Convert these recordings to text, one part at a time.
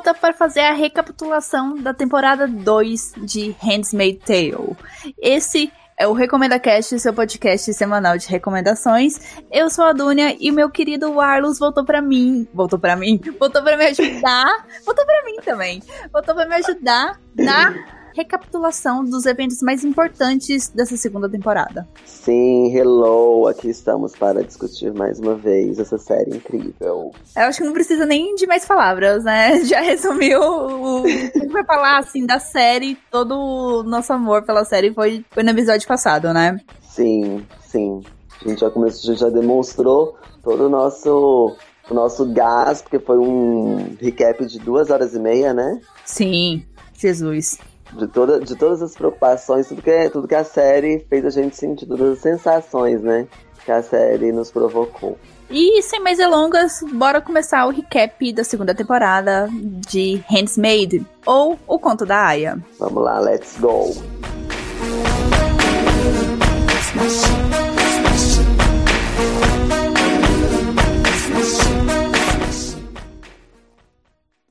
volta para fazer a recapitulação da temporada 2 de Handmaid's Tale. Esse é o Recomenda Cast, seu podcast semanal de recomendações. Eu sou a Dunia e meu querido Arlos voltou para mim, voltou para mim, voltou para me ajudar, voltou para mim também, voltou para me ajudar na recapitulação dos eventos mais importantes dessa segunda temporada. Sim, hello! Aqui estamos para discutir mais uma vez essa série incrível. Eu acho que não precisa nem de mais palavras, né? Já resumiu o que vai falar assim da série, todo o nosso amor pela série foi, foi no episódio passado, né? Sim, sim. A gente já começou, a gente já demonstrou todo o nosso o nosso gás, porque foi um recap de duas horas e meia, né? Sim, Jesus de, toda, de todas as preocupações, tudo que, tudo que a série fez a gente sentir, todas as sensações, né? Que a série nos provocou. E sem mais delongas, bora começar o recap da segunda temporada de Handsmaid, ou O Conto da Aya. Vamos lá, let's go!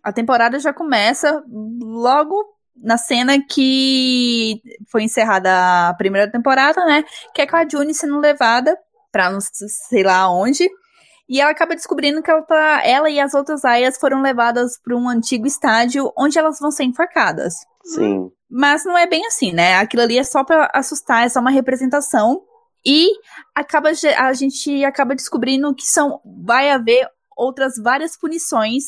A temporada já começa logo na cena que foi encerrada a primeira temporada, né? Que é com a June sendo levada pra não sei lá onde. E ela acaba descobrindo que ela, tá, ela e as outras aias foram levadas para um antigo estádio onde elas vão ser enforcadas. Sim. Mas não é bem assim, né? Aquilo ali é só para assustar, é só uma representação. E acaba a gente acaba descobrindo que são vai haver outras várias punições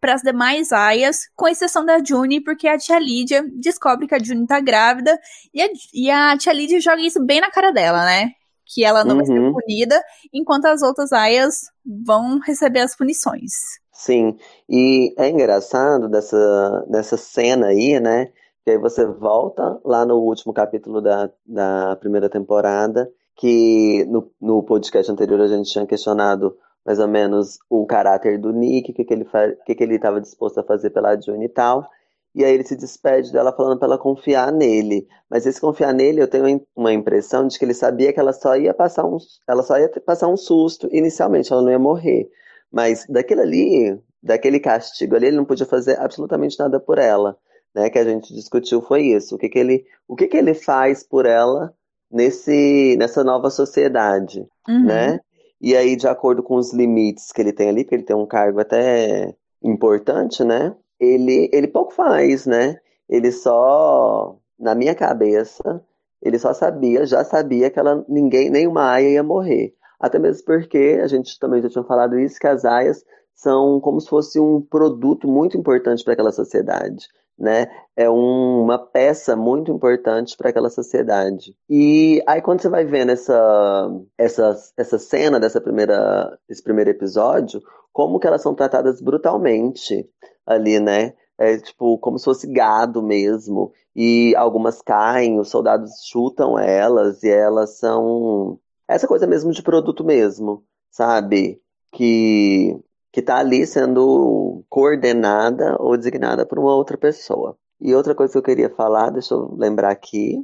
para as demais aias, com exceção da June, porque a tia Lídia descobre que a June tá grávida e a, e a tia Lídia joga isso bem na cara dela, né? Que ela não uhum. vai ser uhum. punida, enquanto as outras aias vão receber as punições. Sim, e é engraçado dessa, dessa cena aí, né? Que aí você volta lá no último capítulo da, da primeira temporada, que no, no podcast anterior a gente tinha questionado mais ou menos o caráter do Nick, o que, que ele que, que ele estava disposto a fazer pela June e tal. E aí ele se despede dela falando para ela confiar nele. Mas esse confiar nele, eu tenho uma impressão de que ele sabia que ela só ia passar um, ela só ia passar um susto inicialmente, ela não ia morrer. Mas daquele ali, daquele castigo ali, ele não podia fazer absolutamente nada por ela. Né, que a gente discutiu foi isso. O que, que ele, o que, que ele faz por ela nesse, nessa nova sociedade, uhum. né? E aí, de acordo com os limites que ele tem ali, porque ele tem um cargo até importante, né? Ele, ele pouco faz, né? Ele só, na minha cabeça, ele só sabia, já sabia que ela, ninguém, nenhuma aia ia morrer. Até mesmo porque, a gente também já tinha falado isso, que as aias são como se fosse um produto muito importante para aquela sociedade né? É um, uma peça muito importante para aquela sociedade. E aí quando você vai vendo essa, essa, essa cena dessa primeira, desse primeiro episódio, como que elas são tratadas brutalmente ali, né? É tipo como se fosse gado mesmo. E algumas caem, os soldados chutam elas e elas são essa coisa mesmo de produto mesmo, sabe? Que que está ali sendo coordenada ou designada por uma outra pessoa. E outra coisa que eu queria falar, deixa eu lembrar aqui.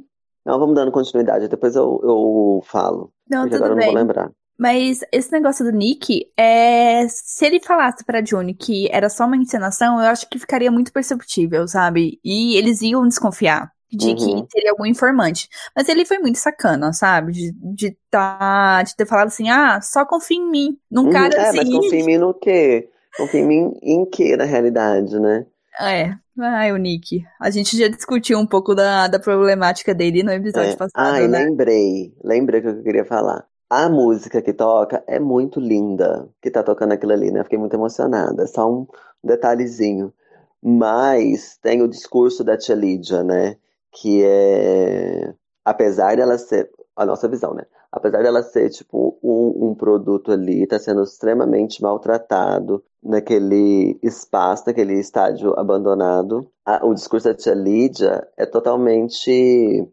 Não, vamos dando continuidade, depois eu, eu falo. Não, tudo agora bem. eu não vou lembrar. Mas esse negócio do Nick, é... se ele falasse pra Johnny que era só uma encenação, eu acho que ficaria muito perceptível, sabe? E eles iam desconfiar de uhum. que teria algum informante. Mas ele foi muito sacana, sabe? De, de, tá, de ter falado assim, ah, só confia em mim. Num uhum, cara é, assim. Mas confia em mim no quê? Confia em mim em quê, na realidade, né? É, ai, o Nick. A gente já discutiu um pouco da, da problemática dele no episódio é. passado. Ai, né? lembrei. Lembrei o que eu queria falar. A música que toca é muito linda, que tá tocando aquilo ali, né? Fiquei muito emocionada. Só um detalhezinho. Mas tem o discurso da tia Lídia, né? Que é, apesar dela ser, a nossa visão, né? Apesar dela ser, tipo, um, um produto ali, tá sendo extremamente maltratado naquele espaço, naquele estádio abandonado, a, o discurso da tia Lídia é totalmente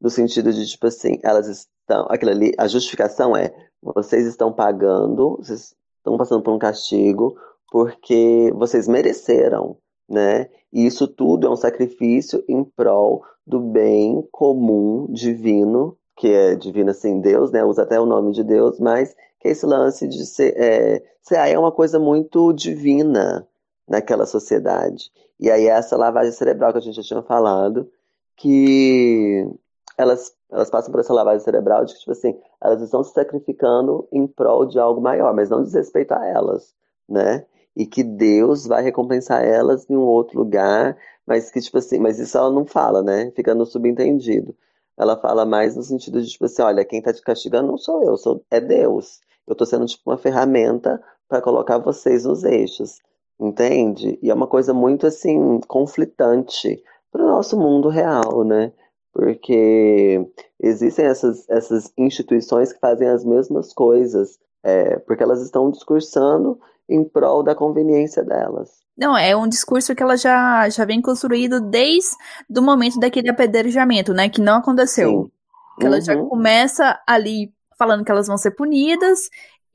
no sentido de, tipo assim, elas estão, aquilo ali, a justificação é, vocês estão pagando, vocês estão passando por um castigo, porque vocês mereceram, né? E isso tudo é um sacrifício em prol do bem comum divino, que é divino assim, Deus, né? Usa até o nome de Deus, mas que é esse lance de ser. É, ser é uma coisa muito divina, naquela sociedade. E aí essa lavagem cerebral que a gente já tinha falado, que elas, elas passam por essa lavagem cerebral de que, tipo assim, elas estão se sacrificando em prol de algo maior, mas não diz respeito a elas, né? E que Deus vai recompensar elas em um outro lugar, mas que, tipo assim, mas isso ela não fala, né? Fica no subentendido. Ela fala mais no sentido de, tipo assim, olha, quem tá te castigando não sou eu, sou, é Deus. Eu tô sendo, tipo, uma ferramenta para colocar vocês nos eixos, entende? E é uma coisa muito, assim, conflitante para o nosso mundo real, né? Porque existem essas, essas instituições que fazem as mesmas coisas, é, porque elas estão discursando em prol da conveniência delas. Não, é um discurso que ela já, já vem construído desde o momento daquele apedrejamento, né? Que não aconteceu. Sim. Que ela já uhum. começa ali falando que elas vão ser punidas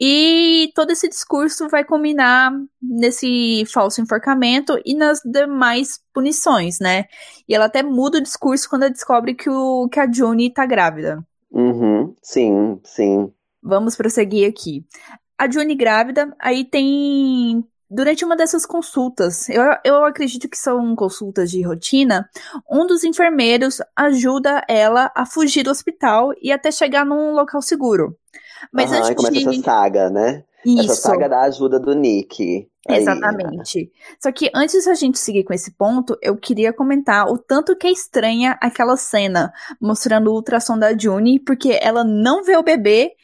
e todo esse discurso vai culminar nesse falso enforcamento e nas demais punições, né? E ela até muda o discurso quando ela descobre que, o, que a June tá grávida. Uhum, sim, sim. Vamos prosseguir aqui. A June grávida, aí tem. Durante uma dessas consultas, eu, eu acredito que são consultas de rotina, um dos enfermeiros ajuda ela a fugir do hospital e até chegar num local seguro. Mas antes começa de... essa saga, né? Isso. Essa saga da ajuda do Nick. Aí. Exatamente. Só que antes da gente seguir com esse ponto, eu queria comentar o tanto que é estranha aquela cena mostrando o ultrassom da June, porque ela não vê o bebê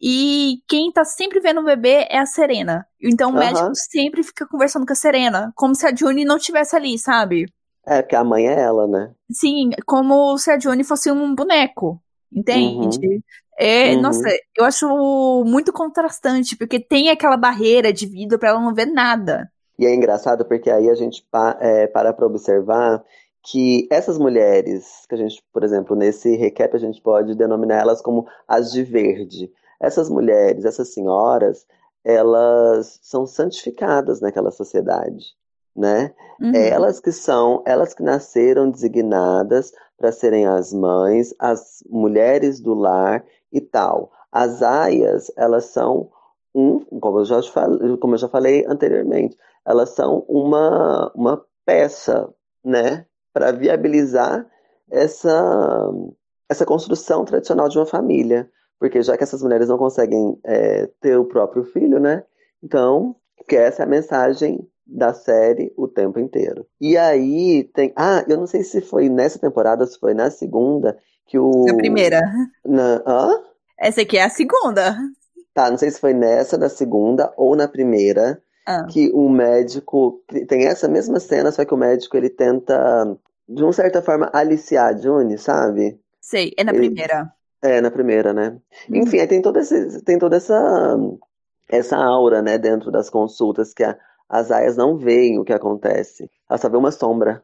e quem tá sempre vendo o bebê é a Serena. Então o uhum. médico sempre fica conversando com a Serena, como se a June não estivesse ali, sabe? É, porque a mãe é ela, né? Sim, como se a June fosse um boneco. Entende? Uhum. É, uhum. nossa, eu acho muito contrastante, porque tem aquela barreira de vida para ela não ver nada. E é engraçado porque aí a gente pa, é, para para observar que essas mulheres, que a gente, por exemplo, nesse recap a gente pode denominar elas como as de verde. Essas mulheres, essas senhoras, elas são santificadas naquela sociedade, né? Uhum. Elas que são, elas que nasceram designadas para serem as mães, as mulheres do lar e tal. As aias, elas são um, como eu já falei, como eu já falei anteriormente, elas são uma, uma peça, né, para viabilizar essa, essa construção tradicional de uma família. Porque já que essas mulheres não conseguem é, ter o próprio filho, né? Então, que essa é a mensagem da série o tempo inteiro. E aí tem. Ah, eu não sei se foi nessa temporada, se foi na segunda, que o. Na primeira. Na... Hã? Essa aqui é a segunda. Tá, não sei se foi nessa da segunda ou na primeira. Ah. Que o médico. Tem essa mesma cena, só que o médico ele tenta, de uma certa forma, aliciar a June, sabe? Sei, é na ele... primeira. É, na primeira, né? Hum. Enfim, aí tem, todo esse, tem toda essa, essa aura, né, dentro das consultas que a, as aias não veem o que acontece. Ela só vê uma sombra.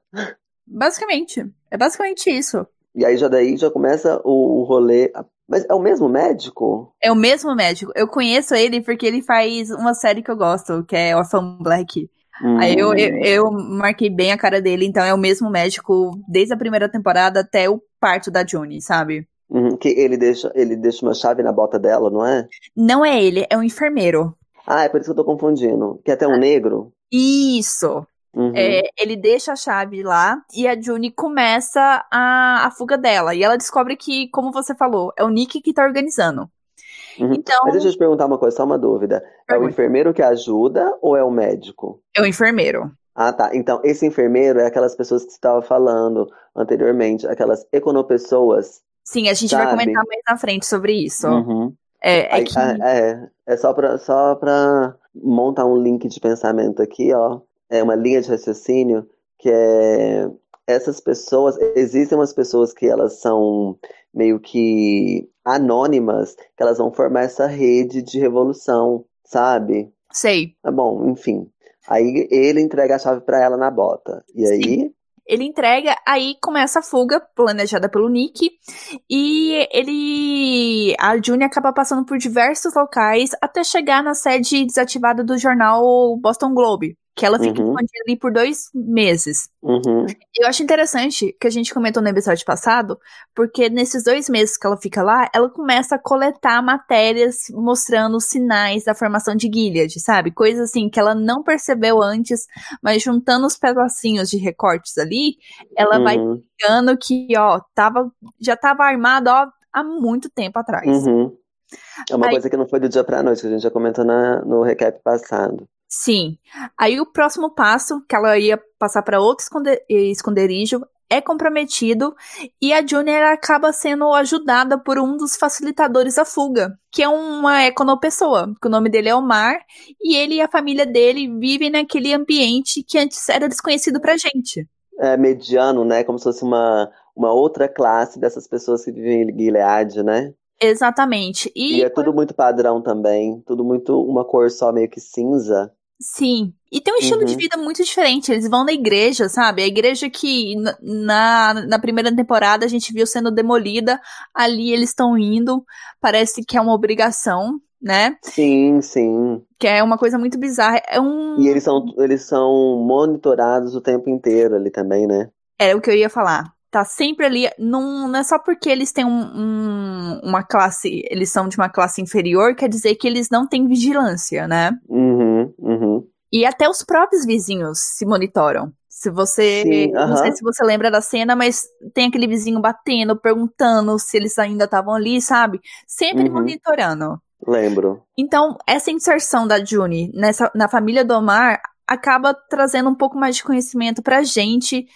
Basicamente. É basicamente isso. E aí já daí já começa o, o rolê. Mas é o mesmo médico? É o mesmo médico. Eu conheço ele porque ele faz uma série que eu gosto, que é Orphan Black. Hum. Aí eu, eu, eu, marquei bem a cara dele, então é o mesmo médico desde a primeira temporada até o parto da June, sabe? Uhum, que ele deixa, ele deixa uma chave na bota dela, não é? Não é ele, é um enfermeiro. Ah, é por isso que eu tô confundindo. Que é até um negro? Isso. Uhum. É, ele deixa a chave lá e a June começa a, a fuga dela. E ela descobre que, como você falou, é o Nick que tá organizando. Uhum. Então... Mas deixa eu te perguntar uma coisa, só uma dúvida. É o enfermeiro que ajuda ou é o médico? É o enfermeiro. Ah, tá. Então, esse enfermeiro é aquelas pessoas que você estava falando anteriormente, aquelas econopessoas. Sim, a gente sabe? vai comentar mais na frente sobre isso. Uhum. É, é, que... é, é só para só pra montar um link de pensamento aqui, ó. É uma linha de raciocínio que é essas pessoas, existem umas pessoas que elas são meio que anônimas, que elas vão formar essa rede de revolução, sabe? Sei. É bom, enfim. Aí ele entrega a chave para ela na bota. E Sim. aí ele entrega, aí começa a fuga planejada pelo Nick e ele a June acaba passando por diversos locais até chegar na sede desativada do jornal Boston Globe, que ela fica Uhum. escondida ali por dois meses. Uhum. Eu acho interessante que a gente comentou no episódio passado, porque nesses dois meses que ela fica lá, ela começa a coletar matérias mostrando sinais da formação de Gilead, sabe? Coisas assim que ela não percebeu antes, mas juntando os pedacinhos de recortes ali, ela vai Uhum. vendo que, ó, tava, já tava armado, ó, há muito tempo atrás. Uhum. É uma Aí- coisa que não foi do dia pra noite, que a gente já comentou na, no recap passado. Sim. Aí o próximo passo, que ela ia passar para outro esconde- esconderijo, é comprometido e a Junior acaba sendo ajudada por um dos facilitadores da fuga, que é uma econopessoa, que o nome dele é Omar, e ele e a família dele vivem naquele ambiente que antes era desconhecido pra gente. É mediano, né? Como se fosse uma, uma outra classe dessas pessoas que vivem em Gilead, né? Exatamente. E E, é tudo muito padrão também. Tudo muito uma cor só meio que cinza. Sim, e tem um estilo de Uhum. vida muito diferente. Eles vão na igreja, sabe? A igreja que na, na primeira temporada a gente viu sendo demolida, ali eles estão indo. Parece que é uma obrigação, né? Sim, sim. Que é uma coisa muito bizarra. É um. E eles são, eles são monitorados o tempo inteiro ali também, né? É o que eu ia falar. Tá sempre ali. Não, não é só porque eles têm um, um- uma classe. Eles são de uma classe inferior, quer dizer que eles não têm vigilância, né? Uhum, uhum. E até os próprios vizinhos se monitoram. Se você. Sim, Não sei se você lembra da cena, mas tem aquele vizinho batendo, perguntando se eles ainda estavam ali, sabe? Sempre Uhum. monitorando. Lembro. Então, essa inserção da Juni nessa, na família do Omar acaba trazendo um pouco mais de conhecimento pra gente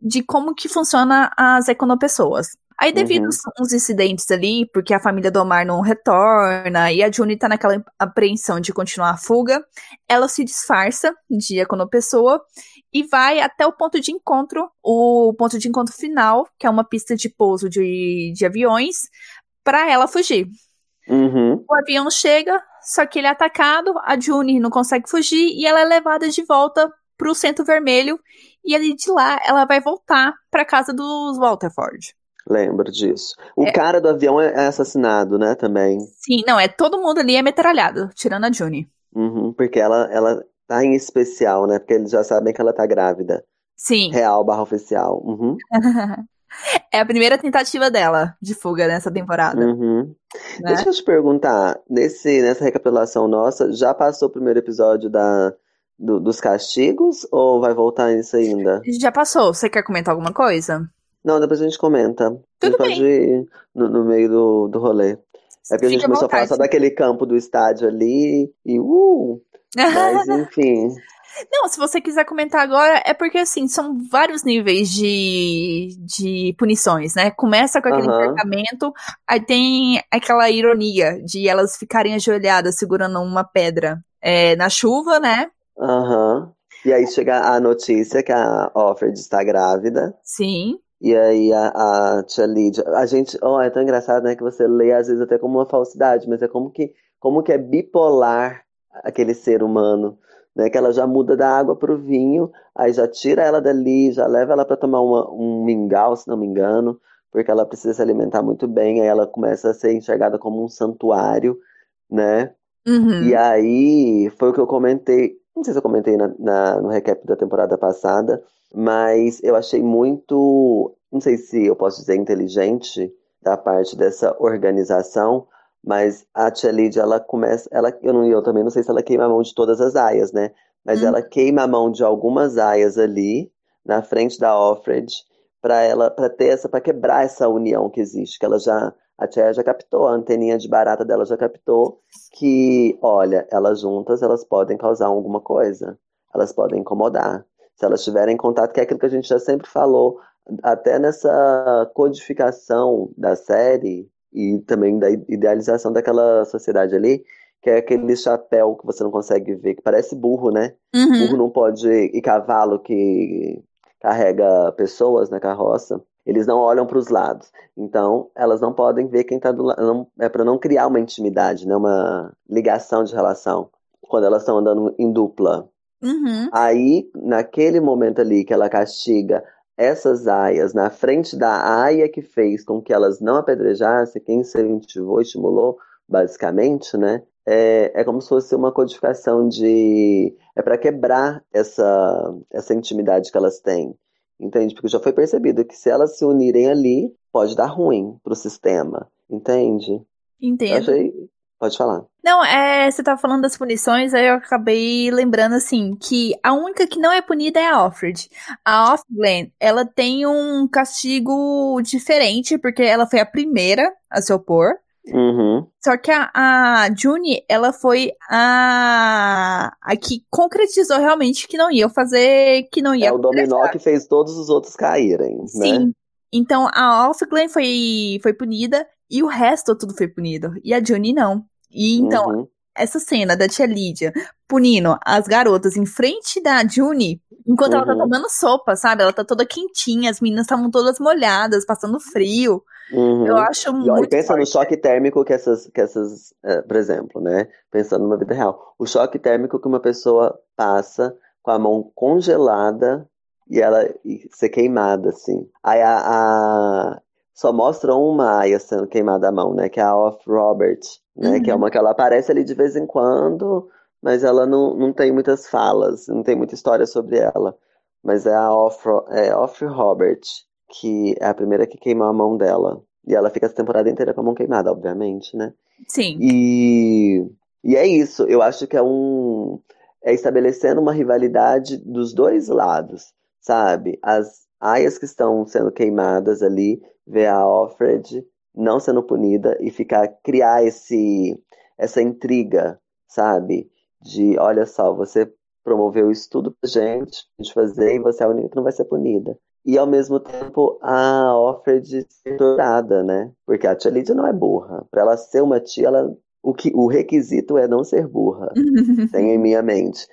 de como que funciona as econopessoas. Aí, devido Uhum. a uns incidentes ali, porque a família do Omar não retorna e a Juni tá naquela apreensão de continuar a fuga, ela se disfarça de econopessoa e vai até o ponto de encontro, o ponto de encontro final, que é uma pista de pouso de, de aviões, pra ela fugir. Uhum. O avião chega, só que ele é atacado, a Juni não consegue fugir e ela é levada de volta pro centro vermelho e ali de lá ela vai voltar pra casa dos Walterford. Lembro disso. O É. cara do avião é é assassinado, né, também. Sim, não, é todo mundo ali é metralhado, tirando a Juni. Uhum, porque ela, ela tá em especial, né? Porque eles já sabem que ela tá grávida. Sim. Real barra oficial. Uhum, é a primeira tentativa dela de fuga nessa temporada, uhum. né? Deixa eu te perguntar, nesse, nessa recapitulação nossa, já passou o primeiro episódio da, do- dos castigos ou vai voltar isso ainda? Já passou. Você quer comentar alguma coisa? Não, depois a gente comenta. A gente Tudo pode ir no, no meio do, do rolê. É porque a gente começou a falar só daquele campo do estádio ali e uh! Mas enfim. Não, se você quiser comentar agora, é porque assim, são vários níveis de, de punições, né? Começa com aquele Aham. enforcamento, aí tem aquela ironia de elas ficarem ajoelhadas segurando uma pedra é, na chuva, né? Aham. E aí chega a notícia que a Offred está grávida. Sim. E aí a, a tia Lídia. A gente. Oh, é tão engraçado, né? Que você lê às vezes até como uma falsidade, mas é como que, como que é bipolar aquele ser humano. Né, que ela já muda da água pro vinho, aí já tira ela dali, já leva ela para tomar uma- um mingau, se não me engano, porque ela precisa se alimentar muito bem, aí ela começa a ser enxergada como um santuário, né? Uhum. E aí foi o que eu comentei, não sei se eu comentei na, na- no recap da temporada passada, mas eu achei muito, não sei se eu posso dizer inteligente da parte dessa organização, mas a Tia Lídia, ela começa, ela, eu não, eu também não sei se ela queima a mão de todas as aias, né? Mas Hum. ela queima a mão de algumas aias ali na frente da Offred para ela, para ter essa, para quebrar essa união que existe, que ela já a Tia já captou, a anteninha de barata dela já captou que, olha, elas juntas, elas podem causar alguma coisa. Elas podem incomodar. Se elas estiverem em contato, que é aquilo que a gente já sempre falou, até nessa codificação da série e também da idealização daquela sociedade ali, que é aquele chapéu que você não consegue ver, que parece burro, né? Uhum. Burro não pode, e cavalo que carrega pessoas na carroça, eles não olham para os lados. Então, elas não podem ver quem está do lado. É para não criar uma intimidade, né? uma ligação de relação. Quando elas estão andando em dupla. Uhum. Aí, naquele momento ali que ela castiga essas aias na frente da aia que fez com que elas não apedrejassem, quem incentivou, estimulou, basicamente, né? É, é como se fosse uma codificação de. É para quebrar essa, essa intimidade que elas têm. Entende? Porque já foi percebido que se elas se unirem ali, pode dar ruim pro sistema. Entende? Entendo. Eu achei. Pode falar. Não, é, você tava falando das punições, aí eu acabei lembrando assim que a única que não é punida é a Offred. A Offglen, ela tem um castigo diferente porque ela foi a primeira a se opor. Uhum. Só que a, a Juni, ela foi a, a que concretizou realmente que não ia fazer, que não ia. É o dominó que fez todos os outros caírem, Sim. né? Então a Offglen foi, foi punida e o resto tudo foi punido. E a Juni não. E então, Uhum. Essa cena da tia Lídia punindo as garotas em frente da Juni, enquanto ela tá Uhum. tomando sopa, sabe? Ela tá toda quentinha, as meninas estavam todas molhadas, passando frio. Uhum. Eu acho E muito pensa no forte. choque térmico que essas, que essas eh, por exemplo, né? Pensando numa vida real. O choque térmico que uma pessoa passa com a mão congelada e ela e ser queimada, assim. Aí a, a- só mostra uma Aya sendo queimada a mão, né? Que é a Off Robert, né? Que é Uhum. uma que ela aparece ali de vez em quando, mas ela não, não tem muitas falas, não tem muita história sobre ela. Mas é a Off, é Robert, que é a primeira que queimou a mão dela. E ela fica essa temporada inteira com a mão queimada, obviamente, né? Sim. E, e é isso, eu acho que é um. É estabelecendo uma rivalidade dos dois lados, sabe? As aias que estão sendo queimadas ali, ver a Offred não sendo punida e ficar criar esse essa intriga, sabe? De olha só, você promoveu isso tudo pra gente, a gente fazer, e você é a única que não vai ser punida. E ao mesmo tempo a Offred ser torturada, né? Porque a tia Lídia não é burra. Pra ela ser uma tia, ela, o, que, o requisito é não ser burra. Tenho em minha mente.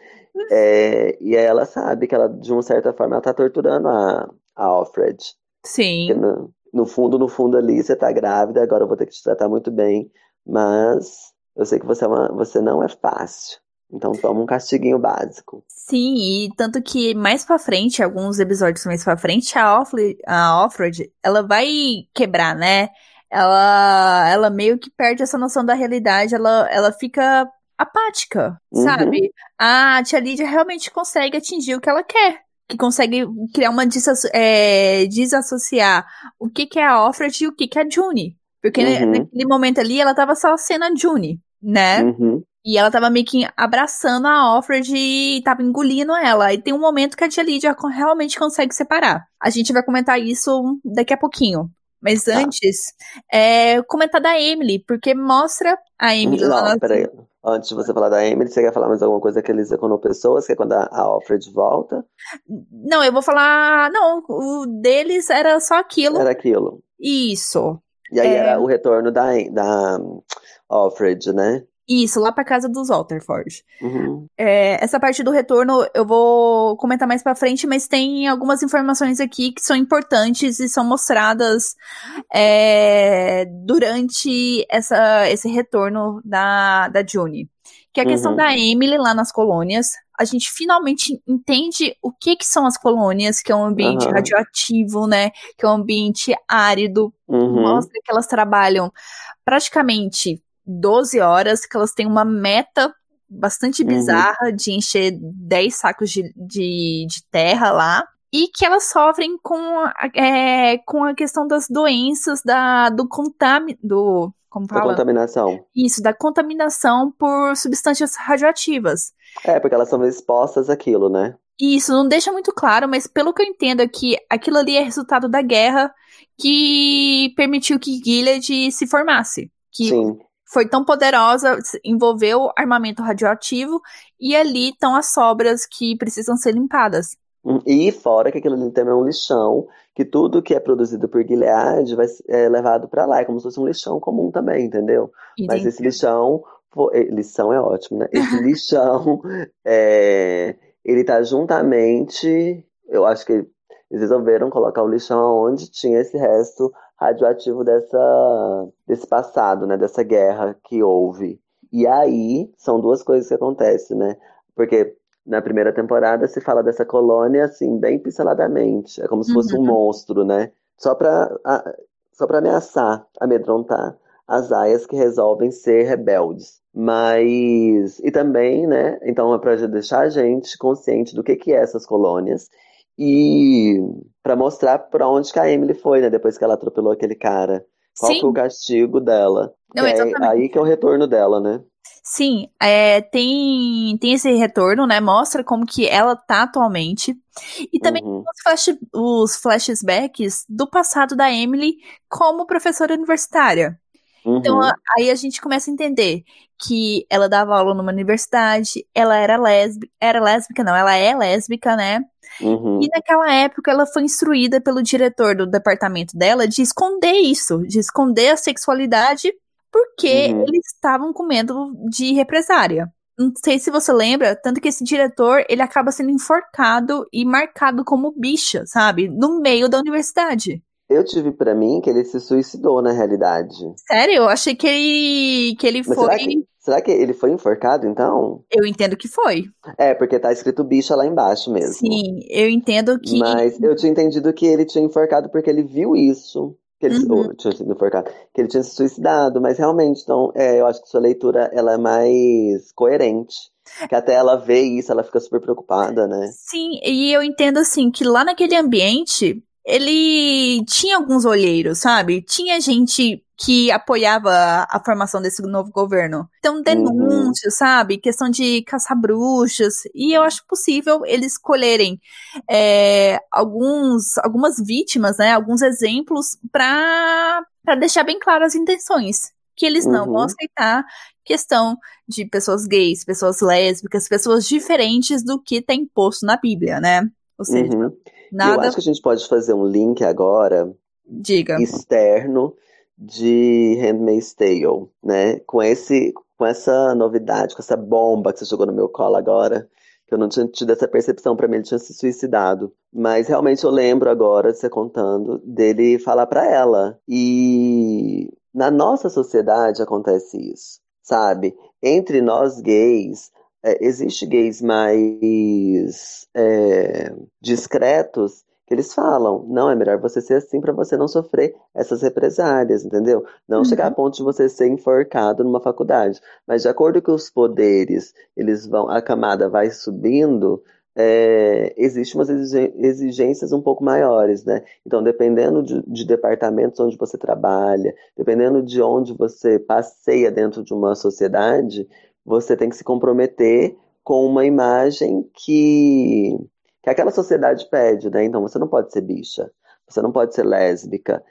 É, e aí ela sabe que ela, de uma certa forma, ela tá torturando a, a Offred. Sim. Porque no, fundo, no fundo ali, você tá grávida, agora eu vou ter que te tratar muito bem. Mas eu sei que você, é uma, você não é fácil. Então toma um castiguinho básico. Sim, e tanto que mais pra frente, alguns episódios mais pra frente, a Offred, a Offred, ela vai quebrar, né? Ela, ela meio que perde essa noção da realidade, ela, ela fica apática, Uhum. sabe? A tia Lídia realmente consegue atingir o que ela quer. Que consegue criar uma desasso- é, desassociar o que, que é a Offred e o que, que é a June. Porque Uhum. naquele momento ali, ela tava só sendo a June, né? Uhum. E ela tava meio que abraçando a Offred e tava engolindo ela. E tem um momento que a tia Lydia realmente consegue separar. A gente vai comentar isso daqui a pouquinho. Mas Tá. antes, é, comentar da Emily, porque mostra a Emily lá Não, na- peraí. Antes de você falar da Emily, você quer falar mais alguma coisa que eles com pessoas, que é quando a, a Alfred volta? Não, eu vou falar. Não, o deles era só aquilo. Era aquilo. Isso. E aí É. era o retorno da, da Alfred, né? Isso, lá pra casa dos Alterford. Uhum. É, essa parte do retorno eu vou comentar mais pra frente, mas tem algumas informações aqui que são importantes e são mostradas é, durante essa, esse retorno da, da June. Que é a questão Uhum. da Emily lá nas colônias. A gente finalmente entende o que, que são as colônias, que é um ambiente Aham. radioativo, né? Que é um ambiente árido, Uhum. mostra que elas trabalham praticamente 12 horas, que elas têm uma meta bastante Uhum. bizarra de encher 10 sacos de, de, de terra lá. E que elas sofrem com, a- é, com a questão das doenças, da, do contamin... do. Como Da fala? contaminação. Isso, da contaminação por substâncias radioativas. É, porque elas são expostas àquilo, né? Isso não deixa muito claro, mas pelo que eu entendo é que aquilo ali é resultado da guerra que permitiu que Gilead se formasse. Que Sim. Foi tão poderosa, envolveu armamento radioativo, e ali estão as sobras que precisam ser limpadas. Hum, E fora que aquilo ali também é um lixão, que tudo que é produzido por Gilead vai ser é levado pra lá. É como se fosse um lixão comum também, entendeu? Mas esse lixão, lição é ótimo, né? Esse lixão, é, ele tá juntamente, eu acho que eles resolveram colocar o lixão onde tinha esse resto radioativo dessa, desse passado, né? Dessa guerra que houve. E aí, são duas coisas que acontecem, né? Porque na primeira temporada se fala dessa colônia, assim, bem pinceladamente. É como se fosse um Uhum. monstro, né? Só pra, a- só pra ameaçar, amedrontar as aias que resolvem ser rebeldes. Mas. E também, né? Então é para deixar a gente consciente do que, que é essas colônias e para mostrar para onde que a Emily foi, né? Depois que ela atropelou aquele cara. Qual Sim. foi o castigo dela? Não, é aí que é o retorno dela, né? Sim, é, tem, tem esse retorno, né? Mostra como que ela tá atualmente. E também uhum. os, flash, os flashbacks do passado da Emily como professora universitária. Então, uhum. Então, aí a gente começa a entender que ela dava aula numa universidade, ela era lésbica, era lésbica, não, ela é lésbica, né? Uhum. E naquela época ela foi instruída pelo diretor do departamento dela de esconder isso, de esconder a sexualidade porque uhum. eles estavam com medo de represária. Não sei se você lembra, tanto que esse diretor, ele acaba sendo enforcado e marcado como bicha, sabe? No meio da universidade. Eu tive para mim que ele se suicidou na realidade. Sério? Eu achei que ele que ele Mas foi será que, será que ele foi enforcado então? Eu entendo que foi. É, porque tá escrito bicha lá embaixo mesmo. Sim, eu entendo que Mas eu tinha entendido que ele tinha enforcado porque ele viu isso que ele, uhum. tinha sido enforcado, que ele tinha se suicidado, mas realmente, então, é, eu acho que sua leitura ela é mais coerente. Que até ela vê isso, ela fica super preocupada, né? Sim, e eu entendo assim que lá naquele ambiente ele tinha alguns olheiros, sabe? Tinha gente que apoiava a formação desse novo governo. Então, denúncias, uhum. sabe? Questão de caçar bruxas. E eu acho possível eles escolherem é, alguns, algumas vítimas, né? Alguns exemplos para deixar bem claras as intenções. Que eles não uhum. vão aceitar questão de pessoas gays, pessoas lésbicas, pessoas diferentes do que está imposto na Bíblia, né? Ou seja, uhum. Nada... Eu acho que a gente pode fazer um link agora Diga. externo de Handmaid's Tale, né? Com esse, com essa novidade, com essa bomba que você jogou no meu colo agora, que eu não tinha tido essa percepção para mim, ele tinha se suicidado. Mas realmente eu lembro agora de você contando dele falar para ela. E na nossa sociedade acontece isso, sabe? Entre nós gays, é, existe gays mais é, discretos que eles falam, não, é melhor você ser assim para você não sofrer essas represálias, entendeu? Não uhum. chegar a ponto de você ser enforcado numa faculdade. Mas de acordo com os poderes, eles vão, a camada vai subindo, é, existem umas exigências um pouco maiores, né? Então, dependendo de, de, departamentos onde você trabalha, dependendo de onde você passeia dentro de uma sociedade, você tem que se comprometer com uma imagem que, que aquela sociedade pede, né? Então você não pode ser bicha, você não pode ser lésbica.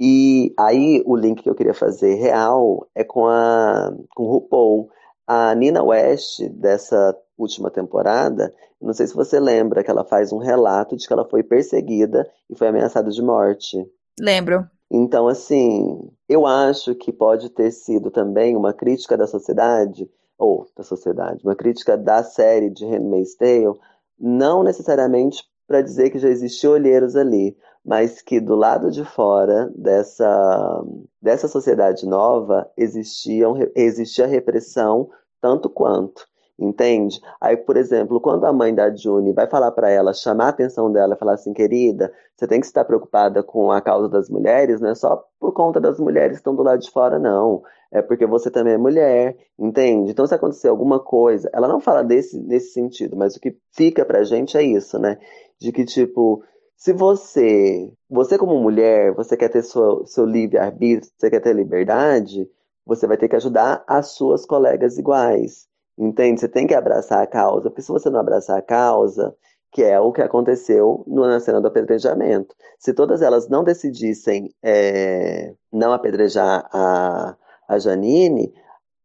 E aí o link que eu queria fazer real é com a com o RuPaul. A Nina West, dessa última temporada, não sei se você lembra que ela faz um relato de que ela foi perseguida e foi ameaçada de morte. Lembro. Então, assim, eu acho que pode ter sido também uma crítica da sociedade ou da sociedade, uma crítica da série de Handmaid's Tale, não necessariamente para dizer que já existiam olheiros ali, mas que do lado de fora dessa, dessa sociedade nova existiam, existia repressão tanto quanto. Entende? Aí, por exemplo, quando a mãe da June vai falar para ela, chamar a atenção dela, falar assim, querida, você tem que estar preocupada com a causa das mulheres, não é só por conta das mulheres que estão do lado de fora, não. É porque você também é mulher, entende? Então, se acontecer alguma coisa, ela não fala desse, nesse sentido, mas o que fica pra gente é isso, né? De que, tipo, se você, você como mulher, você quer ter seu, seu livre-arbítrio, você quer ter liberdade, você vai ter que ajudar as suas colegas iguais. Entende? Você tem que abraçar a causa, porque se você não abraçar a causa, que é o que aconteceu na cena do apedrejamento, se todas elas não decidissem é, não apedrejar a, a Janine,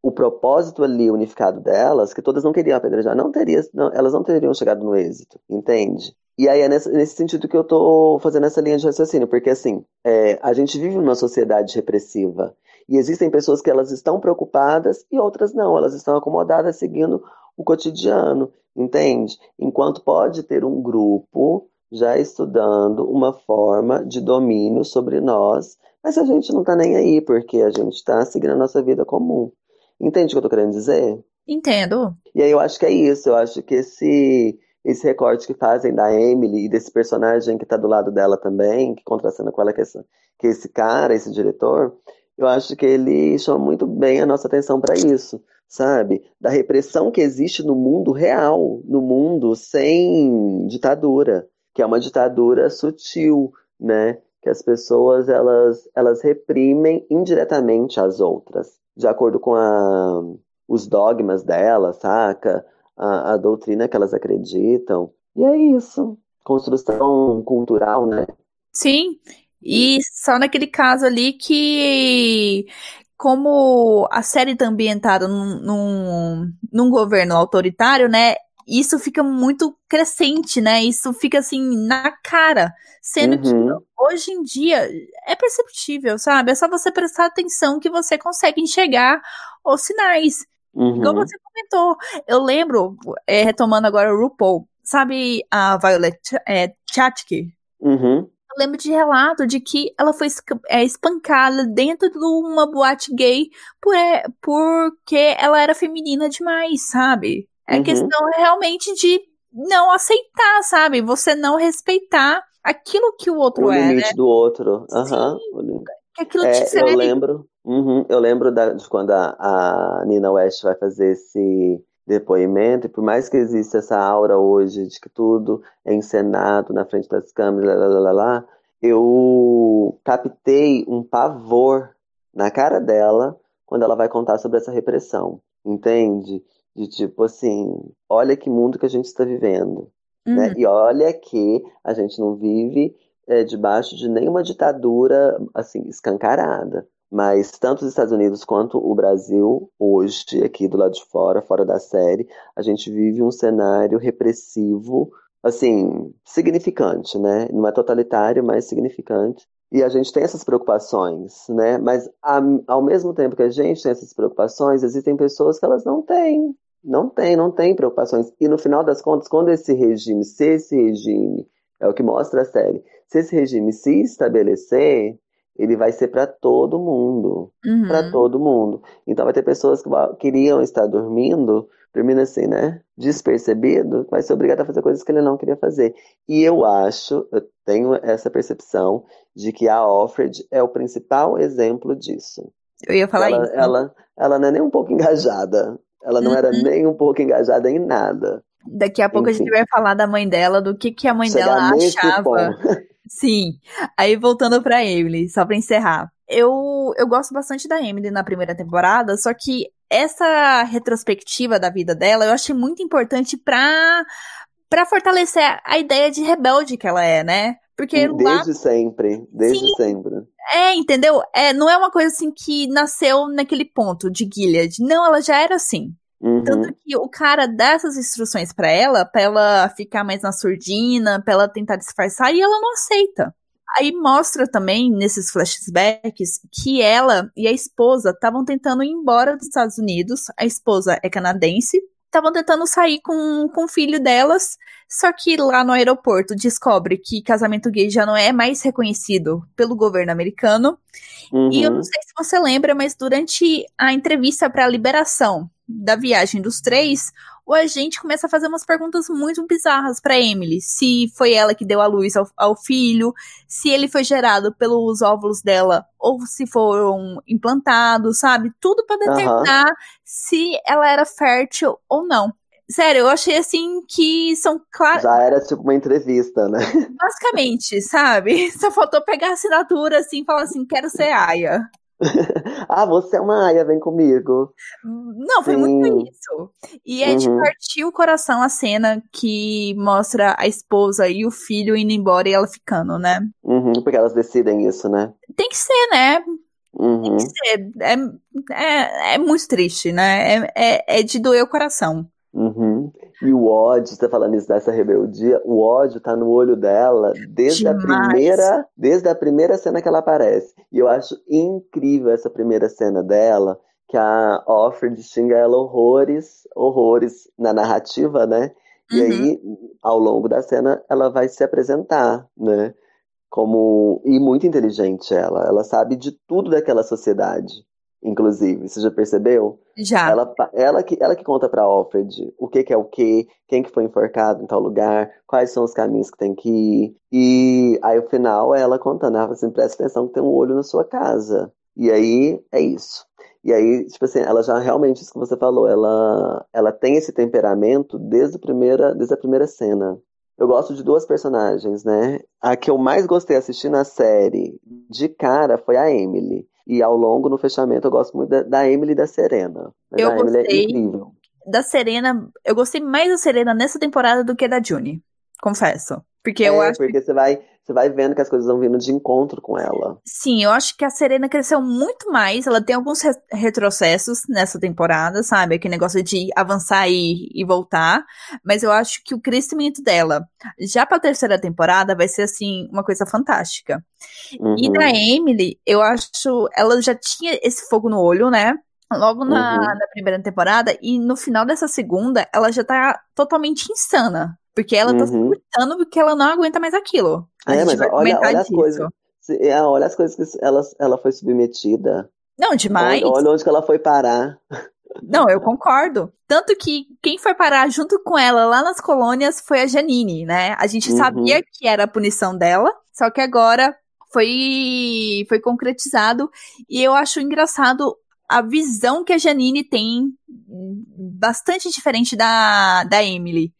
o propósito ali unificado delas, que todas não queriam apedrejar, não teria, não, elas não teriam chegado no êxito, entende? E aí é nesse, nesse sentido que eu tô fazendo essa linha de raciocínio, porque assim, é, a gente vive numa sociedade repressiva. E existem pessoas que elas estão preocupadas e outras não, elas estão acomodadas seguindo o cotidiano, entende? Enquanto pode ter um grupo já estudando uma forma de domínio sobre nós, mas a gente não tá nem aí, porque a gente tá seguindo a nossa vida comum. Entende o que eu tô querendo dizer? Entendo. E aí eu acho que é isso, eu acho que esse esse recorte que fazem da Emily e desse personagem que tá do lado dela também, que contracena com ela, que é esse, que é esse cara, esse diretor, eu acho que ele chama muito bem a nossa atenção para isso, sabe? Da repressão que existe no mundo real, no mundo sem ditadura, que é uma ditadura sutil, né? Que as pessoas elas, elas reprimem indiretamente as outras, de acordo com a, os dogmas delas, saca? A, a doutrina que elas acreditam. E é isso. Construção cultural, né? Sim, e só naquele caso ali que, como a série tá ambientada num, num, num governo autoritário, né? Isso fica muito crescente, né? Isso fica assim na cara. Sendo uhum. que hoje em dia é perceptível, sabe? É só você prestar atenção que você consegue enxergar os sinais. Uhum. Igual você comentou. Eu lembro, é, retomando agora o RuPaul, sabe a Violet é, Chachki? Uhum lembro de relato de que ela foi é, espancada dentro de uma boate gay por, é, porque ela era feminina demais, sabe? É uhum. questão realmente de não aceitar, sabe? Você não respeitar aquilo que o outro o é. O limite né? do outro. Uhum. Que aquilo é, te Eu lembro, uhum, eu lembro da, de quando a, a Nina West vai fazer esse depoimento, e por mais que exista essa aura hoje de que tudo é encenado na frente das câmeras, lá, lá, lá, lá, eu captei um pavor na cara dela quando ela vai contar sobre essa repressão, entende? De tipo assim, olha que mundo que a gente está vivendo, né? uhum. né? E olha que a gente não vive é, debaixo de nenhuma ditadura assim escancarada. Mas tanto os Estados Unidos quanto o Brasil, hoje, aqui do lado de fora, fora da série, a gente vive um cenário repressivo, assim, significante, né? Não é totalitário, mas significante. E a gente tem essas preocupações, né? Mas ao mesmo tempo que a gente tem essas preocupações, existem pessoas que elas não têm. Não têm, não têm preocupações. E no final das contas, quando esse regime, se esse regime, é o que mostra a série, se esse regime se estabelecer, ele vai ser para todo mundo, uhum. para todo mundo. Então vai ter pessoas que queriam estar dormindo, dormindo assim, né, despercebido, vai ser obrigado a fazer coisas que ele não queria fazer. E eu acho, eu tenho essa percepção de que a Alfred é o principal exemplo disso. Eu ia falar ela, isso. Ela, ela não é nem um pouco engajada. Ela não uhum. era nem um pouco engajada em nada. Daqui a pouco Enfim. a gente vai falar da mãe dela, do que, que a mãe Chegar dela achava. Sim. Aí voltando pra Emily, só pra encerrar. Eu, eu gosto bastante da Emily na primeira temporada, só que essa retrospectiva da vida dela eu achei muito importante pra, pra fortalecer a ideia de rebelde que ela é, né? Porque desde lá... sempre, desde Sim. sempre. É, entendeu? É, não é uma coisa assim que nasceu naquele ponto de Gilead. Não, ela já era assim. Uhum. Tanto que o cara dá essas instruções para ela, pra ela ficar mais na surdina, pra ela tentar disfarçar, e ela não aceita. Aí mostra também, nesses flashbacks, que ela e a esposa estavam tentando ir embora dos Estados Unidos. A esposa é canadense. Estavam tentando sair com, com o filho delas. Só que lá no aeroporto descobre que casamento gay já não é mais reconhecido pelo governo americano. Uhum. E eu não uhum. sei se você lembra, mas durante a entrevista para a liberação da viagem dos três, o agente começa a fazer umas perguntas muito bizarras para Emily. Se foi ela que deu a luz ao, ao, filho, se ele foi gerado pelos óvulos dela ou se foram implantados, sabe? Tudo para determinar uhum. se ela era fértil ou não. Sério, eu achei assim que são claros. Já era tipo uma entrevista, né? Basicamente, sabe? Só faltou pegar a assinatura assim e falar assim: quero ser Aya. ah, você é uma aia, vem comigo. Não, foi Sim. muito isso. E é uhum. de partir o coração a cena que mostra a esposa e o filho indo embora e ela ficando, né? Uhum, porque elas decidem isso, né? Tem que ser, né? Uhum. Tem que ser. É, é, é muito triste, né? É, é, é de doer o coração. Uhum. E o ódio, você tá falando isso dessa rebeldia, o ódio tá no olho dela desde Demais. a primeira, desde a primeira cena que ela aparece. E eu acho incrível essa primeira cena dela, que a Offred xinga ela horrores, horrores na narrativa, né? E uhum. aí, ao longo da cena, ela vai se apresentar, né? Como e muito inteligente ela, ela sabe de tudo daquela sociedade inclusive. Você já percebeu? Já. Ela, ela, que, ela que conta pra Alfred o que, que é o que, quem que foi enforcado em tal lugar, quais são os caminhos que tem que ir. E aí, o final, ela contando, ela assim, presta atenção que tem um olho na sua casa. E aí é isso. E aí, tipo assim, ela já realmente, isso que você falou, ela, ela tem esse temperamento desde a, primeira, desde a primeira cena. Eu gosto de duas personagens, né? A que eu mais gostei assistindo a série de cara foi a Emily. E ao longo, no fechamento, eu gosto muito da, da Emily e da Serena. Mas eu a Emily é incrível. Da Serena, eu gostei mais da Serena nessa temporada do que da Juni. Confesso. Porque é, eu acho. Porque você vai, você vai vendo que as coisas vão vindo de encontro com ela. Sim, eu acho que a Serena cresceu muito mais. Ela tem alguns re retrocessos nessa temporada, sabe? Aquele negócio de avançar e, e voltar. Mas eu acho que o crescimento dela, já pra terceira temporada, vai ser, assim, uma coisa fantástica. Uhum. E da Emily, eu acho. Ela já tinha esse fogo no olho, né? Logo na, uhum. na primeira temporada, e no final dessa segunda, ela já tá totalmente insana. Porque ela tá uhum. tá surtando porque ela não aguenta mais aquilo. A é, mas olha, olha as coisas. É, olha as coisas que ela, ela foi submetida. Não, demais. Olha, olha onde que ela foi parar. Não, eu concordo. Tanto que quem foi parar junto com ela lá nas colônias foi a Janine, né? A gente uhum. sabia que era a punição dela, só que agora foi foi concretizado e eu acho engraçado a visão que a Janine tem bastante diferente da, da Emily.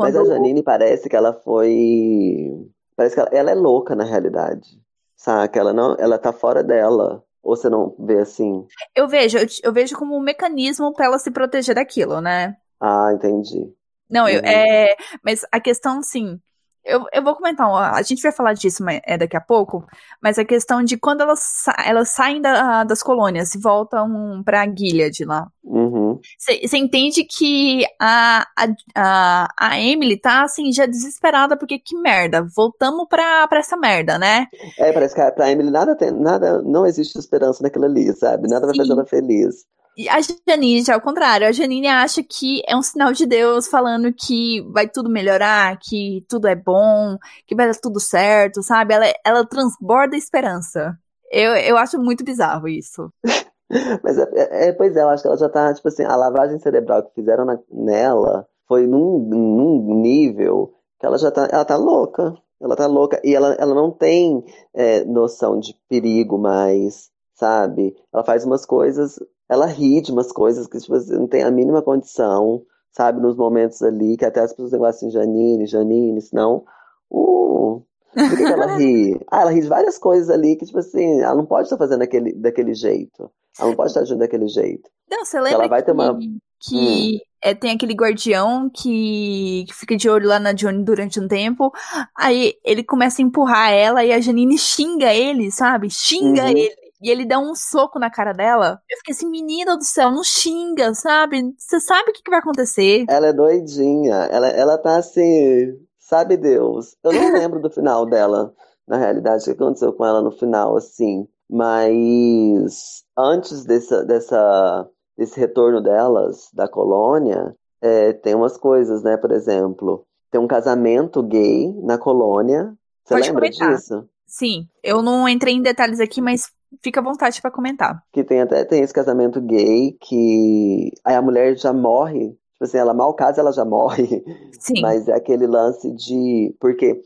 Quando... Mas a Janine parece que ela foi. Parece que ela, ela é louca na realidade. Saca? Ela não, ela tá fora dela. Ou você não vê assim? Eu vejo, eu, eu vejo como um mecanismo para ela se proteger daquilo, né? Ah, entendi. Não, eu, uhum. é, mas a questão, assim, eu, eu vou comentar, a gente vai falar disso é, daqui a pouco, mas a questão de quando elas, sa elas saem da, das colônias e voltam pra Gilead lá. Você uhum. entende que a, a, a, Emily tá assim, já desesperada, porque que merda, voltamos pra, pra essa merda, né? É, parece que pra Emily nada tem, nada, não existe esperança naquilo ali, sabe? Nada Sim. vai fazer ela feliz. A Janine já é o contrário. A Janine acha que é um sinal de Deus falando que vai tudo melhorar, que tudo é bom, que vai dar tudo certo, sabe? Ela, ela transborda esperança. Eu, eu acho muito bizarro isso. Mas, é, é, é, pois é, eu acho que ela já tá, tipo assim, a lavagem cerebral que fizeram na, nela foi num, num nível que ela já tá, ela tá louca. Ela tá louca. E ela, ela não tem é, noção de perigo mais, sabe? Ela faz umas coisas ela ri de umas coisas que tipo, não tem a mínima condição, sabe? Nos momentos ali, que até as pessoas negócio assim, Janine, Janine, senão. Uh, por que, que ela ri? Ah, ela ri de várias coisas ali que, tipo assim, ela não pode estar fazendo daquele, daquele jeito. Ela não pode estar agindo daquele jeito. Não, você lembra ela vai que, ter uma... que hum. é, tem aquele guardião que, que fica de olho lá na Johnny durante um tempo. Aí ele começa a empurrar ela e a Janine xinga ele, sabe? Xinga uhum. ele e ele dá um soco na cara dela. Eu fiquei assim, menina do céu, não xinga, sabe? Você sabe o que, que, vai acontecer. Ela é doidinha. Ela, ela tá assim, sabe Deus. Eu não lembro do final dela, na realidade, o que aconteceu com ela no final, assim. Mas antes dessa, dessa, desse retorno delas da colônia, é, tem umas coisas, né? Por exemplo, tem um casamento gay na colônia. Você Pode lembra comentar. disso? Sim, eu não entrei em detalhes aqui, mas fica à vontade para comentar. Que tem até tem esse casamento gay que aí a mulher já morre, tipo assim, ela mal casa, ela já morre. Sim. Mas é aquele lance de porque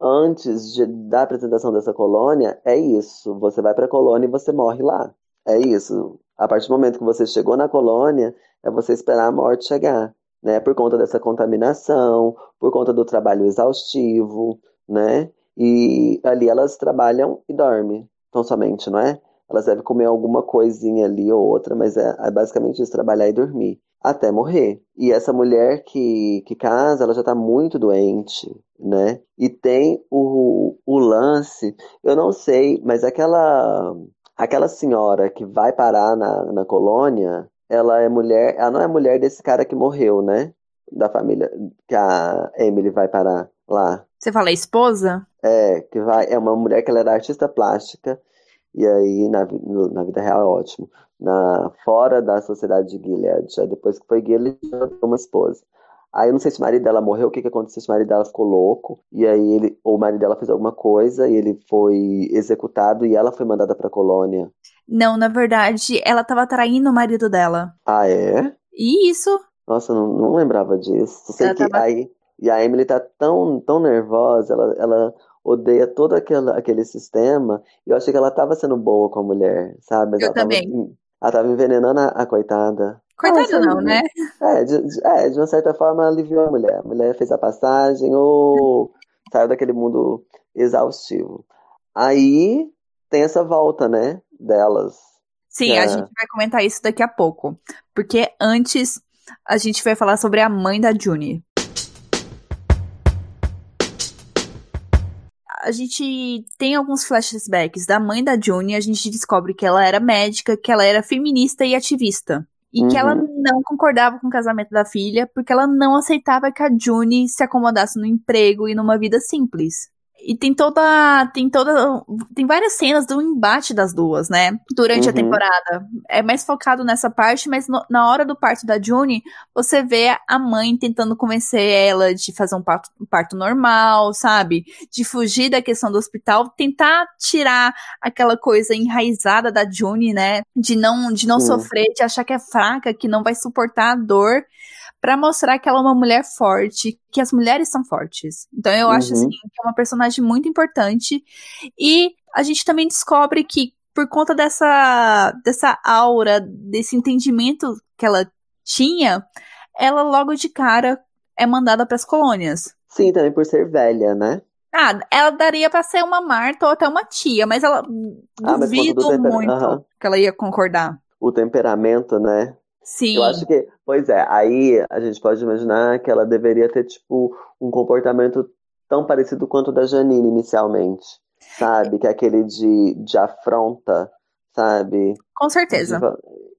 antes de, da apresentação dessa colônia é isso, você vai para a colônia e você morre lá. É isso. A partir do momento que você chegou na colônia, é você esperar a morte chegar, né? Por conta dessa contaminação, por conta do trabalho exaustivo, né? E ali elas trabalham e dormem tão somente, não é? Elas devem comer alguma coisinha ali ou outra, mas é, é basicamente isso, trabalhar e dormir. Até morrer. E essa mulher que, que casa, ela já está muito doente, né? E tem o, o lance, eu não sei, mas aquela aquela senhora que vai parar na, na colônia, ela é mulher, ela não é mulher desse cara que morreu, né? Da família que a Emily vai parar lá. Você fala esposa? É, que vai, é uma mulher que ela era artista plástica, e aí na, no, na vida real é ótimo. Na, fora da sociedade de Gilead, aí depois que foi Gilead, ela foi uma esposa. Aí eu não sei se o marido dela morreu, o que, que aconteceu, se o marido dela ficou louco, e aí ele, ou o marido dela fez alguma coisa, e ele foi executado, e ela foi mandada pra colônia. Não, na verdade, ela tava traindo o marido dela. Ah, é? Isso. Nossa, não, não lembrava disso. Sei ela que tava... aí e a Emily tá tão, tão nervosa, ela, ela odeia todo aquele, aquele sistema. E eu achei que ela tava sendo boa com a mulher, sabe? Mas Eu ela tava, também. ela tava envenenando a, a coitada. Coitada Ah, não, né? É de, de- é, de uma certa forma aliviou a mulher. A mulher fez a passagem ou saiu daquele mundo exaustivo. Aí tem essa volta, né, delas. Sim, É. a gente vai comentar isso daqui a pouco. Porque antes a gente vai falar sobre a mãe da Juni. A gente tem alguns flashbacks da mãe da Juni, a gente descobre que ela era médica, que ela era feminista e ativista. E que ela Uhum. não concordava com o casamento da filha, porque ela não aceitava que a Juni se acomodasse no emprego e numa vida simples. E tem toda. Tem toda. Tem várias cenas do embate das duas, né? Durante a Uhum. temporada. É mais focado nessa parte, mas no- na hora do parto da Juni, você vê a mãe tentando convencer ela de fazer um parto, um parto normal, sabe? De fugir da questão do hospital, tentar tirar aquela coisa enraizada da Juni, né? De não, de não Sim. sofrer, de achar que é fraca, que não vai suportar a dor. Pra mostrar que ela é uma mulher forte, que as mulheres são fortes. Então eu acho Uhum. assim que é uma personagem muito importante e a gente também descobre que por conta dessa dessa aura, desse entendimento que ela tinha, ela logo de cara é mandada para as colônias. Sim, também por ser velha, né? Ah, ela daria pra ser uma Marta ou até uma tia, mas ela Ah, mas duvido temper- muito Aham. que ela ia concordar. O temperamento, né? Sim. Eu acho que, pois é, aí a gente pode imaginar que ela deveria ter, tipo, um comportamento tão parecido quanto o da Janine inicialmente, sabe? Que é aquele de, de afronta, sabe? Com certeza.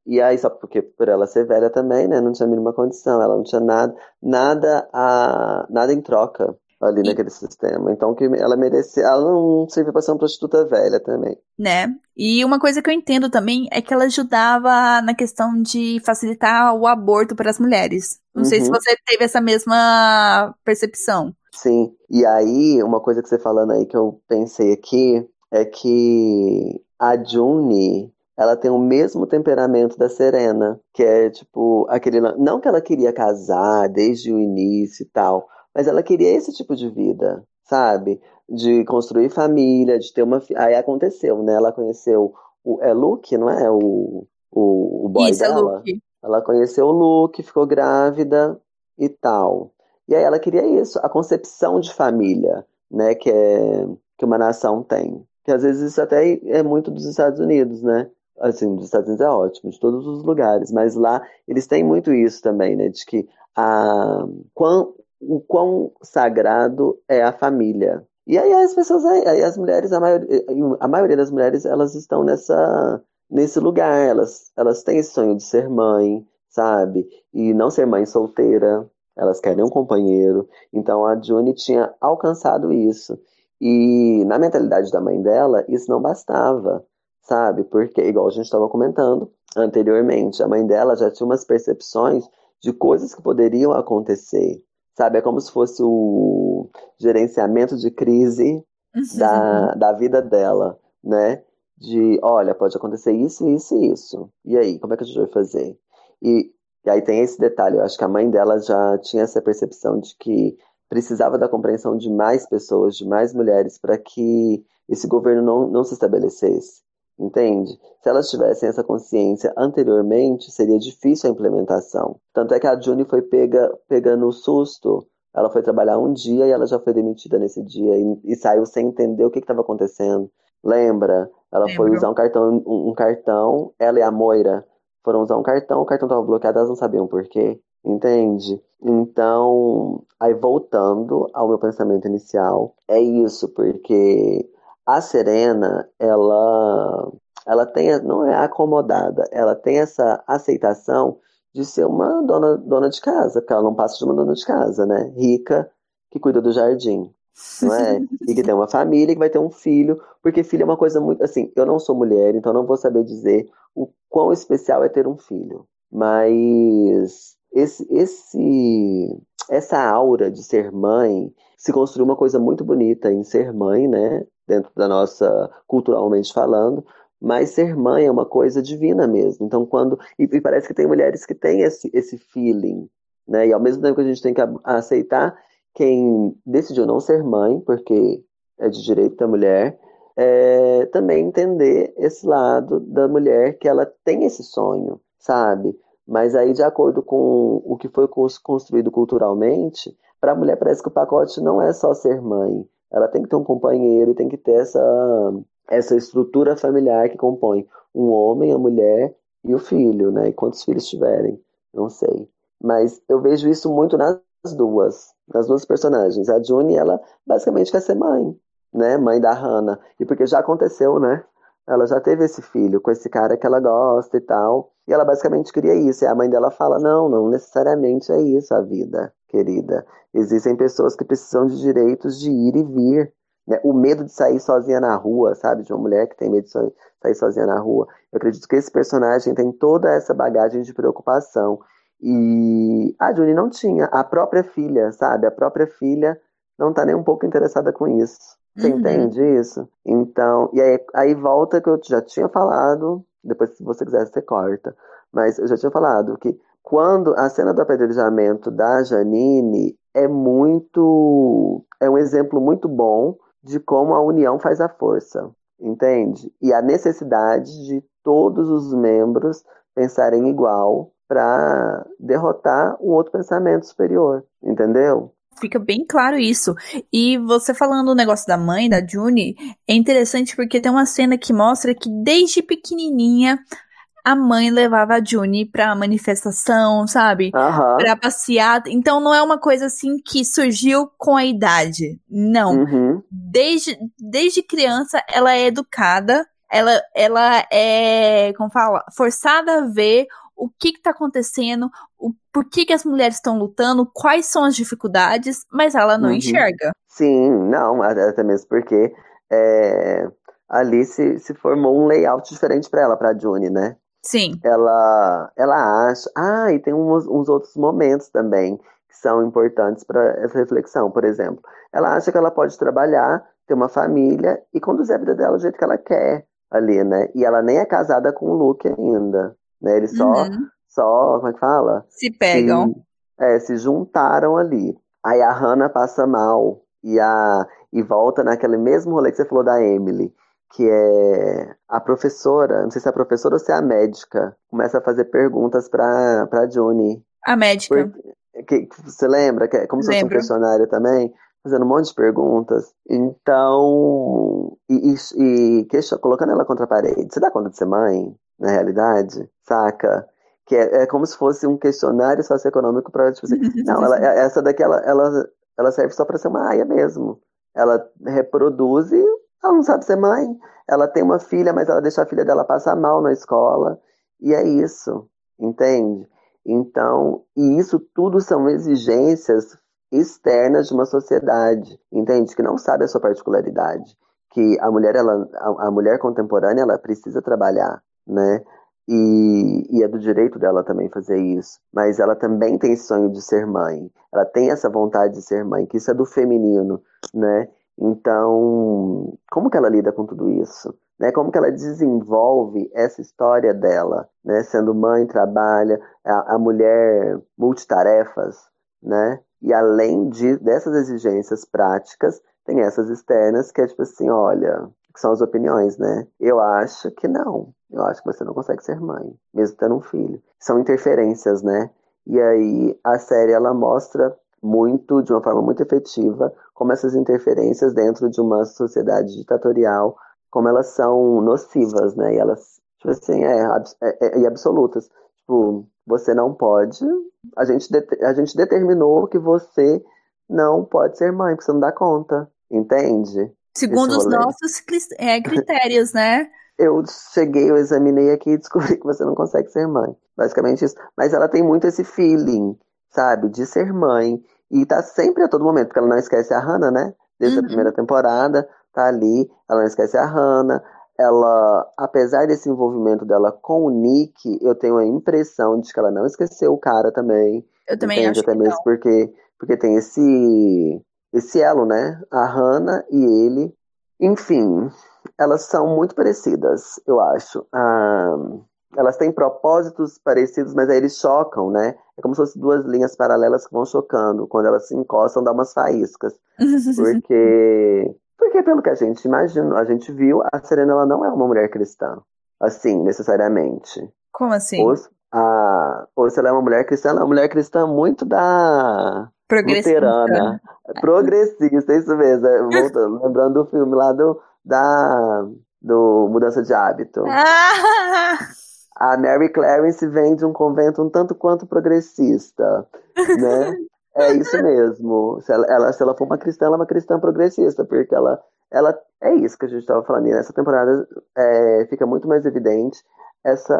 E aí, só porque por ela ser velha também, né? Não tinha a mínima condição, ela não tinha nada, nada, a, nada em troca ali E- naquele sistema. Então que ela merecia, ela não servia pra ser uma prostituta velha também. né? E uma coisa que eu entendo também é que ela ajudava na questão de facilitar o aborto para as mulheres. Não sei se Uhum. você teve essa mesma percepção. Sim, e aí, uma coisa que você falando aí que eu pensei aqui é que a Juni, ela tem o mesmo temperamento da Serena, que é tipo aquele. Não que ela queria casar desde o início e tal, mas ela queria esse tipo de vida, sabe? De construir família, de ter uma. fi- Aí aconteceu, né? Ela conheceu o. É Luke, não é? O, o, o boy Isso, é dela. Luke. Ela conheceu o Luke, ficou grávida e tal. E aí ela queria isso, a concepção de família, né, que é que uma nação tem. Que às vezes isso até é muito dos Estados Unidos, né? Assim, dos Estados Unidos é ótimo, de todos os lugares, mas lá eles têm muito isso também, né, de que a quão, o quão sagrado é a família. E aí as pessoas, aí as mulheres, a maioria, a maioria das mulheres, elas estão nessa nesse lugar, elas elas têm esse sonho de ser mãe, sabe? E não ser mãe solteira, elas querem um companheiro. Então a Juni tinha alcançado isso. E na mentalidade da mãe dela, isso não bastava, sabe? Porque, igual a gente estava comentando anteriormente, a mãe dela já tinha umas percepções de coisas que poderiam acontecer, sabe? É como se fosse o gerenciamento de crise da, da vida dela, né? De, olha, pode acontecer isso, isso e isso. E aí, como é que a gente vai fazer? E, e aí tem esse detalhe, eu acho que a mãe dela já tinha essa percepção de que precisava da compreensão de mais pessoas, de mais mulheres, para que esse governo não, não se estabelecesse. Entende? Se elas tivessem essa consciência anteriormente, seria difícil a implementação. Tanto é que a Juni foi pega, pegando o susto. Ela foi trabalhar um dia e ela já foi demitida nesse dia e, e saiu sem entender o que estava acontecendo. Lembra? Ela foi usar um cartão, um, um cartão, ela e a Moira foram usar um cartão, o cartão estava bloqueado, elas não sabiam por quê. Entende? Então, aí voltando ao meu pensamento inicial, é isso, porque a Serena, ela, ela tem, não é acomodada, ela tem essa aceitação de ser uma dona, dona de casa, porque ela não passa de uma dona de casa, né? Rica, que cuida do jardim, não é? E que tem uma família, que vai ter um filho, porque filho é uma coisa muito, assim, eu não sou mulher, então não vou saber dizer o quão especial é ter um filho, mas esse, esse, essa aura de ser mãe se construiu uma coisa muito bonita em ser mãe, né? Dentro da nossa, culturalmente falando, mas ser mãe é uma coisa divina mesmo. Então, quando. E, e parece que tem mulheres que têm esse, esse feeling, né? E ao mesmo tempo que a gente tem que aceitar quem decidiu não ser mãe, porque é de direito da mulher, é também entender esse lado da mulher que ela tem esse sonho, sabe? Mas aí, de acordo com o que foi construído culturalmente, para a mulher parece que o pacote não é só ser mãe. Ela tem que ter um companheiro e tem que ter essa, essa estrutura familiar que compõe um homem, a mulher e o filho, né? E quantos filhos tiverem, não sei. Mas eu vejo isso muito nas duas, nas duas personagens. A June, ela basicamente quer ser mãe, né? Mãe da Hannah. E porque já aconteceu, né? Ela já teve esse filho com esse cara que ela gosta e tal. E ela basicamente queria isso. E a mãe dela fala: não, não necessariamente é isso a vida, querida. Existem pessoas que precisam de direitos de ir e vir. Né? O medo de sair sozinha na rua, sabe? De uma mulher que tem medo de sair sozinha na rua. Eu acredito que esse personagem tem toda essa bagagem de preocupação. E a Juni não tinha. A própria filha, sabe? A própria filha não tá nem um pouco interessada com isso. Você uhum. entende isso? Então, e aí, aí volta que eu já tinha falado, depois se você quiser você corta, mas eu já tinha falado que quando a cena do apedrejamento da Janine é muito. é um exemplo muito bom de como a união faz a força, entende? E a necessidade de todos os membros pensarem igual para derrotar um outro pensamento superior, entendeu? Fica bem claro isso. E você falando o negócio da mãe, da June, é interessante porque tem uma cena que mostra que desde pequenininha a mãe levava a June pra manifestação, sabe? Uhum. Pra passear. Então não é uma coisa assim que surgiu com a idade. Não. Uhum. Desde, desde criança ela é educada, ela, ela é, como fala, forçada a ver o que está acontecendo, o, por que, que as mulheres estão lutando, quais são as dificuldades, mas ela não uhum. enxerga. Sim, não, até mesmo porque é, ali se, se formou um layout diferente para ela, para June, né? Sim. Ela, ela acha. Ah, e tem uns, uns outros momentos também que são importantes para essa reflexão. Por exemplo, ela acha que ela pode trabalhar, ter uma família e conduzir a vida dela do jeito que ela quer ali, né? E ela nem é casada com o Luke ainda. Né? Eles só, uhum. só, como é que fala? Se pegam. Se, é, se juntaram ali. Aí a Hannah passa mal e, a, e volta naquele mesmo rolê que você falou da Emily, que é a professora, não sei se é a professora ou se é a médica, começa a fazer perguntas pra, pra Johnny. A médica. que, você lembra? Que é como se fosse um questionário também? Fazendo um monte de perguntas. Então, e, e, e colocando ela contra a parede. Você dá conta de ser mãe? na realidade, saca? Que é, é como se fosse um questionário socioeconômico para tipo assim, não, ela, essa daqui ela, ela, ela serve só para ser uma aia mesmo. Ela reproduz ela não sabe ser mãe. Ela tem uma filha, mas ela deixa a filha dela passar mal na escola. E é isso, entende? Então, e isso tudo são exigências externas de uma sociedade, entende? Que não sabe a sua particularidade. Que a mulher, ela, a, a mulher contemporânea, ela precisa trabalhar né? E, e, é do direito dela também fazer isso. Mas ela também tem sonho de ser mãe. Ela tem essa vontade de ser mãe, que isso é do feminino, né? Então, como que ela lida com tudo isso? Né? Como que ela desenvolve essa história dela, né? Sendo mãe, trabalha, a, a mulher multitarefas, né? E além de, dessas exigências práticas, tem essas externas que é tipo assim, olha, que são as opiniões, né? Eu acho que não. Eu acho que você não consegue ser mãe, mesmo tendo um filho. São interferências, né? E aí a série ela mostra muito, de uma forma muito efetiva, como essas interferências dentro de uma sociedade ditatorial, como elas são nocivas, né? E elas, tipo assim, é, é, é, é absolutas. Tipo, você não pode. A gente, a gente determinou que você não pode ser mãe, porque você não dá conta. Entende? Segundo os nossos é, critérios, né? Eu cheguei, eu examinei aqui e descobri que você não consegue ser mãe. Basicamente isso. Mas ela tem muito esse feeling, sabe, de ser mãe. E tá sempre a todo momento, porque ela não esquece a Hannah, né? Desde uhum. a primeira temporada, tá ali, ela não esquece a Hannah. Ela, apesar desse envolvimento dela com o Nick, eu tenho a impressão de que ela não esqueceu o cara também. Eu também entende? acho Até que mesmo não. porque porque tem esse esse elo, né? A Hannah e ele. Enfim, elas são muito parecidas, eu acho. Ah, elas têm propósitos parecidos, mas aí eles chocam, né? É como se fossem duas linhas paralelas que vão chocando. Quando elas se encostam, dá umas faíscas. porque, porque pelo que a gente imagina, a gente viu, a Serena ela não é uma mulher cristã, assim, necessariamente. Como assim? Ou, a, ou se ela é uma mulher cristã, ela é uma mulher cristã muito da luterana, progressista, isso mesmo. É, voltando, lembrando do filme lá do, da, do Mudança de Hábito. Ah! A Mary Clarence vem de um convento um tanto quanto progressista, né? É isso mesmo. Se ela, ela, se ela for uma cristã, ela é uma cristã progressista, porque ela, ela é isso que a gente estava falando. E nessa temporada é, fica muito mais evidente essa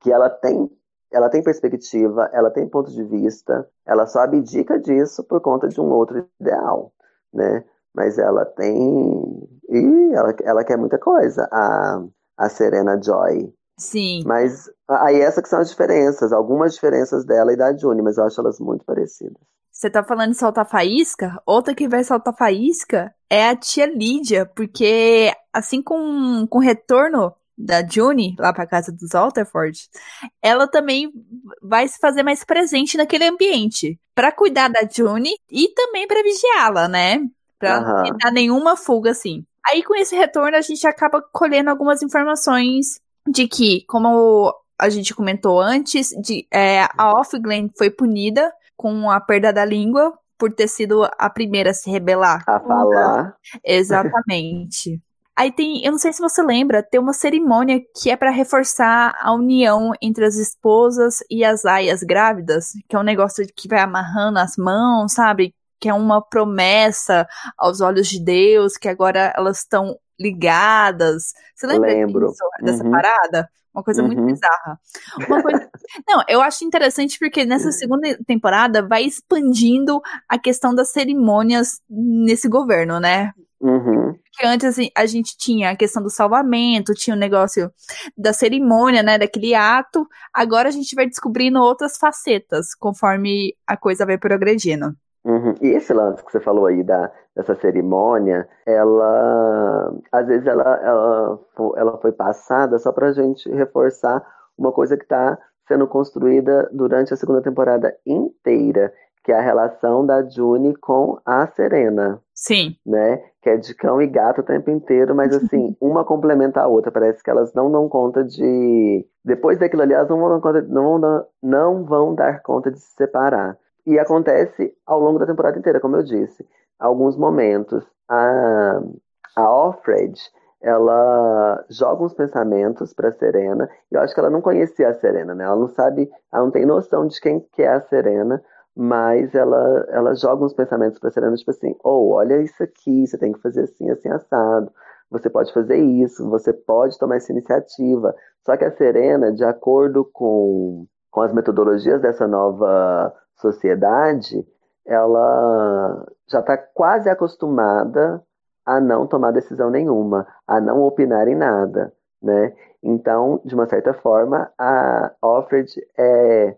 que ela tem ela tem perspectiva, ela tem ponto de vista, ela só abdica disso por conta de um outro ideal, né? Mas ela tem. e ela, ela quer muita coisa, a, a Serena Joy. Sim. Mas aí essas que são as diferenças, algumas diferenças dela e da Juni, mas eu acho elas muito parecidas. Você tá falando de soltar faísca? Outra que vai soltar faísca é a tia Lídia, porque assim com, com o retorno da June lá para casa dos Alterford, ela também vai se fazer mais presente naquele ambiente para cuidar da June e também para vigiá-la, né? Para não dar nenhuma fuga assim. Aí com esse retorno a gente acaba colhendo algumas informações de que, como a gente comentou antes, de, é, a Offglen foi punida com a perda da língua por ter sido a primeira a se rebelar. A falar. Exatamente. Aí tem, eu não sei se você lembra, tem uma cerimônia que é para reforçar a união entre as esposas e as aias grávidas, que é um negócio que vai amarrando as mãos, sabe? Que é uma promessa aos olhos de Deus, que agora elas estão ligadas. Você lembra Lembro. disso, dessa Uhum. parada? Uma coisa muito Uhum. bizarra. Uma coisa... Não, eu acho interessante porque nessa segunda temporada vai expandindo a questão das cerimônias nesse governo, né? Uhum. Porque antes assim, a gente tinha a questão do salvamento, tinha o negócio da cerimônia, né? Daquele ato. Agora a gente vai descobrindo outras facetas conforme a coisa vai progredindo. Uhum. E esse lance que você falou aí da, dessa cerimônia, ela às vezes ela, ela, ela foi passada só pra gente reforçar uma coisa que está sendo construída durante a segunda temporada inteira, que é a relação da June com a Serena, Sim. né? Que é de cão e gato o tempo inteiro, mas assim, uma complementa a outra. Parece que elas não dão conta de. Depois daquilo ali, elas não vão dar conta, não vão dar, não vão dar conta de se separar. E acontece ao longo da temporada inteira, como eu disse. Alguns momentos, a, a Offred, ela joga uns pensamentos para Serena. Eu acho que ela não conhecia a Serena, né? Ela não sabe, ela não tem noção de quem que é a Serena, mas ela, ela joga uns pensamentos para Serena, tipo assim, oh, olha isso aqui, você tem que fazer assim, assim, assado. Você pode fazer isso, você pode tomar essa iniciativa. Só que a Serena, de acordo com, com as metodologias dessa nova sociedade, ela já está quase acostumada a não tomar decisão nenhuma, a não opinar em nada, né? Então, de uma certa forma, a Offred é,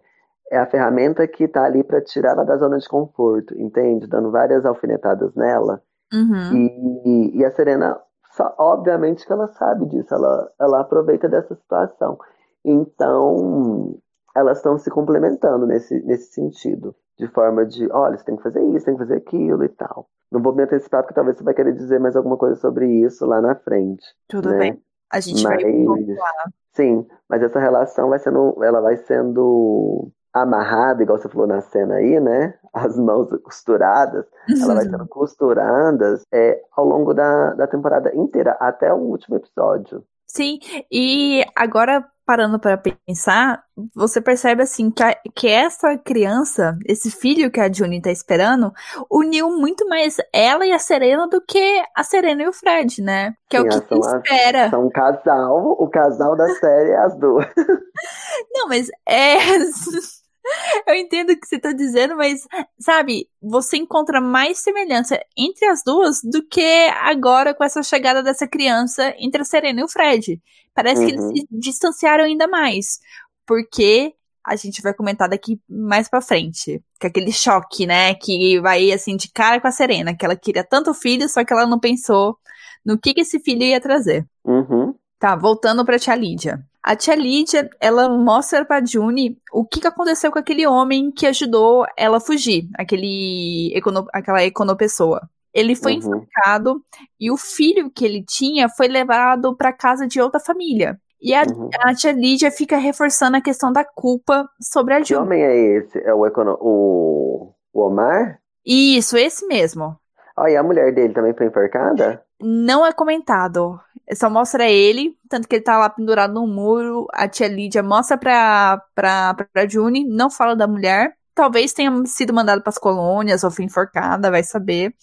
é a ferramenta que está ali para tirá-la da zona de conforto, entende? Dando várias alfinetadas nela. Uhum. E, e a Serena, só- obviamente que ela sabe disso, ela, ela aproveita dessa situação. Então, elas estão se complementando nesse, nesse sentido, de forma de, olha, você tem que fazer isso, tem que fazer aquilo e tal. Não vou me antecipar, porque talvez você vai querer dizer mais alguma coisa sobre isso lá na frente. Tudo né? bem. A gente Mas, vai pontuar. sim, mas essa relação vai sendo, ela vai sendo amarrada, igual você falou na cena aí, né? As mãos costuradas, ela vai sendo costuradas é, ao longo da, da temporada inteira, até o último episódio. Sim, e agora parando para pensar, você percebe assim que, a- que essa criança, esse filho que a Juni tá esperando, uniu muito mais ela e a Serena do que a Serena e o Fred, né? Que é o que se espera. São um casal, o casal da série é as duas. Não, mas é. Eu entendo o que você tá dizendo, mas, sabe, você encontra mais semelhança entre as duas do que agora com essa chegada dessa criança entre a Serena e o Fred. Parece que eles Uhum. se distanciaram ainda mais. Porque a gente vai comentar daqui mais pra frente. Que é aquele choque, né? Que vai assim de cara com a Serena, que ela queria tanto filho, só que ela não pensou no que, que esse filho ia trazer. Uhum. Tá, voltando pra tia Lídia. A tia Lídia, ela mostra pra June o que, que aconteceu com aquele homem que ajudou ela a fugir, aquele econo, aquela econopessoa. Ele foi uhum. enforcado e o filho que ele tinha foi levado para casa de outra família. E a, uhum. a, tia Lídia fica reforçando a questão da culpa sobre a June. Que homem é esse? É o, econo... o... o Omar? Isso, esse mesmo. Ah, e a mulher dele também foi enforcada? Não é comentado. Só mostra ele, tanto que ele tá lá pendurado no muro. A tia Lídia mostra pra, pra, pra June, não fala da mulher. Talvez tenha sido mandado pras colônias ou foi enforcada, vai saber.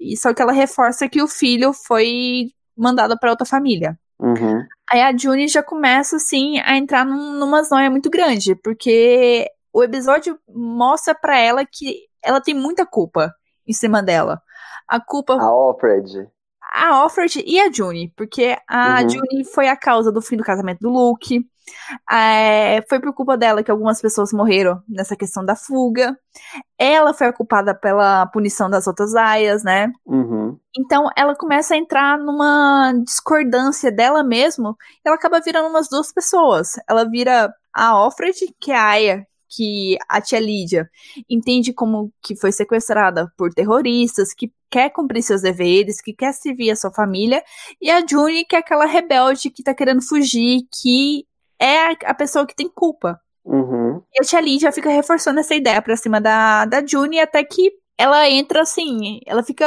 E só que ela reforça que o filho foi mandado para outra família. Uhum. Aí a June já começa, assim, a entrar num, numa zona muito grande, porque o episódio mostra para ela que ela tem muita culpa em cima dela. A culpa. A Alfred. A Alfred e a June, porque a uhum. June foi a causa do fim do casamento do Luke. É, foi por culpa dela que algumas pessoas morreram nessa questão da fuga. Ela foi culpada pela punição das outras aias, né? Uhum. Então ela começa a entrar numa discordância dela mesmo. E ela acaba virando umas duas pessoas. Ela vira a Alfred, que é a aia que a tia Lídia entende como que foi sequestrada por terroristas, que quer cumprir seus deveres, que quer servir a sua família, e a June, que é aquela rebelde que tá querendo fugir, que é a pessoa que tem culpa. Uhum. E a tia Lídia fica reforçando essa ideia pra cima da, da June, até que ela entra assim, ela fica.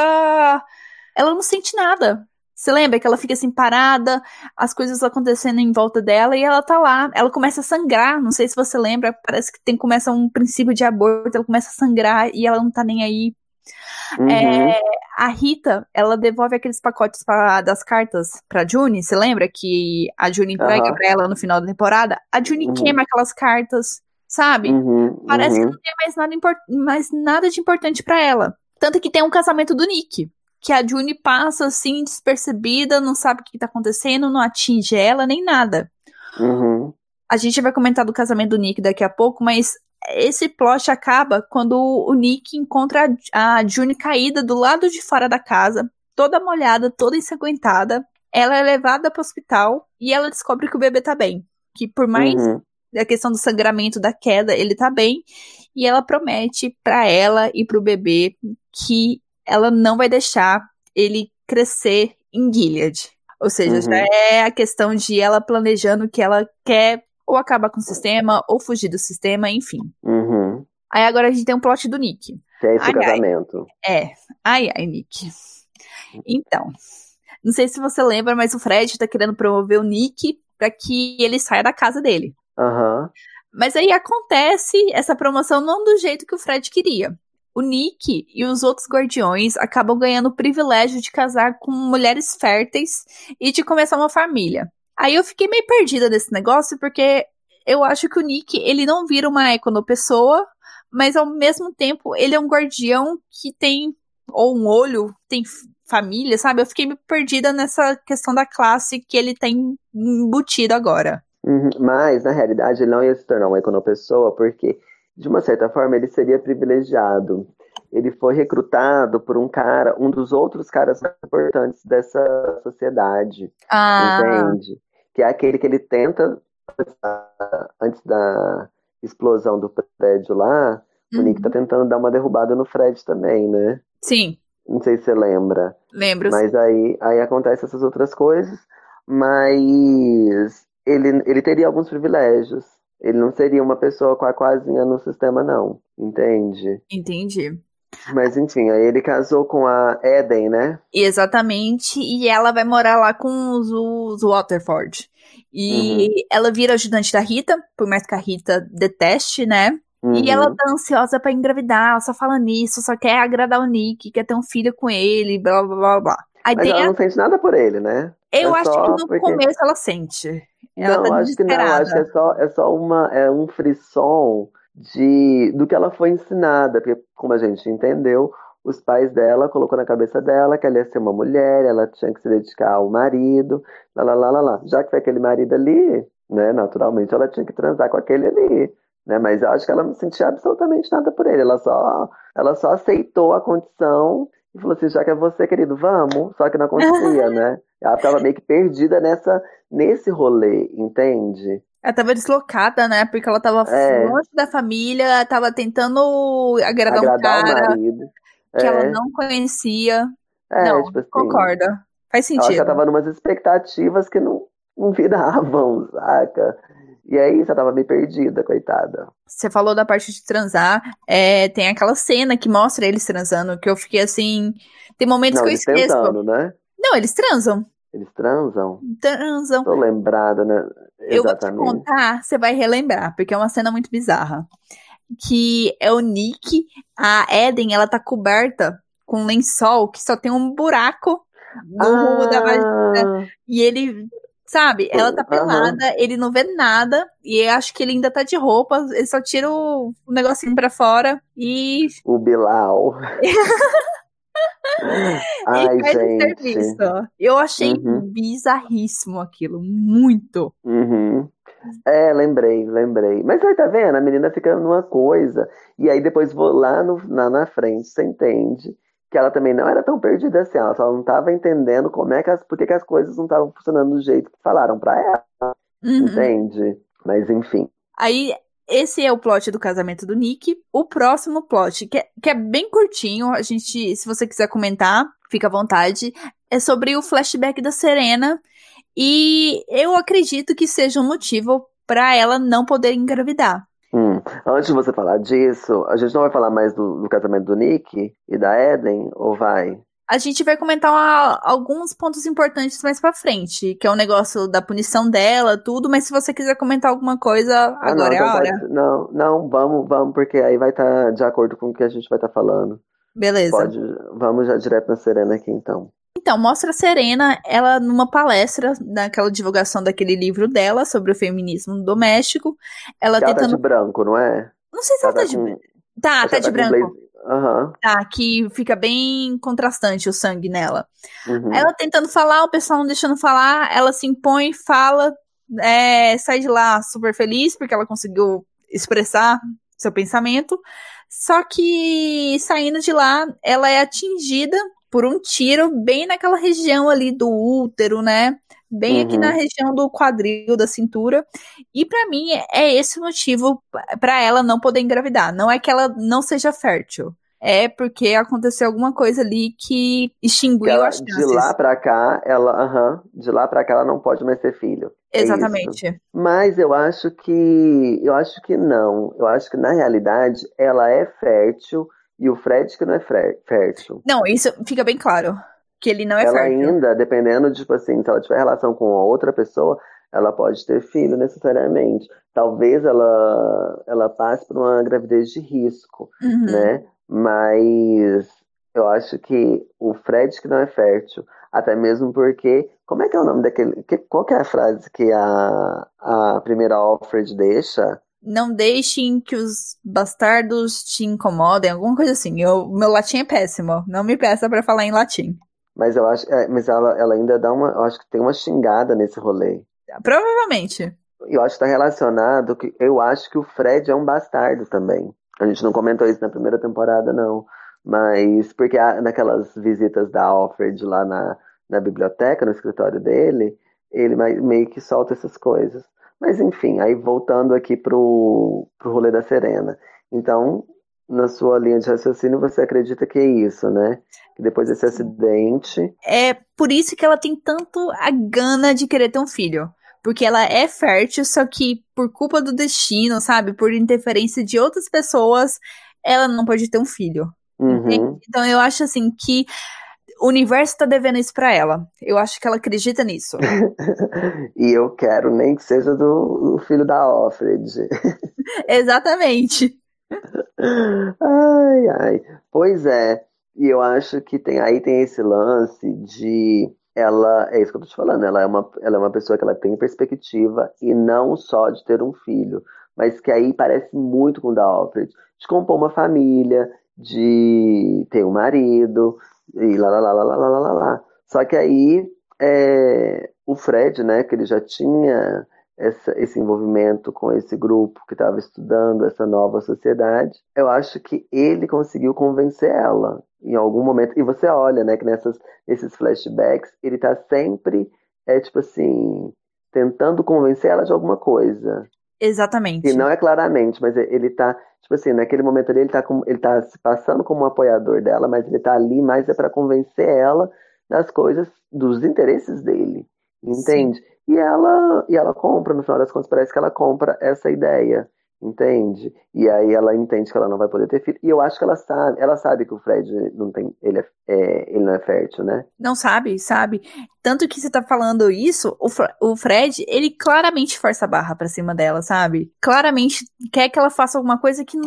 Ela não sente nada. Você lembra que ela fica assim parada, as coisas acontecendo em volta dela e ela tá lá. Ela começa a sangrar, não sei se você lembra, parece que tem começa um princípio de aborto, ela começa a sangrar e ela não tá nem aí. Uhum. É, a Rita, ela devolve aqueles pacotes pra, das cartas pra June, você lembra que a June entrega uhum. pra ela no final da temporada? A June uhum. queima aquelas cartas, sabe? Uhum. Parece que uhum. não tem mais nada, mais nada de importante para ela. Tanto que tem um casamento do Nick que a June passa assim, despercebida, não sabe o que tá acontecendo, não atinge ela, nem nada. Uhum. A gente vai comentar do casamento do Nick daqui a pouco, mas esse plot acaba quando o Nick encontra a June caída do lado de fora da casa, toda molhada, toda ensanguentada. Ela é levada para o hospital e ela descobre que o bebê tá bem. Que por mais uhum. a questão do sangramento da queda, ele tá bem. E ela promete para ela e pro bebê que ela não vai deixar ele crescer em Gilead. Ou seja, uhum. já é a questão de ela planejando que ela quer ou acabar com o sistema, ou fugir do sistema, enfim. Uhum. Aí agora a gente tem um plot do Nick. Que é esse ai, casamento. Ai. É. Ai, ai, Nick. Então, não sei se você lembra, mas o Fred tá querendo promover o Nick para que ele saia da casa dele. Uhum. Mas aí acontece essa promoção não do jeito que o Fred queria o Nick e os outros guardiões acabam ganhando o privilégio de casar com mulheres férteis e de começar uma família. Aí eu fiquei meio perdida desse negócio porque eu acho que o Nick, ele não vira uma pessoa, mas ao mesmo tempo ele é um guardião que tem ou um olho, tem família, sabe? Eu fiquei meio perdida nessa questão da classe que ele tem embutido agora. Uhum, mas, na realidade, ele não ia se tornar uma pessoa porque de uma certa forma, ele seria privilegiado. Ele foi recrutado por um cara, um dos outros caras mais importantes dessa sociedade. Ah. Entende? Que é aquele que ele tenta, antes da explosão do prédio lá, uhum. o Nick tá tentando dar uma derrubada no Fred também, né? Sim. Não sei se você lembra. Lembro. Mas aí, aí acontece essas outras coisas, mas ele, ele teria alguns privilégios. Ele não seria uma pessoa com a quasinha no sistema, não. Entende? Entendi. Mas enfim, aí ele casou com a Eden, né? Exatamente, e ela vai morar lá com os, os Waterford. E uhum. ela vira ajudante da Rita, por mais que a Rita deteste, né? Uhum. E ela tá ansiosa para engravidar, só fala nisso, só quer agradar o Nick, quer ter um filho com ele, blá blá blá blá. Aí Mas ela a... não sente nada por ele, né? Eu é acho que no porque... começo ela sente. Ela não, tá acho que não, acho que é só, é só uma, é um frisson de, do que ela foi ensinada, porque como a gente entendeu, os pais dela colocou na cabeça dela que ela ia ser uma mulher, ela tinha que se dedicar ao marido, lá, lá, lá, lá, lá. Já que foi aquele marido ali, né, naturalmente ela tinha que transar com aquele ali, né, mas eu acho que ela não sentia absolutamente nada por ele, ela só, ela só aceitou a condição e falou assim, já que é você, querido, vamos. Só que não acontecia, né? Ela ficava meio que perdida nessa, nesse rolê, entende? Ela tava deslocada, né? Porque ela tava é. longe da família, tava tentando agradar, agradar um cara o marido. que é. ela não conhecia. É, não, tipo assim. concorda. Faz sentido. ela tava numas expectativas que não, não viravam, saca? E aí você tava meio perdida, coitada. Você falou da parte de transar. é, tem aquela cena que mostra eles transando, que eu fiquei assim. Tem momentos Não, que eu eles esqueço. tentando, né? Não, eles transam. Eles transam. Transam. Tô lembrada, né? Eu vou te Exatamente. contar, você vai relembrar, porque é uma cena muito bizarra. Que é o Nick, a Eden, ela tá coberta com um lençol que só tem um buraco no rumo da vagina. Ah, E ele, sabe, ela tá pelada, ele não vê nada, e acho que ele ainda tá de roupa, ele só tira o, o negocinho pra fora e, o Bilal. Ai, e gente. serviço. Eu achei Uhum. bizarríssimo aquilo, muito. Uhum. É, lembrei, lembrei. Mas aí tá vendo? A menina fica numa coisa. E aí depois vou lá no, na, na frente, você entende que ela também não era tão perdida assim. Ela só não tava entendendo como é que as, por que que as coisas não estavam funcionando do jeito que falaram pra ela. Uhum. Entende? Mas enfim. Aí, esse é o plot do casamento do Nick. O próximo plot, que é, que é bem curtinho, a gente, se você quiser comentar, fica à vontade, é sobre o flashback da Serena. E eu acredito que seja um motivo pra ela não poder engravidar. Antes de você falar disso, a gente não vai falar mais do, do casamento do Nick e da Eden, ou vai? A gente vai comentar uma- alguns pontos importantes mais pra frente, que é o negócio da punição dela, tudo, mas se você quiser comentar alguma coisa, Ah, agora não, é então a hora. pode- não, não, vamos, vamos, porque aí vai estar de acordo com o que a gente vai estar falando. Beleza. Pode, vamos já direto na Serena aqui então. Então, mostra a Serena, ela numa palestra, naquela divulgação daquele livro dela sobre o feminismo doméstico. Ela Ela tá tentando. de branco, não é? Não sei se ela Ela tá de. com- Tá, tá que de branco. blazer- Aham. Tá, que fica bem contrastante o sangue nela. uhum. Ela tentando falar, o pessoal não deixando falar, ela se impõe, fala, é, sai de lá super feliz, porque ela conseguiu expressar seu pensamento. Só que saindo de lá, ela é atingida por um tiro bem naquela região ali do útero, né? Bem aqui Uhum. na região do quadril, da cintura. E pra mim é- é esse o motivo pra ela não poder engravidar. Não é que ela não seja fértil. É porque aconteceu alguma coisa ali que extinguiu ela, as de chances. lá pra cá, ela, aham, de lá pra cá ela não pode mais ter filho. É. Exatamente. Mas eu acho que, eu acho que não. Eu acho que na realidade ela é fértil e o Fred que não é fértil. Não, isso fica bem claro. Que ele não é ela fértil. ainda, dependendo, tipo assim, se ela tiver relação com outra pessoa, ela pode ter filho necessariamente. Talvez ela, ela passe por uma gravidez de risco, Uhum. né? Mas eu acho que o Fred que não é fértil, até mesmo porque, como é que é o nome daquele, que, qual que é a frase que a, a primeira Alfred deixa? Não deixem que os bastardos te incomodem, alguma coisa assim. Eu, meu latim é péssimo. Não me peça pra falar em latim. Mas eu acho, é, mas ela, ela ainda dá uma, eu acho que tem uma xingada nesse rolê. Provavelmente. Eu acho que está relacionado que eu acho que o Fred é um bastardo também. A gente não comentou isso na primeira temporada, não. Mas porque naquelas visitas da Alfred lá na, na biblioteca, no escritório dele, ele meio que solta essas coisas. Mas enfim, aí voltando aqui pro, pro rolê da Serena. Então, na sua linha de raciocínio, você acredita que é isso, né? Que depois desse acidente. É por isso que ela tem tanto a gana de querer ter um filho. Porque ela é fértil, só que por culpa do destino, sabe? Por interferência de outras pessoas, ela não pode ter um filho. Uhum. Então eu acho assim que o universo tá devendo isso pra ela. Eu acho que ela acredita nisso. E eu quero nem que seja do, do filho da Alfred. Exatamente. Ai, ai. Pois é. E eu acho que tem aí tem esse lance de ela, é isso que eu tô te falando, ela é uma, ela é uma pessoa que ela tem perspectiva e não só de ter um filho, mas que aí parece muito com o da Alfred, de compor uma família, de ter um marido e lá, lá, lá, lá, lá, lá, lá, lá. Só que aí é, o Fred, né, que ele já tinha essa, esse envolvimento com esse grupo que estava estudando essa nova sociedade, eu acho que ele conseguiu convencer ela em algum momento. E você olha, né, que nessas, nesses flashbacks ele está sempre, é tipo assim, tentando convencer ela de alguma coisa. Exatamente. Que não é claramente, mas ele tá, tipo assim, naquele momento ali ele tá, com, ele tá se passando como um apoiador dela, mas ele tá ali mais é para convencer ela das coisas, dos interesses dele. Entende? Sim. E ela, e ela compra, no final das contas, parece que ela compra essa ideia. Entende? E aí ela entende que ela não vai poder ter filho. E eu acho que ela sabe, ela sabe que o Fred não tem, ele, é, é ele não é fértil, né? Não sabe, sabe. Tanto que você tá falando isso, o, o Fred, ele claramente força a barra pra cima dela, sabe? Claramente quer que ela faça alguma coisa que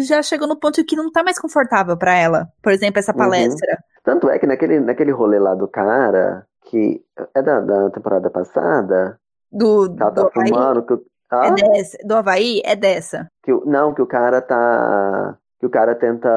já chegou no ponto que não tá mais confortável para ela. Por exemplo, essa uhum. palestra. Uhum. Tanto é que naquele, naquele rolê lá do cara, que é da, da temporada passada, do, ela tá do fumando, que, é dessa. Do Havaí é dessa. Que, não, que o cara tá. Que o cara tenta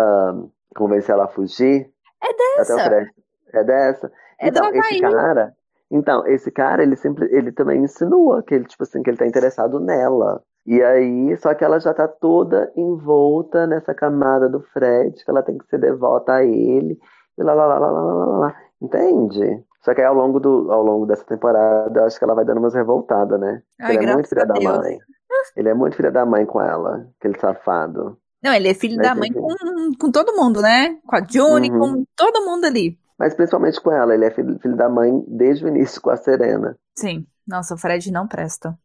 convencer ela a fugir. É dessa. É dessa. É então, do esse cara. Então, esse cara, ele sempre. Ele também insinua que ele, tipo assim, que ele tá interessado nela. E aí, só que ela já tá toda envolta nessa camada do Fred, que ela tem que ser devota a ele. E lá, lá, lá, lá, lá, lá, lá. Entende? Só que aí ao longo, do, ao longo dessa temporada, acho que ela vai dando umas revoltadas, né? Ai, ele é muito filha da mãe. Ele é muito filha da mãe com ela, aquele safado. Não, ele é filho Mas, da mãe com, com todo mundo, né? Com a Juni, uhum. com todo mundo ali. Mas principalmente com ela, ele é filho, filho da mãe desde o início com a Serena. Sim. Nossa, o Fred não presta.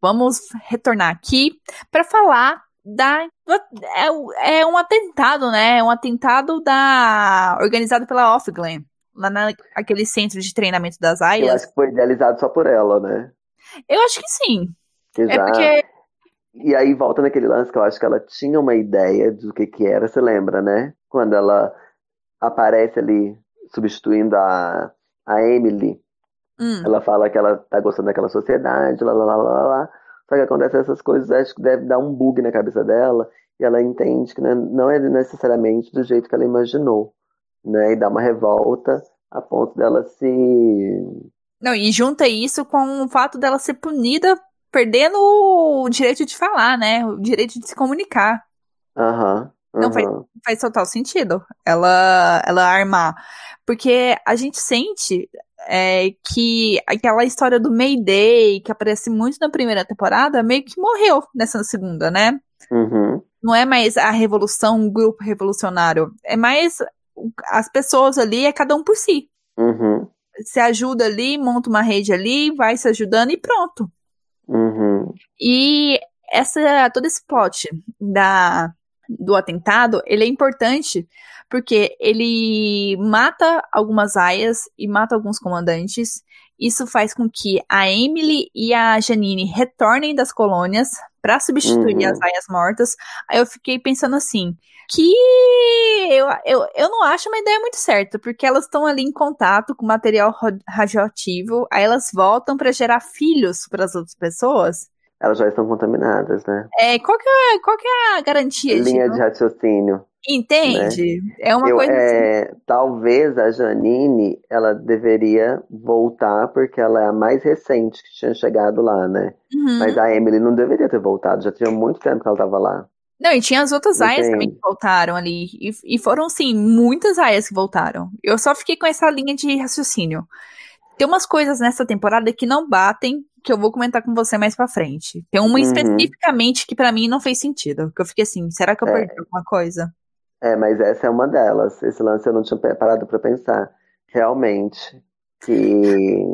Vamos retornar aqui para falar da é, é um atentado, né? É um atentado da organizado pela Offglen, lá naquele centro de treinamento das aias. Eu acho que foi idealizado só por ela, né? Eu acho que sim. Exato. É porque e aí volta naquele lance que eu acho que ela tinha uma ideia do que que era, você lembra, né? Quando ela aparece ali substituindo a, a Emily. Hum. Ela fala que ela tá gostando daquela sociedade, lá, lá, lá, lá, lá. Só que acontece essas coisas, acho que deve dar um bug na cabeça dela e ela entende que não é necessariamente do jeito que ela imaginou, né? E dá uma revolta a ponto dela se. Não, e junta isso com o fato dela ser punida perdendo o direito de falar, né? O direito de se comunicar. Aham. Uhum, Não faz, faz total sentido ela, ela armar. Porque a gente sente é, que aquela história do Mayday, que aparece muito na primeira temporada, meio que morreu nessa segunda, né? Uhum. Não é mais a revolução, um grupo revolucionário. É mais as pessoas ali, é cada um por si. Uhum. Se ajuda ali, monta uma rede ali, vai se ajudando e pronto. Uhum. E essa, todo esse plot da, do atentado, ele é importante porque ele mata algumas aias e mata alguns comandantes. Isso faz com que a Emily e a Janine retornem das colônias para substituir uhum. as aias mortas. Aí eu fiquei pensando assim, que eu, eu, eu não acho uma ideia muito certa, porque elas estão ali em contato com material radioativo, aí elas voltam para gerar filhos para as outras pessoas. Elas já estão contaminadas, né? É, qual que é, qual que é a garantia Linha de, de raciocínio. Entende? Né? É uma Eu, coisa é, assim. Talvez a Janine, ela deveria voltar, porque ela é a mais recente que tinha chegado lá, né? Uhum. Mas a Emily não deveria ter voltado, já tinha muito tempo que ela estava lá. Não, e tinha as outras aias também que voltaram ali. E, e foram, sim, muitas aias que voltaram. Eu só fiquei com essa linha de raciocínio. Tem umas coisas nessa temporada que não batem que eu vou comentar com você mais pra frente. Tem uma uhum. especificamente que para mim não fez sentido. Que eu fiquei assim, será que eu é. perdi alguma coisa? É, mas essa é uma delas. Esse lance eu não tinha parado para pensar. Realmente. Que.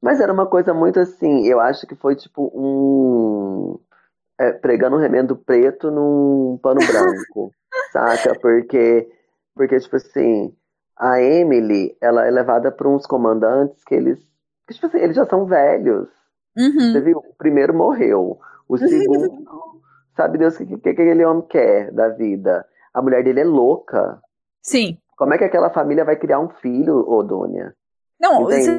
Mas era uma coisa muito assim. Eu acho que foi tipo um. É, pregando um remendo preto num pano branco. saca? Porque. Porque, tipo assim. A Emily, ela é levada por uns comandantes que eles. Que, tipo assim, eles já são velhos. Uhum. Você viu? O primeiro morreu. O segundo, sabe Deus o que, que, que aquele homem quer da vida. A mulher dele é louca. Sim. Como é que aquela família vai criar um filho, ô Dônia? Não, isso...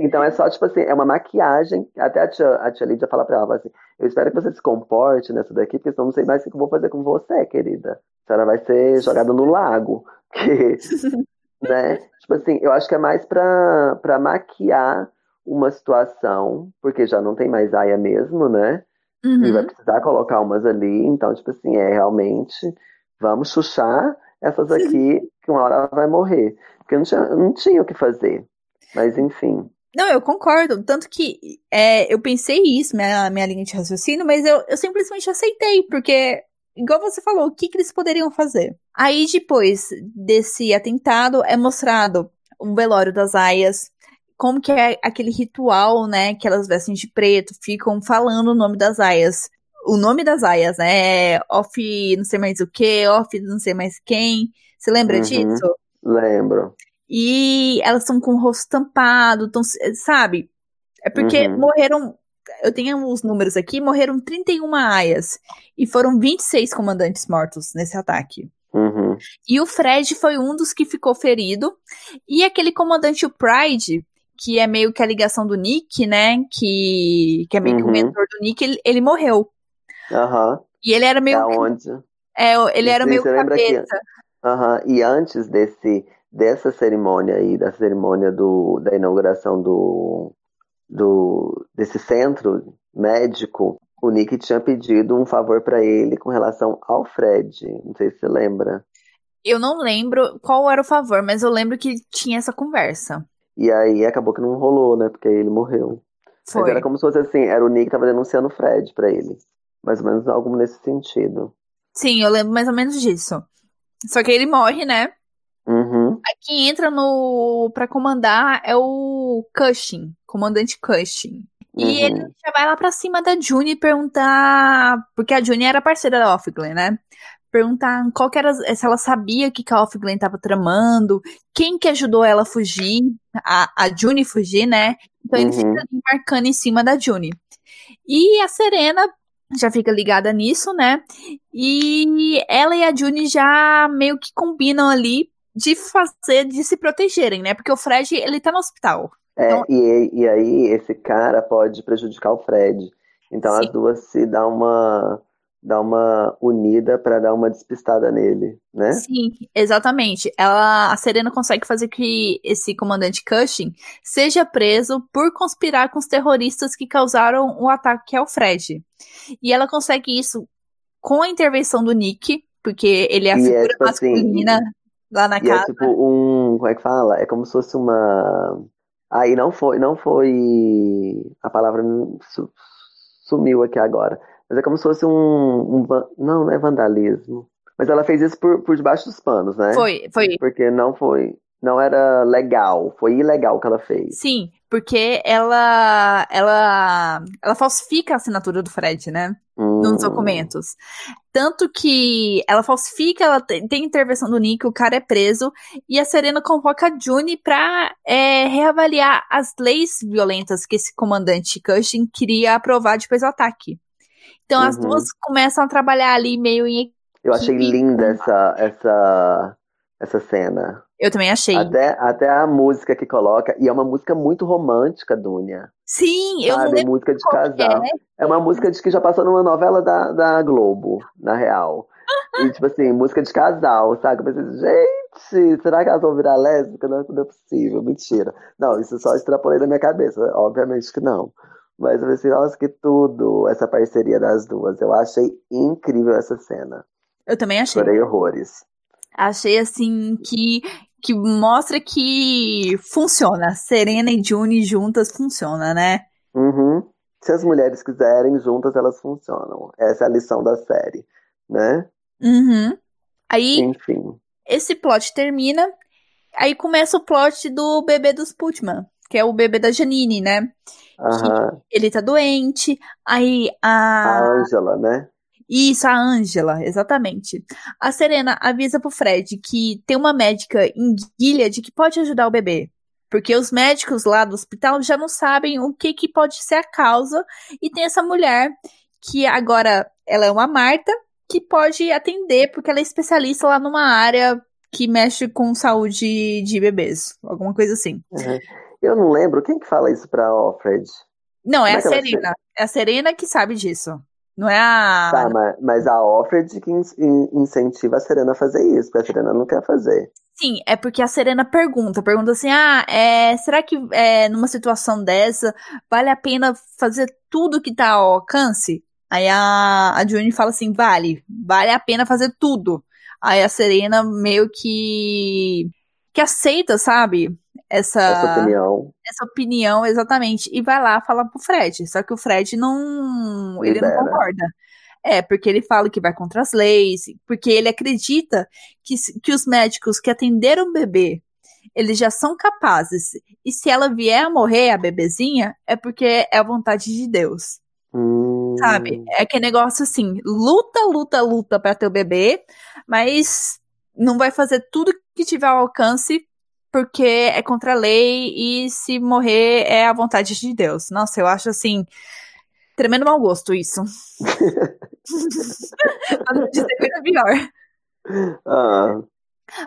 Então é só, tipo assim, é uma maquiagem. Até a tia, a tia Lídia fala pra ela, assim, eu espero que você se comporte nessa daqui, porque senão não sei mais o que eu vou fazer com você, querida. A senhora vai ser jogada no lago. Porque, né? Tipo assim, eu acho que é mais pra, pra maquiar uma situação, porque já não tem mais aia mesmo, né? Uhum. E vai precisar colocar umas ali, então, tipo assim, é realmente, vamos chuchar essas aqui, que uma hora ela vai morrer. Porque não tinha, não tinha o que fazer. Mas, enfim. Não, eu concordo. Tanto que é, eu pensei isso, minha, minha linha de raciocínio, mas eu, eu simplesmente aceitei, porque, igual você falou, o que, que eles poderiam fazer? Aí, depois desse atentado, é mostrado um velório das aias, como que é aquele ritual, né, que elas vestem de preto, ficam falando o nome das aias. O nome das aias, né, é off não sei mais o que, off não sei mais quem. Você lembra Uhum. disso? Lembro. E elas estão com o rosto tampado, tão, sabe? É porque Uhum. morreram. Eu tenho os números aqui, morreram 31 aias. E foram 26 comandantes mortos nesse ataque. Uhum. E o Fred foi um dos que ficou ferido. E aquele comandante, o Pride, que é meio que a ligação do Nick, né? Que, que é meio que o Uhum. mentor do Nick, ele, ele morreu. Aham. E ele era meio. onde? É, ele era Sim, meio cabeça. Aham. E antes desse, dessa cerimônia aí, da cerimônia do, da inauguração do, do, desse centro médico, o Nick tinha pedido um favor pra ele com relação ao Fred. Não sei se você lembra. Eu não lembro qual era o favor, mas eu lembro que tinha essa conversa. E aí acabou que não rolou, né? Porque aí ele morreu. Mas Foi. era como se fosse assim, era o Nick que tava denunciando o Fred pra ele. Mais ou menos algo nesse sentido. Sim, eu lembro mais ou menos disso. Só que ele morre, né? Uhum. Aí quem entra no para comandar é o Cushing, comandante Cushing. E Uhum. ele já vai lá pra cima da June perguntar, porque a June era parceira da Offglen, né? Perguntar qual que era, se ela sabia que que a Offglen tava tramando, quem que ajudou ela a fugir, a, a June fugir, né? Então ele Uhum. fica marcando em cima da June. E a Serena já fica ligada nisso, né? E ela e a June já meio que combinam ali de fazer, de se protegerem, né? Porque o Fred, ele tá no hospital. É, Então- e, e aí esse cara pode prejudicar o Fred. Então Sim. as duas se dá uma dá uma unida pra dar uma despistada nele, né? Sim, exatamente. Ela, a Serena consegue fazer que esse comandante Cushing seja preso por conspirar com os terroristas que causaram o ataque ao Fred. E ela consegue isso com a intervenção do Nick, porque ele é a E é, figura tipo assim, masculina lá na é casa. tipo um, como é que fala? É como se fosse uma Aí não foi, não foi a palavra sumiu aqui agora. Mas é como se fosse um, um não, não é vandalismo. Mas ela fez isso por, por debaixo dos panos, né? Foi, foi. Porque não foi, não era legal, foi ilegal o que ela fez. Sim, porque ela, ela, ela falsifica a assinatura do Fred, né? nos Hum, documentos. Tanto que ela falsifica, ela tem, tem intervenção do Nick, o cara é preso, e a Serena convoca a June pra é, reavaliar as leis violentas que esse comandante Cushing queria aprovar depois do ataque. Então as Uhum. duas começam a trabalhar ali meio em. Eu achei linda essa, essa, essa cena. Eu também achei. Até, até a música que coloca, e é uma música muito romântica, Dunia. Sim, eu não Sabe? lembro música de casal. é. É uma música de que já passou numa novela da, da Globo, na real. E, tipo assim, música de casal, sabe? Eu pensei, gente, será que elas vão virar lésbica? Não, não é possível, mentira. Não, isso só extrapolei da minha cabeça, obviamente que não. Mas eu pensei, nossa, que tudo, essa parceria das duas. Eu achei incrível essa cena. Eu também achei. Chorei horrores. Achei assim que que mostra que funciona. Serena e June juntas funciona, né? Uhum. Se as mulheres quiserem, juntas elas funcionam. Essa é a lição da série, né? Uhum. Aí Enfim. esse plot termina, aí começa o plot do bebê dos Putman, que é o bebê da Janine, né? Aham. Ele tá doente, aí A a Ângela, né? Isso, a Angela, exatamente. A Serena avisa pro Fred que tem uma médica em Gilead que pode ajudar o bebê. Porque os médicos lá do hospital já não sabem o que, que pode ser a causa. E tem essa mulher que agora ela é uma Marta que pode atender, porque ela é especialista lá numa área que mexe com saúde de bebês. Alguma coisa assim. Uhum. Eu não lembro quem que fala isso pra Alfred. Não, é a é ela Serena. É a Serena que sabe disso. Não é a. Tá, mas, mas a Alfred que in- in- incentiva a Serena a fazer isso, porque a Serena não quer fazer. Sim, é porque a Serena pergunta, pergunta assim, ah, é, será que é, numa situação dessa vale a pena fazer tudo que tá ao alcance? Aí a, a June fala assim, vale, vale a pena fazer tudo. Aí a Serena meio que que aceita, sabe? Essa, essa opinião. Essa opinião, exatamente. E vai lá falar pro Fred. Só que o Fred não. Ele não concorda. É, porque ele fala que vai contra as leis, porque ele acredita que, que os médicos que atenderam o bebê, eles já são capazes. E se ela vier a morrer, a bebezinha, é porque é a vontade de Deus. Hum. Sabe? É que negócio assim, luta, luta, luta para ter o bebê, mas não vai fazer tudo que tiver ao alcance porque é contra a lei e se morrer é a vontade de Deus. Nossa, eu acho assim tremendo mau gosto isso. pra não dizer coisa pior. Ah.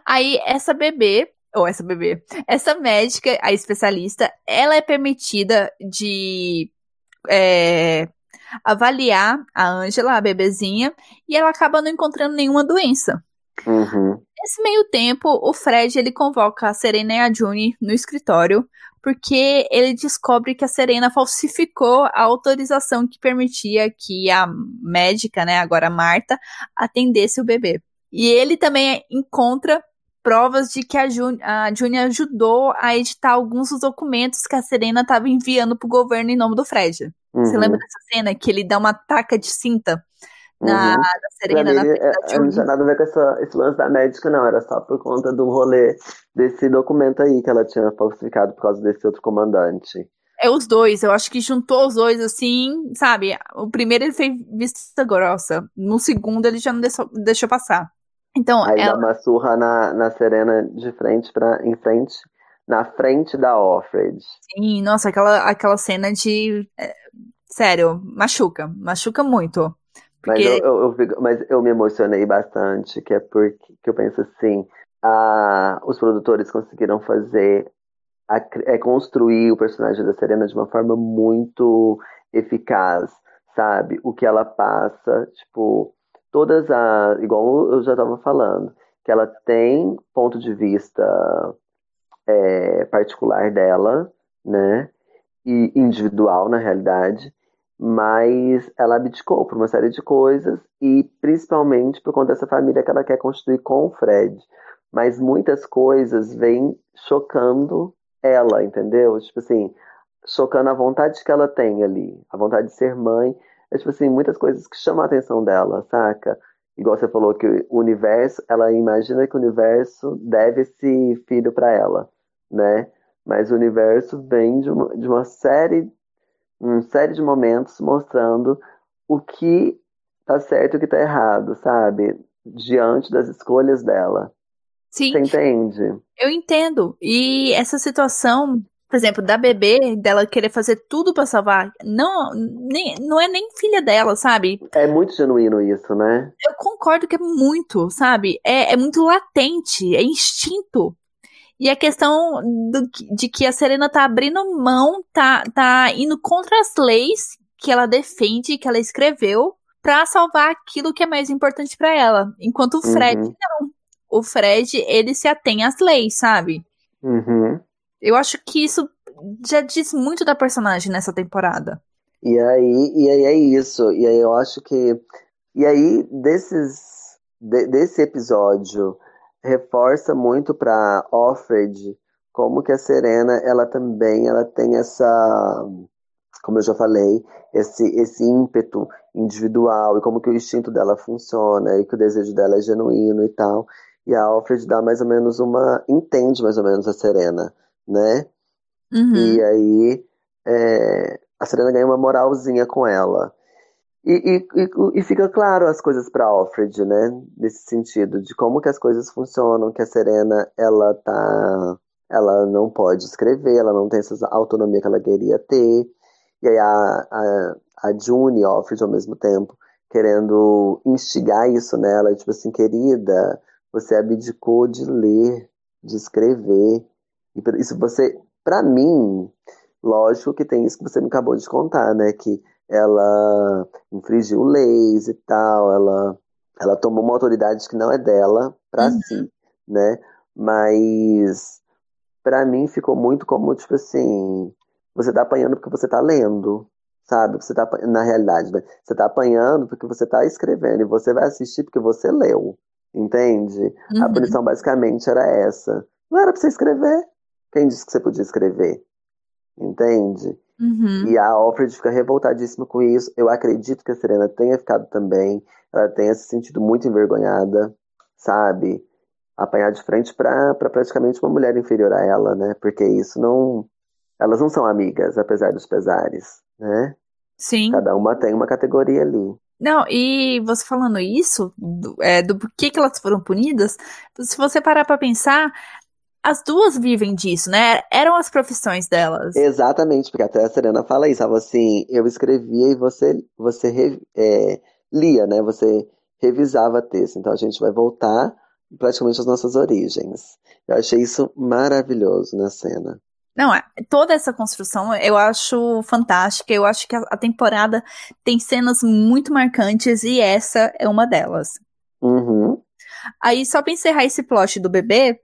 Aí essa bebê, ou essa bebê, essa médica, a especialista, ela é permitida de é, avaliar a Ângela, a bebezinha, e ela acaba não encontrando nenhuma doença. Uhum. Nesse meio tempo, o Fred ele convoca a Serena e a June no escritório porque ele descobre que a Serena falsificou a autorização que permitia que a médica, né, agora Marta, atendesse o bebê. E ele também encontra provas de que a June, a June ajudou a editar alguns dos documentos que a Serena estava enviando para o governo em nome do Fred. Uhum. Você lembra dessa cena que ele dá uma taca de cinta na, uhum. Serena, na frente é, da Não tinha nada a ver com essa, esse lance da médica, não. Era só por conta do rolê desse documento aí que ela tinha falsificado por causa desse outro comandante. É os dois, eu acho que juntou os dois assim, sabe? O primeiro ele fez vista grossa, no segundo ele já não deixou, deixou passar. Então, aí ela... dá uma surra na, na Serena de frente para em frente, na frente da Offred. Sim, nossa, aquela, aquela cena de. É, sério, machuca, machuca muito. Porque... Mas, eu, eu, eu, mas eu me emocionei bastante, que é porque que eu penso assim, a, os produtores conseguiram fazer, a, é, construir o personagem da Serena de uma forma muito eficaz, sabe? O que ela passa, tipo, todas as. Igual eu já estava falando, que ela tem ponto de vista é, particular dela, né? E individual, na realidade mas ela abdicou por uma série de coisas e principalmente por conta dessa família que ela quer construir com o Fred. Mas muitas coisas vêm chocando ela, entendeu? Tipo assim, chocando a vontade que ela tem ali, a vontade de ser mãe. É tipo assim, muitas coisas que chamam a atenção dela, saca? Igual você falou que o universo, ela imagina que o universo deve esse filho para ela, né? Mas o universo vem de uma, de uma série uma série de momentos mostrando o que tá certo e o que tá errado, sabe? Diante das escolhas dela. Sim. Você entende? Eu entendo. E essa situação, por exemplo, da bebê, dela querer fazer tudo para salvar, não, nem, não é nem filha dela, sabe? É muito genuíno isso, né? Eu concordo que é muito, sabe? É, é muito latente, é instinto. E a questão do, de que a Serena tá abrindo mão, tá, tá indo contra as leis que ela defende, que ela escreveu, para salvar aquilo que é mais importante para ela. Enquanto o Fred uhum. não. O Fred, ele se atém às leis, sabe? Uhum. Eu acho que isso já diz muito da personagem nessa temporada. E aí, e aí é isso. E aí eu acho que. E aí, desses. De, desse episódio reforça muito para Offred como que a Serena ela também ela tem essa como eu já falei esse esse ímpeto individual e como que o instinto dela funciona e que o desejo dela é genuíno e tal. E a Offred dá mais ou menos uma entende mais ou menos a Serena né? Uhum. e aí é, a Serena ganha uma moralzinha com ela e, e, e, fica claro as coisas para Alfred, né? Nesse sentido, de como que as coisas funcionam, que a Serena, ela tá. Ela não pode escrever, ela não tem essa autonomia que ela queria ter. E aí a, a, a June e Alfred, ao mesmo tempo, querendo instigar isso nela, tipo assim, querida, você abdicou de ler, de escrever. E isso você, para mim, lógico que tem isso que você me acabou de contar, né? Que ela infringiu leis e tal, ela, ela tomou uma autoridade que não é dela para uhum. si, né? Mas para mim ficou muito como, tipo assim, você tá apanhando porque você tá lendo, sabe? Você tá na realidade, né? Você tá apanhando porque você tá escrevendo e você vai assistir porque você leu, entende? Uhum. A punição basicamente era essa. Não era pra você escrever, Quem disse que você podia escrever? Entende? Uhum. E a Alfred fica revoltadíssima com isso. Eu acredito que a Serena tenha ficado também. Ela tenha se sentido muito envergonhada, sabe? Apanhar de frente para praticamente uma mulher inferior a ela, né? Porque isso não. Elas não são amigas, apesar dos pesares, né? Sim. Cada uma tem uma categoria ali. Não, e você falando isso, do, é, do porquê que elas foram punidas, se você parar pra pensar, as duas vivem disso, né? Eram as profissões delas. Exatamente, porque até a Serena fala isso, ela assim, eu escrevia e você, você é, lia, né? Você revisava texto. Então a gente vai voltar praticamente às nossas origens. Eu achei isso maravilhoso na cena. Não, é, toda essa construção eu acho fantástica. Eu acho que a, a temporada tem cenas muito marcantes e essa é uma delas. Uhum. Aí, só pra encerrar esse plot do bebê,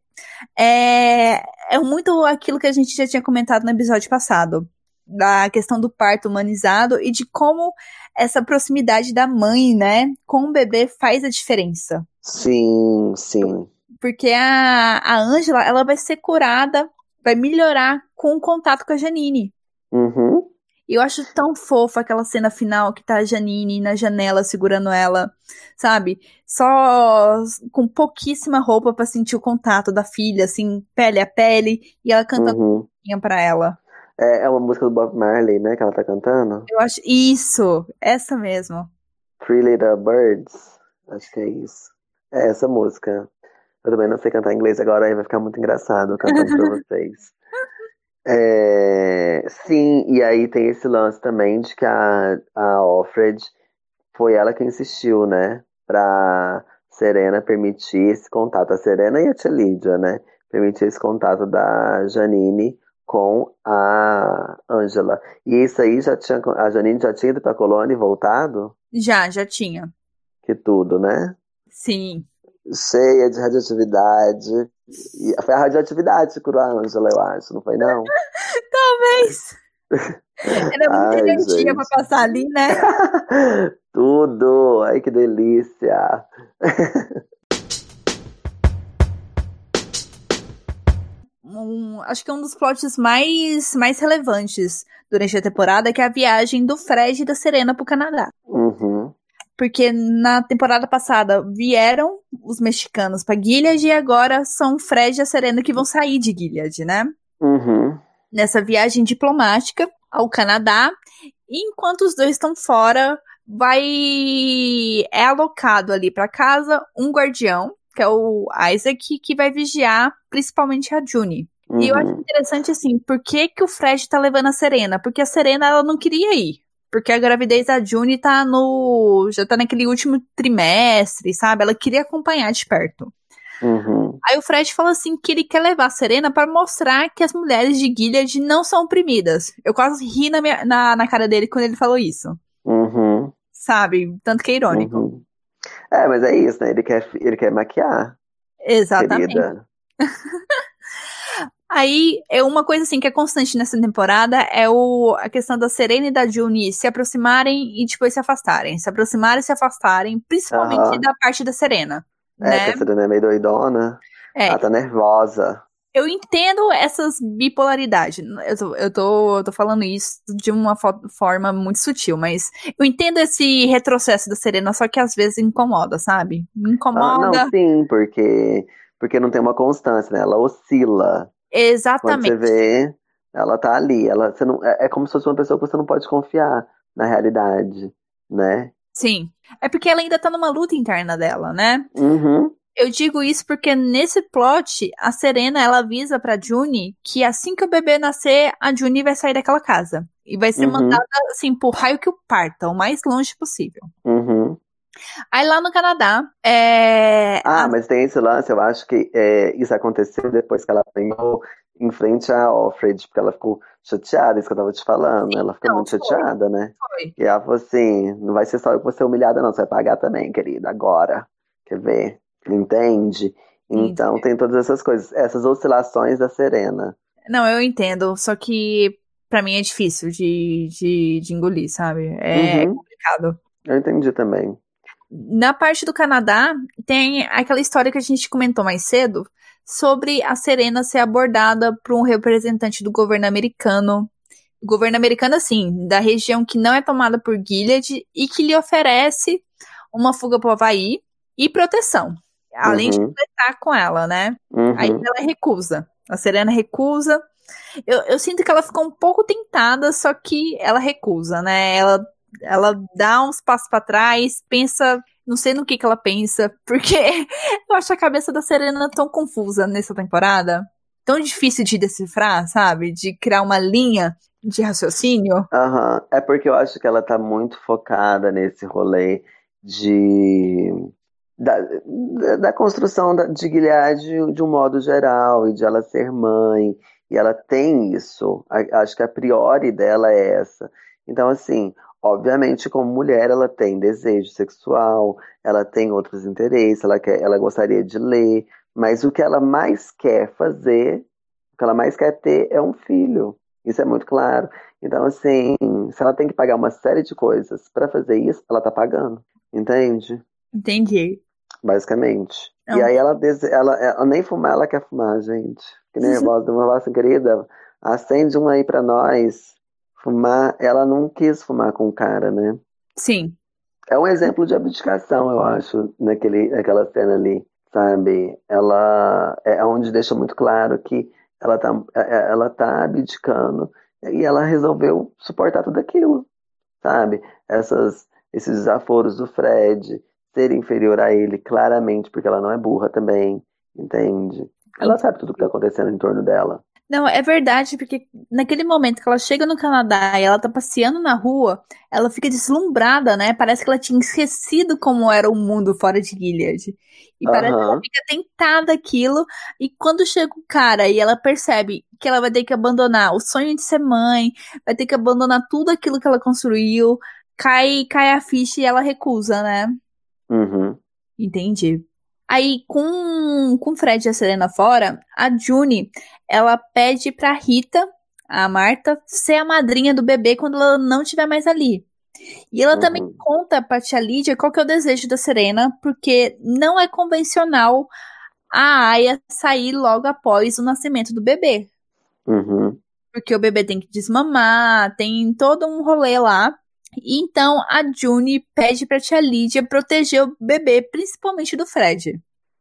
é, é muito aquilo que a gente já tinha comentado no episódio passado. Da questão do parto humanizado e de como essa proximidade da mãe, né, com o bebê faz a diferença. Sim, sim. Porque a, a Angela, ela vai ser curada, vai melhorar com o contato com a Janine. Uhum. E eu acho tão fofa aquela cena final que tá a Janine na janela segurando ela, sabe? Só com pouquíssima roupa para sentir o contato da filha, assim, pele a pele, e ela cantando uhum. pra ela. É, é uma música do Bob Marley, né, que ela tá cantando? Eu acho. Isso! Essa mesmo. Three Little Birds. Acho que é isso. É essa música. Eu também não sei cantar inglês agora, aí vai ficar muito engraçado cantando pra vocês. É, sim, e aí tem esse lance também de que a, a Alfred foi ela que insistiu, né? Pra Serena permitir esse contato. A Serena e a tia Lídia, né? Permitir esse contato da Janine com a Angela. E isso aí já tinha. A Janine já tinha ido pra colônia e voltado? Já, já tinha. Que tudo, né? Sim. Cheia de radioatividade. E foi a radioatividade que curou a Angela, eu acho, não foi não? Talvez. Era muita Ai, energia gente. pra passar ali, né? Tudo! Ai, que delícia! Um, acho que é um dos plots mais, mais relevantes durante a temporada, que é a viagem do Fred e da Serena pro Canadá. Uhum. Porque na temporada passada vieram os mexicanos pra Gilead e agora são o Fred e a Serena que vão sair de Gilead, né? Uhum. Nessa viagem diplomática ao Canadá. E enquanto os dois estão fora, vai. É alocado ali para casa um guardião, que é o Isaac, que vai vigiar principalmente a June. Uhum. E eu acho interessante assim, por que, que o Fred tá levando a Serena? Porque a Serena ela não queria ir. Porque a gravidez da June tá no. já tá naquele último trimestre, sabe? Ela queria acompanhar de perto. Uhum. Aí o Fred fala assim que ele quer levar a Serena para mostrar que as mulheres de Gilead não são oprimidas. Eu quase ri na, minha, na, na cara dele quando ele falou isso. Uhum. Sabe? Tanto que é irônico. Uhum. É, mas é isso, né? Ele quer, ele quer maquiar. Exatamente. Aí, é uma coisa assim que é constante nessa temporada é o, a questão da Serena e da June se aproximarem e depois se afastarem. Se aproximarem e se afastarem, principalmente Aham. da parte da Serena. É, né? que a Serena é meio doidona. É. Ela tá nervosa. Eu entendo essas bipolaridades. Eu tô, eu tô, eu tô falando isso de uma fo- forma muito sutil, mas eu entendo esse retrocesso da Serena, só que às vezes incomoda, sabe? Me Ah, incomoda. não, sim, porque, porque não tem uma constância, né? Ela oscila. Quando você Exatamente. vê, ela tá ali. Ela, você não, é, é como se fosse uma pessoa que você não pode confiar na realidade, né? Sim. É porque ela ainda tá numa luta interna dela, né? Uhum. Eu digo isso porque nesse plot, a Serena, ela avisa pra June que assim que o bebê nascer, a June vai sair daquela casa. E vai ser Uhum. mandada, assim, pro raio que o parta, o mais longe possível. Uhum. Aí lá no Canadá, é... Ah, mas tem esse lance, eu acho que é, isso aconteceu depois que ela apanhou em frente a Alfred, porque ela ficou chateada, isso que eu tava te falando. Sim, ela ficou não, muito foi. chateada, né? Foi. E ela falou assim: não vai ser só eu que vou ser humilhada, não, você vai pagar também, querida, agora. Quer ver? Entende? Então Entendi. tem todas essas coisas, essas oscilações da Serena. Não, eu entendo, só que pra mim é difícil de, de, de engolir, sabe? É Uhum. complicado. Eu entendi também. Na parte do Canadá, tem aquela história que a gente comentou mais cedo sobre a Serena ser abordada por um representante do governo americano. O governo americano, assim, da região que não é tomada por Gilead e que lhe oferece uma fuga para o Havaí e proteção. Além uhum. de completar com ela, né? Uhum. Aí ela recusa. A Serena recusa. Eu, eu sinto que ela ficou um pouco tentada, só que ela recusa, né? Ela, ela dá uns passos para trás, pensa não sei no que, que ela pensa, porque eu acho a cabeça da Serena tão confusa nessa temporada. Tão difícil de decifrar, sabe? De criar uma linha de raciocínio. Aham, uhum. é porque eu acho que ela tá muito focada nesse rolê de. Da, da construção de Gilead de um modo geral, e de ela ser mãe, e ela tem isso. Acho que a priori dela é essa. Então, assim, Obviamente, como mulher, ela tem desejo sexual, ela tem outros interesses, ela, quer, ela gostaria de ler, mas o que ela mais quer fazer, o que ela mais quer ter é um filho. Isso é muito claro. Então, assim, se ela tem que pagar uma série de coisas para fazer isso, ela tá pagando. Entende? Entendi. Basicamente. Não. E aí ela, ela, ela, nem fumar, ela quer fumar, gente. Que nervosa, uma voz querida. Acende um aí pra nós. Fumar, ela não quis fumar com o cara, né? Sim. É um exemplo de abdicação, eu acho, naquele, naquela cena ali, sabe? Ela é onde deixa muito claro que ela tá, é, é, ela tá abdicando e ela resolveu suportar tudo aquilo, sabe? Essas, esses desaforos do Fred, ser inferior a ele claramente, porque ela não é burra também, entende? Ela sabe tudo o que tá acontecendo em torno dela. Não, é verdade, porque naquele momento que ela chega no Canadá e ela tá passeando na rua, ela fica deslumbrada, né? Parece que ela tinha esquecido como era o mundo fora de Gilead. E uhum. parece que ela fica tentada aquilo. E quando chega o cara e ela percebe que ela vai ter que abandonar o sonho de ser mãe, vai ter que abandonar tudo aquilo que ela construiu, cai, cai a ficha e ela recusa, né? Uhum. Entendi. Aí, com, com o Fred e a Selena fora, a June, ela pede pra Rita, a Marta, ser a madrinha do bebê quando ela não estiver mais ali. E ela uhum. também conta pra tia Lídia qual que é o desejo da Serena, porque não é convencional a Aya sair logo após o nascimento do bebê. Uhum. Porque o bebê tem que desmamar, tem todo um rolê lá. Então a June pede pra tia Lídia proteger o bebê, principalmente do Fred.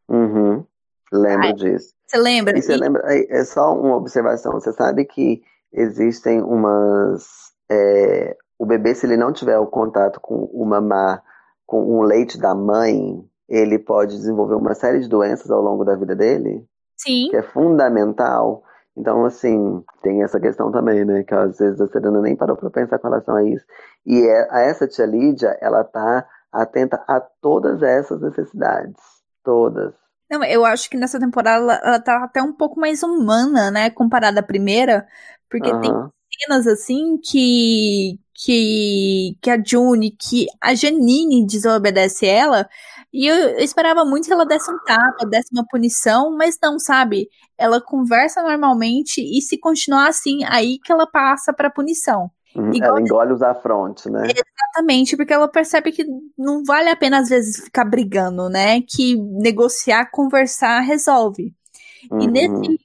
Uhum. Lembro Ai, disso. Você lembra? E você lembra? É só uma observação. Você sabe que existem umas. É, o bebê, se ele não tiver o contato com o mamá, com o leite da mãe, ele pode desenvolver uma série de doenças ao longo da vida dele? Sim. Que é fundamental. Então, assim, tem essa questão também, né? Que às vezes a Serena nem parou para pensar com relação a isso. E é, a essa tia Lídia, ela tá atenta a todas essas necessidades. Todas. Não, eu acho que nessa temporada ela, ela tá até um pouco mais humana, né? Comparada à primeira. Porque uhum. tem cenas assim que. Que, que a June, que a Janine desobedece ela, e eu, esperava muito que ela desse um tapa, desse uma punição, mas não, sabe? Ela conversa normalmente e se continuar assim, aí que ela passa pra punição. Uhum, ela engole os afrontes, né? Exatamente, porque ela percebe que não vale a pena às vezes ficar brigando, né? Que negociar, conversar resolve. Uhum. E nesse,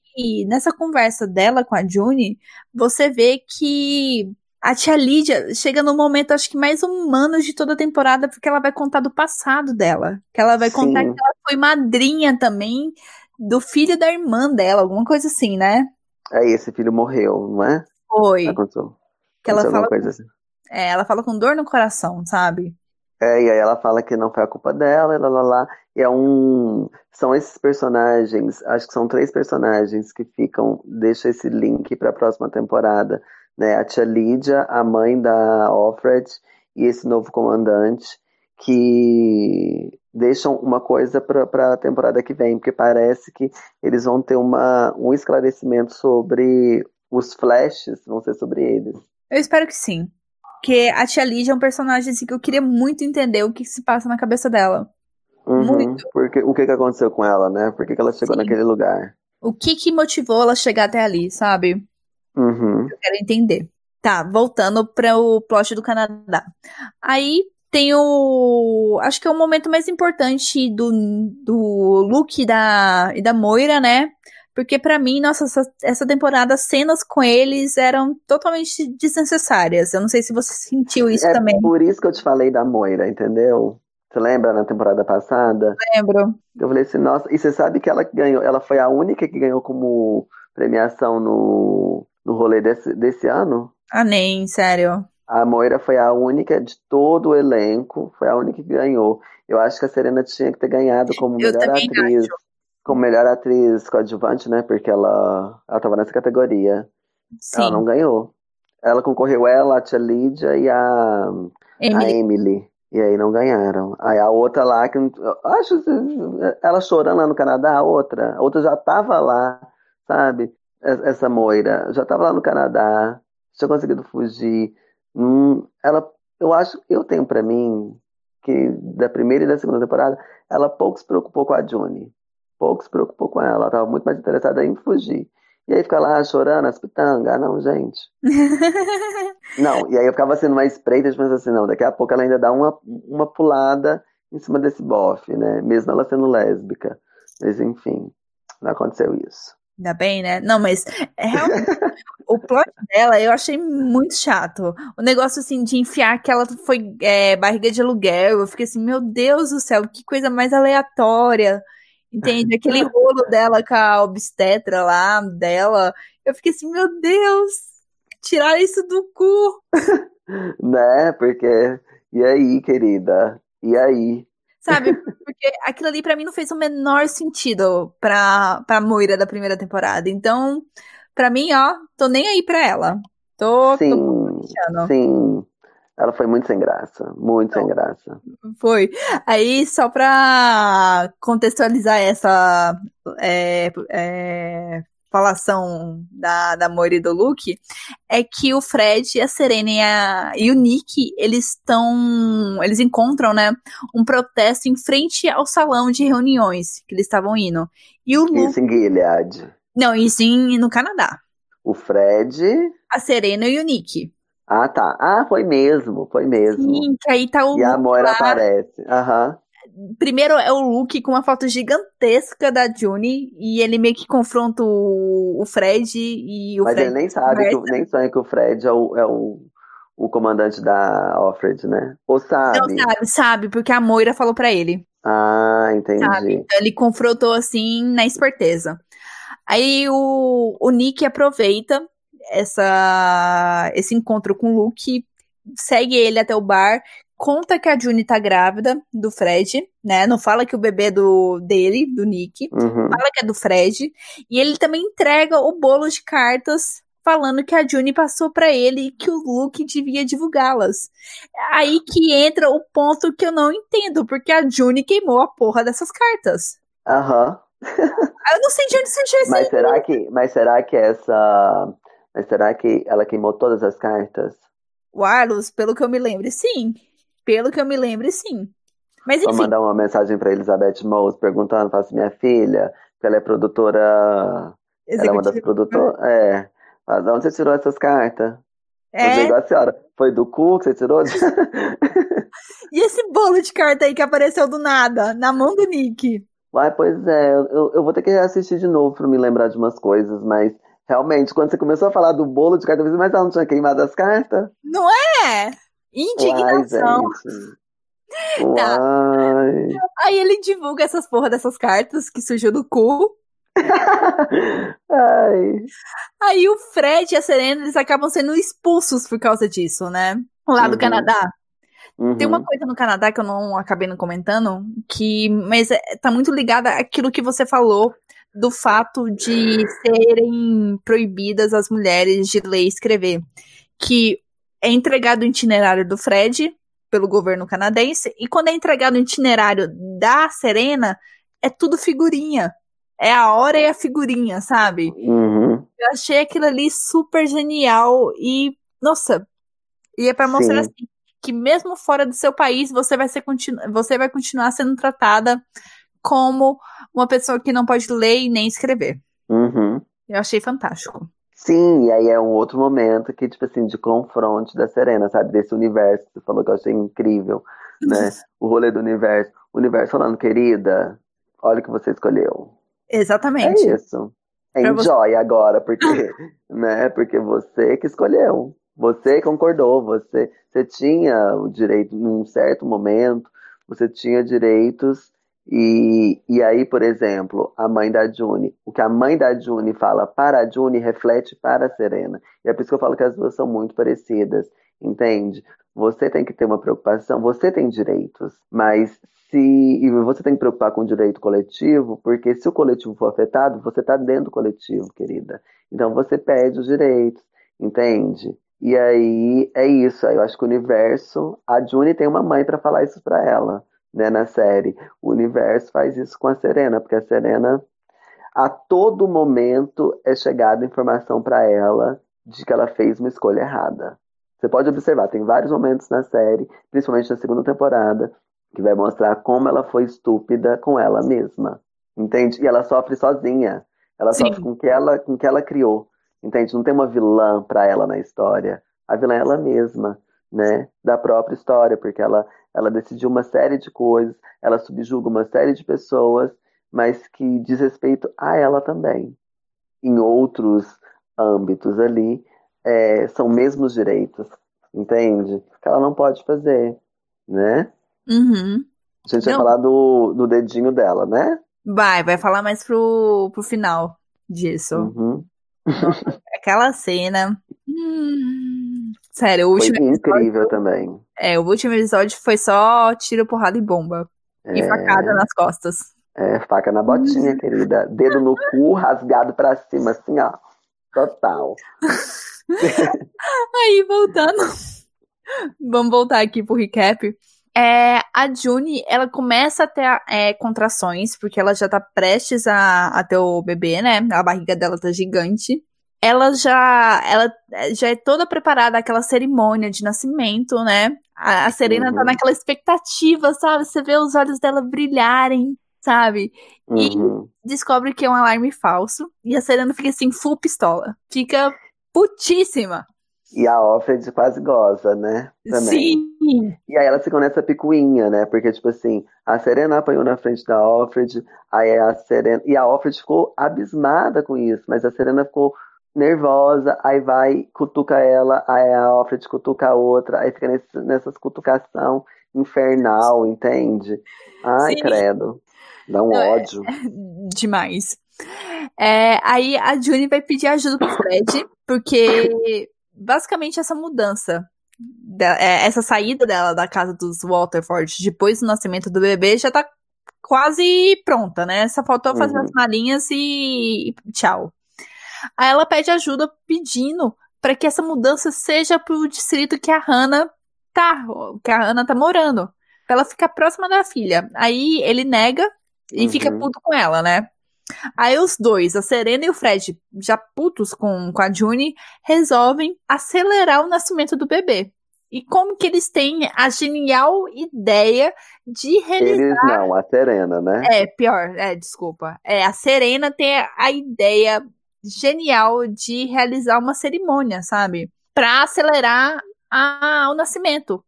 nessa conversa dela com a June, você vê que a tia Lídia chega no momento, acho que mais humano de toda a temporada, porque ela vai contar do passado dela. Que ela vai Sim. contar que ela foi madrinha também do filho da irmã dela, alguma coisa assim, né? É, esse filho morreu, não é? Foi. Aconteceu. Que ela fala, coisa assim. É, ela fala com dor no coração, sabe? É, e aí ela fala que não foi a culpa dela, lá, lá, lá. E é um. São esses personagens, acho que são três personagens que ficam. Deixa esse link para a próxima temporada né? A tia Lídia, a mãe da Offred e esse novo comandante que deixam uma coisa para a temporada que vem, porque parece que eles vão ter uma, um esclarecimento sobre os flashes, vão ser sobre eles. Eu espero que sim. Porque a tia Lídia é um personagem assim, que eu queria muito entender o que, se passa na cabeça dela. Uhum, muito. Porque, o que, que aconteceu com ela, né? Por que, que ela chegou sim. naquele lugar? O que que motivou ela chegar até ali, sabe? Uhum. Eu quero entender. Tá, voltando para o plot do Canadá. Aí tem o. Acho que é o momento mais importante do, do Luke e da, e da Moira, né? Porque para mim, nossa, essa, essa temporada, cenas com eles eram totalmente desnecessárias. Eu não sei se você sentiu isso é também. Por isso que eu te falei da Moira, entendeu? Você lembra na temporada passada? Lembro. Eu falei assim, nossa, e você sabe que ela ganhou, ela foi a única que ganhou como premiação no, no rolê desse, desse ano? Ah, nem, sério. A Moira foi a única de todo o elenco, foi a única que ganhou. Eu acho que a Serena tinha que ter ganhado como melhor atriz. acho. Como melhor atriz coadjuvante, né? Porque ela, ela tava nessa categoria. Sim. Ela não ganhou. Ela concorreu ela, a tia Lídia e a, a Emily. Emily. E aí não ganharam. Aí a outra lá, que acho ela chorando lá no Canadá, a outra. A outra já tava lá, sabe? Es- Essa Moira já tava lá no Canadá, tinha conseguido fugir. Hum, ela, eu acho, eu tenho pra mim que da primeira e da segunda temporada, ela pouco se preocupou com a Juni. Pouco se preocupou com ela. Ela tava muito mais interessada em fugir. E aí fica lá chorando, as pitangas. Ah, não, gente. Não, e aí eu ficava sendo mais espreita, pensando assim, não, daqui a pouco ela ainda dá uma, uma pulada em cima desse bofe, né? Mesmo ela sendo lésbica. Mas enfim, não aconteceu isso. Ainda bem, né? Não, mas é realmente, o plot dela eu achei muito chato. O negócio assim de enfiar que ela foi é, barriga de aluguel. Eu fiquei assim, meu Deus do céu, que coisa mais aleatória. Entende? Aquele rolo dela com a obstetra lá dela. Eu fiquei assim, meu Deus, tirar isso do cu. Né? Porque. E aí, querida? E aí? Sabe? Porque aquilo ali pra mim não fez o menor sentido pra, pra Moira da primeira temporada. Então, pra mim, ó, tô nem aí pra ela. Tô, tô Sim, achando. sim. Ela foi muito sem graça. Muito sem graça. Foi. Aí, só pra contextualizar essa é, é, falação da, da Moira e do Luke, é que o Fred, a Serena e, a, e o Nick, eles estão. Eles encontram, né, um protesto em frente ao salão de reuniões que eles estavam indo. E o Luke. Isso em Gilead. Não, isso em, no Canadá. O Fred. A Serena e o Nick. Ah, tá. Ah, foi mesmo, foi mesmo. Sim, que aí tá o E a Moira lá. aparece. Aham. Primeiro é o Luke com uma foto gigantesca da Juni e ele meio que confronta o, o Fred e o Mas Fred ele nem sabe, que, nem sonha que o Fred é o, é o, o comandante da Offred, né? Ou sabe? Não sabe, sabe, porque a Moira falou pra ele, Ah, sabe? entendi. Então ele confrontou assim na esperteza. Aí o, o Nick aproveita essa, esse encontro com o Luke, segue ele até o bar, conta que a Juni tá grávida do Fred, né? Não fala que o bebê é do dele, do Nick. Uhum. fala que é do Fred, e ele também entrega o bolo de cartas falando que a Juni passou pra ele e que o Luke devia divulgá-las. Aí que entra o ponto que eu não entendo, porque a Juni queimou a porra dessas cartas. Aham. Aí Eu não sei de onde surgiu esse. Mas será que, mas será que essa, mas será que ela queimou todas as cartas? Warlos, pelo que eu me lembro, sim. Pelo que eu me lembro, sim. Mas Vou enfim, mandar uma mensagem pra Elizabeth Moss perguntando, fala assim, minha filha, que ela é produtora, ela é uma das produtoras, é, fala, de onde você tirou essas cartas? Eu É, digo a senhora, foi do cu que você tirou? e esse bolo de carta aí que apareceu do nada, na mão do Nick. Uai, pois é, eu, eu vou ter que assistir de novo pra me lembrar de umas coisas, mas realmente, quando você começou a falar do bolo de carta, eu pensei, mas ela não tinha queimado as cartas? Não é? Indignação. Uai. Aí ele divulga essas porra dessas cartas que surgiu do cu. Ai. Aí o Fred e a Serena, eles acabam sendo expulsos por causa disso, né? Lá do Uhum. Canadá. Tem uma Uhum. coisa no Canadá que eu não acabei não comentando, que mas é, tá muito ligada àquilo que você falou do fato de serem proibidas as mulheres de ler e escrever, que é entregado o itinerário do Fred pelo governo canadense e quando é entregado o itinerário da Serena, é tudo figurinha. É a hora e a figurinha, sabe? Uhum. Eu achei aquilo ali super genial e, nossa, e é pra mostrar Sim. assim, que mesmo fora do seu país, você vai, ser, continu você vai continuar sendo tratada como uma pessoa que não pode ler e nem escrever. Uhum. Eu achei fantástico. Sim, e aí é um outro momento que, tipo assim, de confronto da Serena, sabe? Desse universo que você falou que eu achei incrível. né? O rolê do universo. O universo falando, querida, olha o que você escolheu. Exatamente. É isso. Enjoy você... agora, porque, né? Porque você que escolheu. Você concordou, você, você tinha o direito, num certo momento, você tinha direitos e, e aí, por exemplo, a mãe da June, o que a mãe da June fala para a June reflete para a Serena. E é por isso que eu falo que as duas são muito parecidas, entende? Você tem que ter uma preocupação, você tem direitos, mas se e você tem que preocupar com o direito coletivo, porque se o coletivo for afetado, você está dentro do coletivo, querida. Então você perde os direitos, entende? E aí é isso. Eu acho que o universo, a June tem uma mãe para falar isso para ela né, na série. O universo faz isso com a Serena, porque a Serena, a todo momento, é chegada informação para ela de que ela fez uma escolha errada. Você pode observar, tem vários momentos na série, principalmente na segunda temporada, que vai mostrar como ela foi estúpida com ela mesma. Entende? E ela sofre sozinha. Ela Sim. sofre com que ela, com que ela criou. Entende? Não tem uma vilã para ela na história. A vilã é ela mesma, né? Da própria história, porque ela ela decidiu uma série de coisas, ela subjuga uma série de pessoas, mas que diz respeito a ela também. Em outros âmbitos ali, é, são mesmos direitos, entende? Que ela não pode fazer, né? Uhum. A gente não. vai falar do, do dedinho dela, né? Vai, vai falar mais pro, pro final disso. Uhum. Aquela cena. Hum, sério, o último. Foi incrível episódio, também. É, o último episódio foi só tiro, porrada e bomba. É... E facada nas costas. É, faca na botinha, querida. Dedo no cu, rasgado pra cima, assim, ó. Total. Aí, voltando. Vamos voltar aqui pro recap. É, a June, ela começa a ter é, contrações, porque ela já tá prestes a, a ter o bebê, né? A barriga dela tá gigante. Ela já, ela já é toda preparada aquela cerimônia de nascimento, né? A, a Serena tá uhum. tá naquela expectativa, sabe? Você vê os olhos dela brilharem, sabe? E uhum. descobre que é um alarme falso. E a Serena fica assim, full pistola. Fica putíssima. E a Offred quase goza, né? Também. Sim. E aí elas ficam nessa picuinha, né? Porque, tipo assim, a Serena apanhou na frente da Offred, aí a Serena. E a Offred ficou abismada com isso, mas a Serena ficou nervosa, aí vai, cutuca ela, aí a Offred cutuca a outra, aí fica nesse, nessas cutucação infernal, entende? Ai, Sim. credo. Dá um Não, é ódio. É, demais. É, aí a Juni vai pedir ajuda pro Fred, porque basicamente essa mudança, é, essa saída dela da casa dos Waterford depois do nascimento do bebê já tá quase pronta, né? Só faltou fazer uhum. as malinhas e tchau. Aí ela pede ajuda pedindo para que essa mudança seja pro distrito que a Hannah tá, que a Hannah tá morando. Pra ela ficar próxima da filha. Aí ele nega e uhum. fica puto com ela, né? Aí os dois, a Serena e o Fred, já putos com, com a June, resolvem acelerar o nascimento do bebê. E como que eles têm a genial ideia de realizar. Eles não, a Serena, né? É, pior, é, desculpa. É, a Serena tem a ideia genial de realizar uma cerimônia, sabe? Pra acelerar a, o nascimento.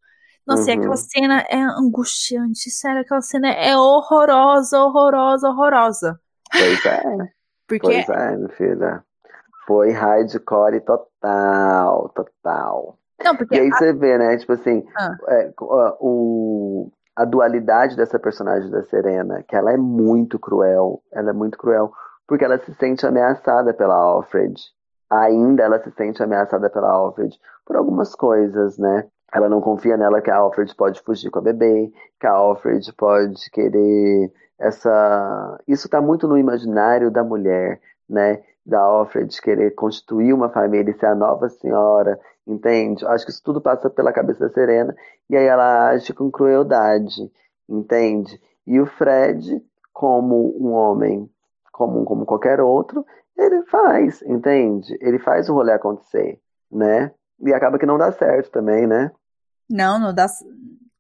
Nossa, uhum. aquela cena é angustiante, sério, aquela cena é horrorosa, horrorosa, horrorosa. Pois é. Porque... Pois é, minha filha. Foi hardcore total, total. Não, porque e aí a... você vê, né? Tipo assim, ah. é, o, a dualidade dessa personagem da Serena, que ela é muito cruel. Ela é muito cruel porque ela se sente ameaçada pela Alfred. Ainda ela se sente ameaçada pela Alfred por algumas coisas, né? Ela não confia nela que a Alfred pode fugir com a bebê, que a Alfred pode querer essa. Isso está muito no imaginário da mulher, né? Da Alfred querer constituir uma família e ser a nova senhora, entende? Acho que isso tudo passa pela cabeça da Serena e aí ela age com crueldade, entende? E o Fred, como um homem comum como qualquer outro, ele faz, entende? Ele faz o rolê acontecer, né? E acaba que não dá certo também, né? Não, não dá.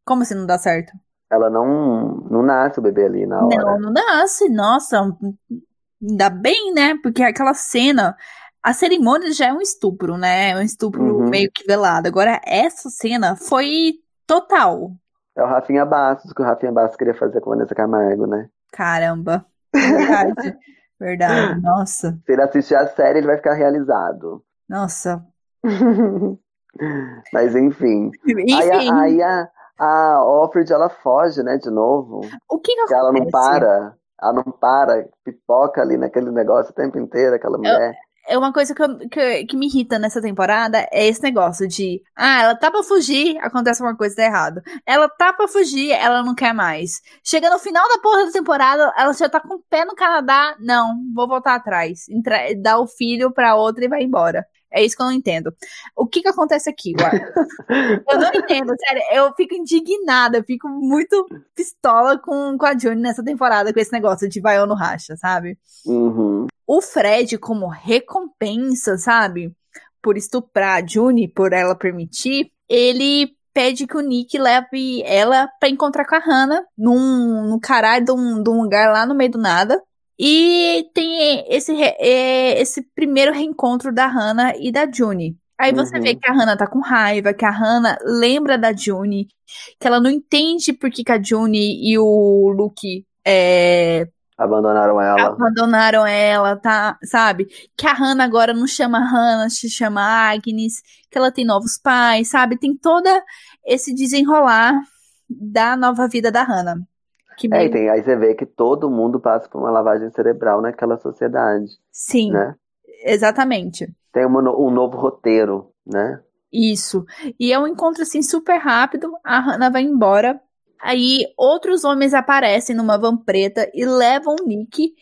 Como assim não dá certo? ela não, não nasce o bebê ali na hora. Não, não nasce. Nossa, ainda bem, né? Porque aquela cena. A cerimônia já é um estupro, né? É um estupro uhum. meio que velado. Agora, essa cena foi total. É o Rafinha Bastos, que o Rafinha Bastos queria fazer com a Vanessa Camargo, né? Caramba. Verdade. Verdade. Nossa. Se ele assistir a série, ele vai ficar realizado. Nossa. Mas enfim. Enfim. Aí, a, aí a, a Offred, ela foge, né, de novo. O que que ela não para. Ela não para, pipoca ali naquele negócio o tempo inteiro, aquela mulher. É uma coisa que, eu- que, que me irrita nessa temporada é esse negócio de ah, ela tá pra fugir, acontece uma coisa tá errada. Ela tá pra fugir, ela não quer mais. Chega no final da porra da temporada, ela já tá com o pé no Canadá. Não, vou voltar atrás. Entra, dá o filho pra outra e vai embora. É isso que eu não entendo. O que que acontece aqui, Guarda? Eu não entendo, sério. Eu fico indignada, eu fico muito pistola com, com a June nessa temporada, com esse negócio de vai ou não racha, sabe? Uhum. O Fred, como recompensa, sabe? Por estuprar a June, por ela permitir, ele pede que o Nick leve ela pra encontrar com a Hannah num, num caralho de um, de um lugar lá no meio do nada. E tem esse, é, esse primeiro reencontro da Hannah e da June. Aí você Uhum. vê que a Hannah tá com raiva, que a Hannah lembra da June, que ela não entende por que, que a June e o Luke é, Abandonaram ela. abandonaram ela, tá? Sabe? Que a Hannah agora não chama Hannah, se chama Agnes, que ela tem novos pais, sabe? Tem toda esse desenrolar da nova vida da Hannah. Que É, tem, aí você vê que todo mundo passa por uma lavagem cerebral naquela sociedade, Sim, né? exatamente. Tem uma um novo roteiro, né? Isso. E é um encontro assim super rápido. A Hannah vai embora. Aí outros homens aparecem numa van preta e levam o Nick.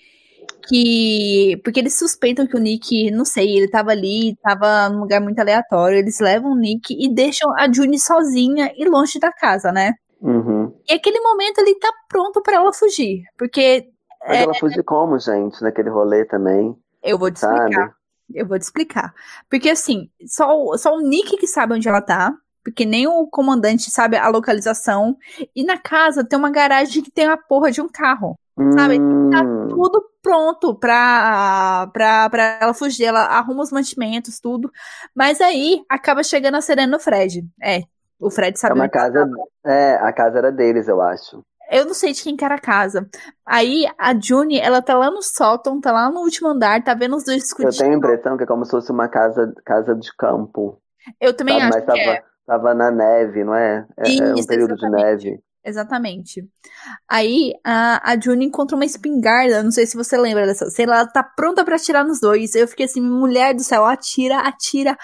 Que. Porque eles suspeitam que o Nick, não sei, ele tava ali, tava num lugar muito aleatório. Eles levam o Nick e deixam a June sozinha e longe da casa, né? Uhum. E aquele momento ele tá pronto pra ela fugir. Porque. Mas é, ela fugiu como, gente, naquele rolê também, eu vou te sabe? explicar. Eu vou te explicar. Porque assim, só, o- só o Nick que sabe onde ela tá. Porque nem o comandante sabe a localização. E na casa tem uma garagem que tem a porra de um carro. Sabe, tá Hum, Tudo pronto pra, pra, pra ela fugir. Ela arruma os mantimentos, tudo. Mas aí acaba chegando a Serena no Fred. É, o Fred é sabe uma onde ela casa. É, a casa era deles, eu acho. Eu não sei de quem que era a casa. Aí a June, ela tá lá no sótão, tá lá no último andar, tá vendo os dois Eu discutindo. tenho a impressão que é como se fosse uma casa, casa de campo, Eu também sabe? acho Mas que tava, é. Tava na neve, não é? É, é um Isso, período de neve. Exatamente. Aí a, a June encontra uma espingarda, não sei se você lembra dessa cena, ela tá pronta pra atirar nos dois. Eu fiquei assim, mulher do céu, atira, atira,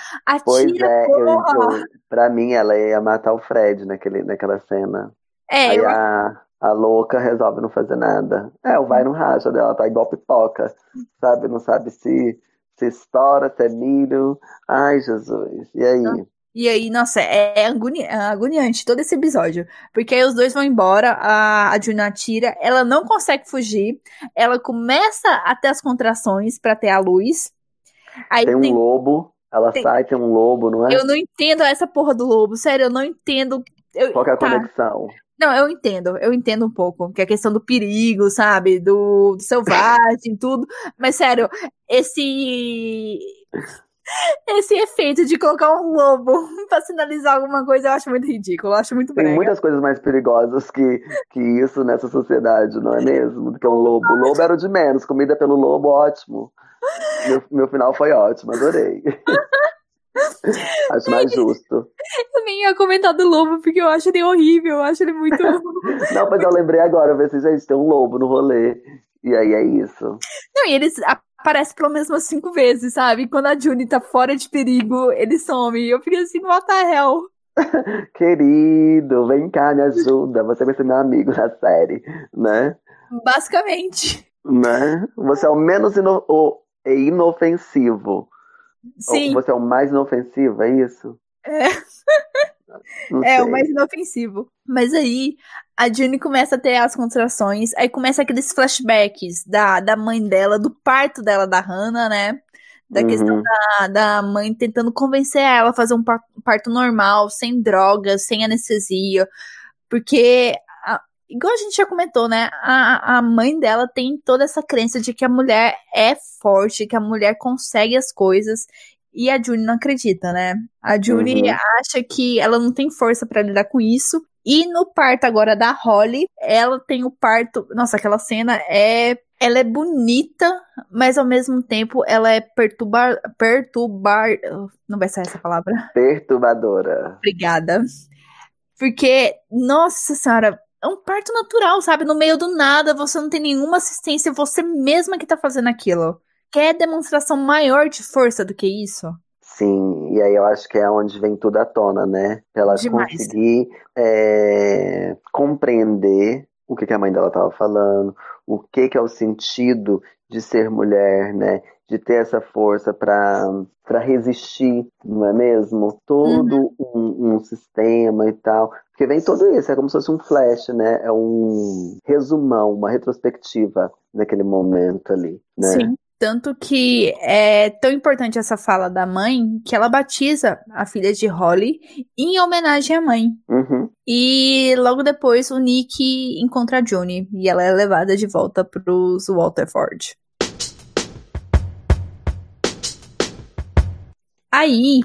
Pois atira, é, eu, porra! eu, pra mim ela ia matar o Fred naquele, naquela cena. É, Aí eu, a, a louca resolve não fazer nada. É, o vai no racha dela, tá igual pipoca, sabe? Não sabe se, se estoura, se é milho. Ai, Jesus. E aí? E aí, nossa, é, é agoni- é agoniante todo esse episódio. Porque aí os dois vão embora, a, a June atira, ela não consegue fugir, ela começa a ter as contrações pra ter a luz. Aí Tem um tem- lobo, ela tem- sai, tem um lobo, não é? eu não entendo essa porra do lobo, sério, eu não entendo. Eu, Qual é a tá. conexão? Não, eu entendo, eu entendo um pouco, que é a questão do perigo, sabe? Do, do selvagem, tudo. Mas, sério, esse. Esse efeito de colocar um lobo pra sinalizar alguma coisa eu acho muito ridículo, eu acho muito Tem brega. muitas coisas mais perigosas que, que isso nessa sociedade, não é mesmo? Do que um lobo. O lobo era o de menos, comida pelo lobo, ótimo. Meu, meu final foi ótimo, adorei. Acho mais justo. Eu nem ia comentar do lobo, porque eu acho ele horrível, eu acho ele muito. Não, mas eu lembrei agora, eu pensei, gente, tem um lobo no rolê. E aí é isso. Não, e eles aparecem pelo menos umas cinco vezes, sabe? Quando a June tá fora de perigo, ele some. E eu fiquei assim, what the hell? Querido, vem cá, me ajuda. Você vai ser meu amigo na série, né? Basicamente. Né? Você é o menos ino o- é inofensivo. Sim. Ou Você é o mais inofensivo, é isso? É. É, o mais inofensivo. Mas aí, a June começa a ter as contrações, aí começa aqueles flashbacks da, da mãe dela, do parto dela da Hannah, né? Da questão Uhum. da, da mãe tentando convencer ela a fazer um par- parto normal, sem drogas, sem anestesia. Porque, a- igual a gente já comentou, né? A, a mãe dela tem toda essa crença de que a mulher é forte, que a mulher consegue as coisas. E a June não acredita, né? A June Uhum. acha que ela não tem força pra lidar com isso. E no parto agora da Holly, ela tem o parto. Nossa, aquela cena é. Ela é bonita, mas ao mesmo tempo ela é perturbar. Perturbar. Não vai sair essa palavra? Perturbadora. Obrigada. Porque, nossa senhora, é um parto natural, sabe? No meio do nada, você não tem nenhuma assistência, você mesma que tá fazendo aquilo. Quer demonstração maior de força do que isso? Sim, e aí eu acho que é onde vem tudo à tona, né? Ela Demais. conseguir é, compreender o que, que a mãe dela estava falando, o que, que é o sentido de ser mulher, né? De ter essa força para resistir, não é mesmo? Todo um, um sistema e tal. Porque vem tudo isso, é como se fosse um flash, né? É um resumão, uma retrospectiva naquele momento ali, né? Sim. Tanto que é tão importante essa fala da mãe que ela batiza a filha de Holly em homenagem à mãe. Uhum. E logo depois o Nick encontra a June e ela é levada de volta pros Waterford. Aí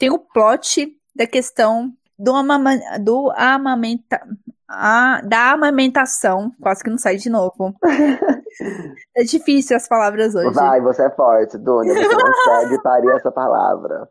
tem o plot da questão do, do amamenta a, da amamentação. Quase que não sai de novo. é difícil as palavras hoje. Vai, você é forte, Dunia. Você consegue parir essa palavra.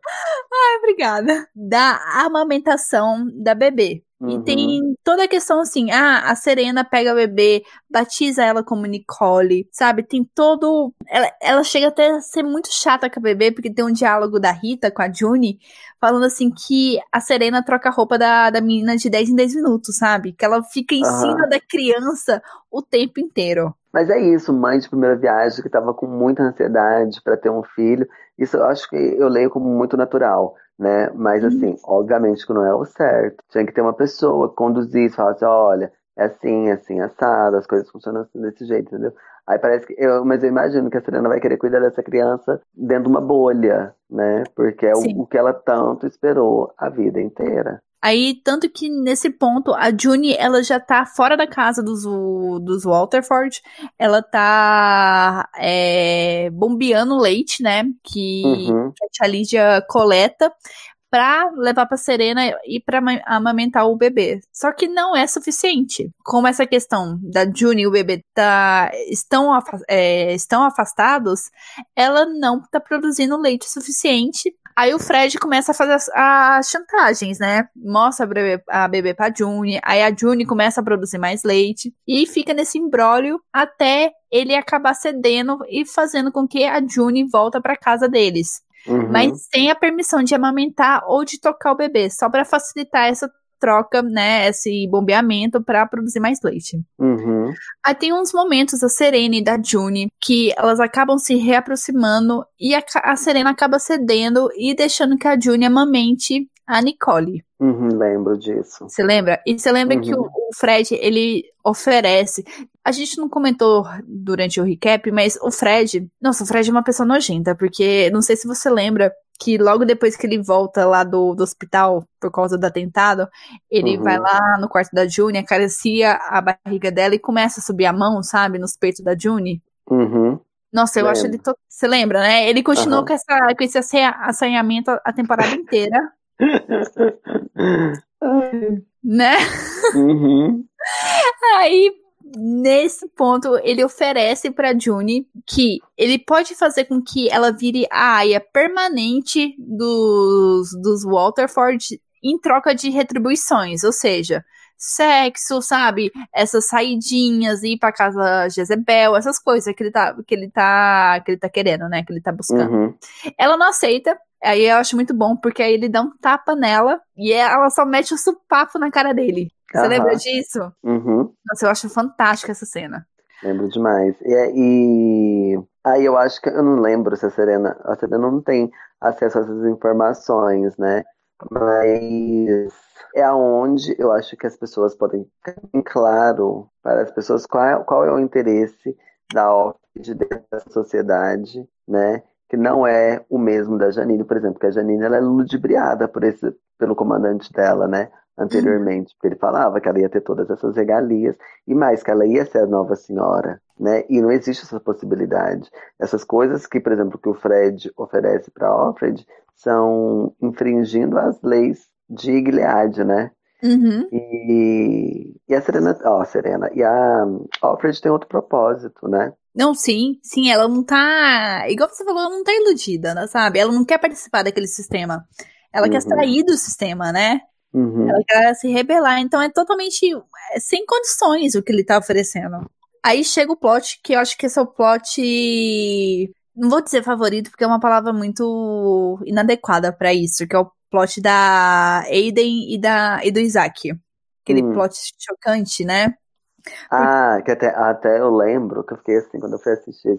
Ai, obrigada. Da amamentação da bebê. Uhum. E tem toda a questão assim, ah, a Serena pega a bebê, batiza ela como Nicole, sabe? Tem todo. Ela, ela chega até a ser muito chata com a bebê, porque tem um diálogo da Rita com a June, falando assim que a Serena troca a roupa da, da menina de 10 em 10 minutos, sabe? Que ela fica em Aham. cima da criança o tempo inteiro. Mas é isso, mãe de primeira viagem que estava com muita ansiedade para ter um filho. Isso eu acho que eu leio como muito natural, né? Mas assim, obviamente que não é o certo. Tinha que ter uma pessoa que conduzisse, falasse, olha, é assim, é assim, assado, as coisas funcionam assim desse jeito, entendeu? Aí parece que eu, mas eu imagino que a Serena vai querer cuidar dessa criança dentro de uma bolha, né? Porque é o, o que ela tanto esperou a vida inteira. Aí, tanto que nesse ponto, a June, ela já tá fora da casa dos, dos Walterford. Ela tá é, bombeando leite, né? Que, Uhum. que a tia Lídia coleta pra levar pra Serena e pra ama- amamentar o bebê. Só que não é suficiente. Como essa questão da June e o bebê tá, estão, afa- é, estão afastados, ela não tá produzindo leite suficiente. Aí o Fred começa a fazer as, as chantagens, né? Mostra a bebê, a bebê pra June. Aí a June começa a produzir mais leite. E fica nesse imbróglio até ele acabar cedendo e fazendo com que a June volta pra casa deles. Uhum. Mas sem a permissão de amamentar ou de tocar o bebê. Só pra facilitar essa troca, né? Esse bombeamento pra produzir mais leite. Uhum. Aí tem uns momentos da Serena e da June que elas acabam se reaproximando e a, a Serena acaba cedendo e deixando que a June amamente a Nicole. Uhum, lembro disso. Você lembra? E você lembra Uhum. que o, o Fred, ele oferece. A gente não comentou durante o recap, mas o Fred. Nossa, o Fred é uma pessoa nojenta, porque não sei se você lembra que logo depois que ele volta lá do, do hospital por causa do atentado, ele Uhum. vai lá no quarto da June, acaricia a barriga dela e começa a subir a mão, sabe, nos peitos da June. Uhum. Nossa, eu acho Lembro. ele. To... Você lembra, né? Ele continuou com, essa, com esse assanha- assanhamento a temporada inteira, né? Uhum. Aí, nesse ponto, ele oferece pra June que ele pode fazer com que ela vire a aia permanente dos, dos Waterford em troca de retribuições, ou seja, sexo, sabe? Essas saidinhas, ir pra casa Jezebel, essas coisas que ele tá, que ele tá, que ele tá querendo, né? Que ele tá buscando. Uhum. Ela não aceita. Aí eu acho muito bom, porque aí ele dá um tapa nela e ela só mete o supapo na cara dele. Você Aham. lembra disso? Uhum. Nossa, eu acho fantástica essa cena. Lembro demais. E, é- e aí eu acho que eu não lembro se a Serena, a Serena não tem acesso a essas informações, né? Mas é aonde eu acho que as pessoas podem ficar bem claro para as pessoas qual é, qual é o interesse da Offred dentro dessa sociedade, né? Que não é o mesmo da Janine, por exemplo, que a Janine ela é ludibriada por esse, pelo comandante dela, né? Anteriormente, porque ele falava que ela ia ter todas essas regalias e mais que ela ia ser a nova senhora, né? E não existe essa possibilidade. Essas coisas que, por exemplo, que o Fred oferece para Offred são infringindo as leis de Gilead, né? Uhum. E, e a Serena, ó, Serena, e a Alfred tem outro propósito, né? Não, sim, sim, ela não tá. Igual você falou, ela não tá iludida, né, sabe? Ela não quer participar daquele sistema. Ela quer Uhum. sair do sistema, né? Uhum. Ela quer se rebelar. Então é totalmente é, sem condições o que ele tá oferecendo. Aí chega o plot, que eu acho que esse é o plot. Não vou dizer favorito, porque é uma palavra muito inadequada pra isso, que é o plot da Aiden e, da, e do Isaac. Aquele Hum. plot chocante, né? Ah, que até, até eu lembro que eu fiquei assim, quando eu fui assistir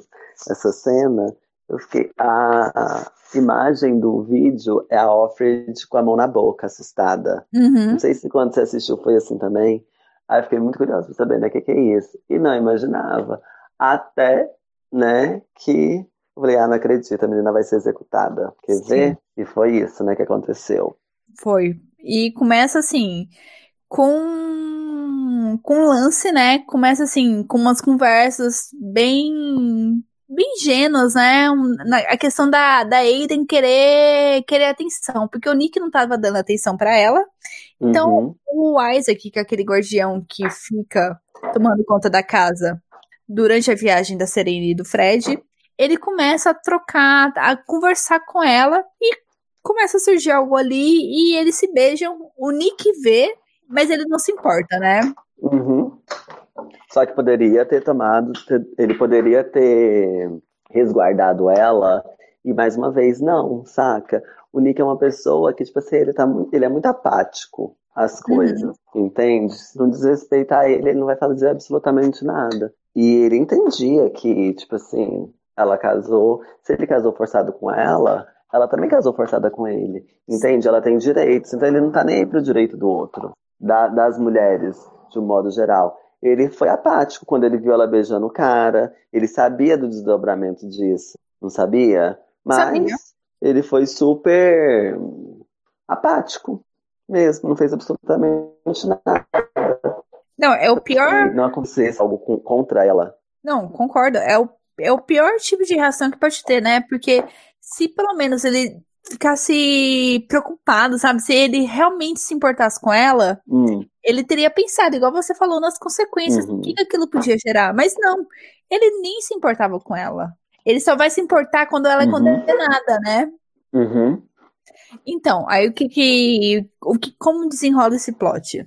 essa cena, eu fiquei. A imagem do vídeo é a Alfred com a mão na boca, assustada. Uhum. Não sei se quando você assistiu foi assim também. Aí eu fiquei muito curioso pra saber, né, o que, que é isso. E não imaginava. Até, né, que eu falei, ah, não acredito, a menina vai ser executada. Quer Sim. ver? E foi isso, né, que aconteceu. Foi. E começa assim, com com um lance, né? Começa assim, com umas conversas bem bem ingênuas, né? A questão da, da Aiden querer querer atenção, porque o Nick não tava dando atenção pra ela. Então, Uhum. o Isaac, que é aquele guardião que fica tomando conta da casa durante a viagem da Serena e do Fred, ele começa a trocar, a conversar com ela e começa a surgir algo ali e eles se beijam. O Nick vê, mas ele não se importa, né? Uhum. Só que poderia ter tomado, ter- ele poderia ter resguardado ela e mais uma vez não, saca? O Nick é uma pessoa que, tipo assim, ele, tá, muito- ele é muito apático às coisas, entende? Se não desrespeitar ele, ele não vai fazer absolutamente nada. E ele entendia que, tipo assim, ela casou, se ele casou forçado com ela, ela também casou forçada com ele, entende? Ela tem direitos, então ele não tá nem aí pro direito do outro, da- das mulheres, de um modo geral. Ele foi apático quando ele viu ela beijando o cara, ele sabia do desdobramento disso, não sabia? Mas Sabia. ele foi super apático mesmo, não fez absolutamente nada. Não, é o pior. Não acontecesse algo contra ela. Não, concordo. É o, é o pior tipo de reação que pode ter, né? Porque se pelo menos ele ficasse preocupado, sabe? Se ele realmente se importasse com ela, Hum, ele teria pensado, igual você falou, nas consequências, Uhum. o que aquilo podia gerar. Mas não, ele nem se importava com ela. Ele só vai se importar quando ela é Uhum. condenada, né? uhum, Então, aí o que que, o que como desenrola esse plot?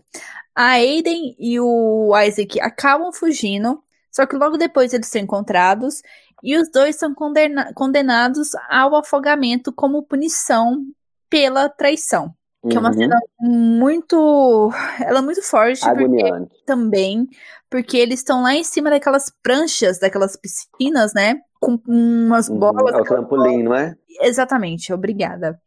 A Aiden e o Isaac acabam fugindo, só que logo depois eles são encontrados e os dois são condena- condenados ao afogamento como punição pela traição. Que é uma uhum. cena muito, ela é muito forte porque também, porque eles estão lá em cima daquelas pranchas, daquelas piscinas, né? Com umas Uhum. bolas, É o trampolim, não é? Exatamente, obrigada.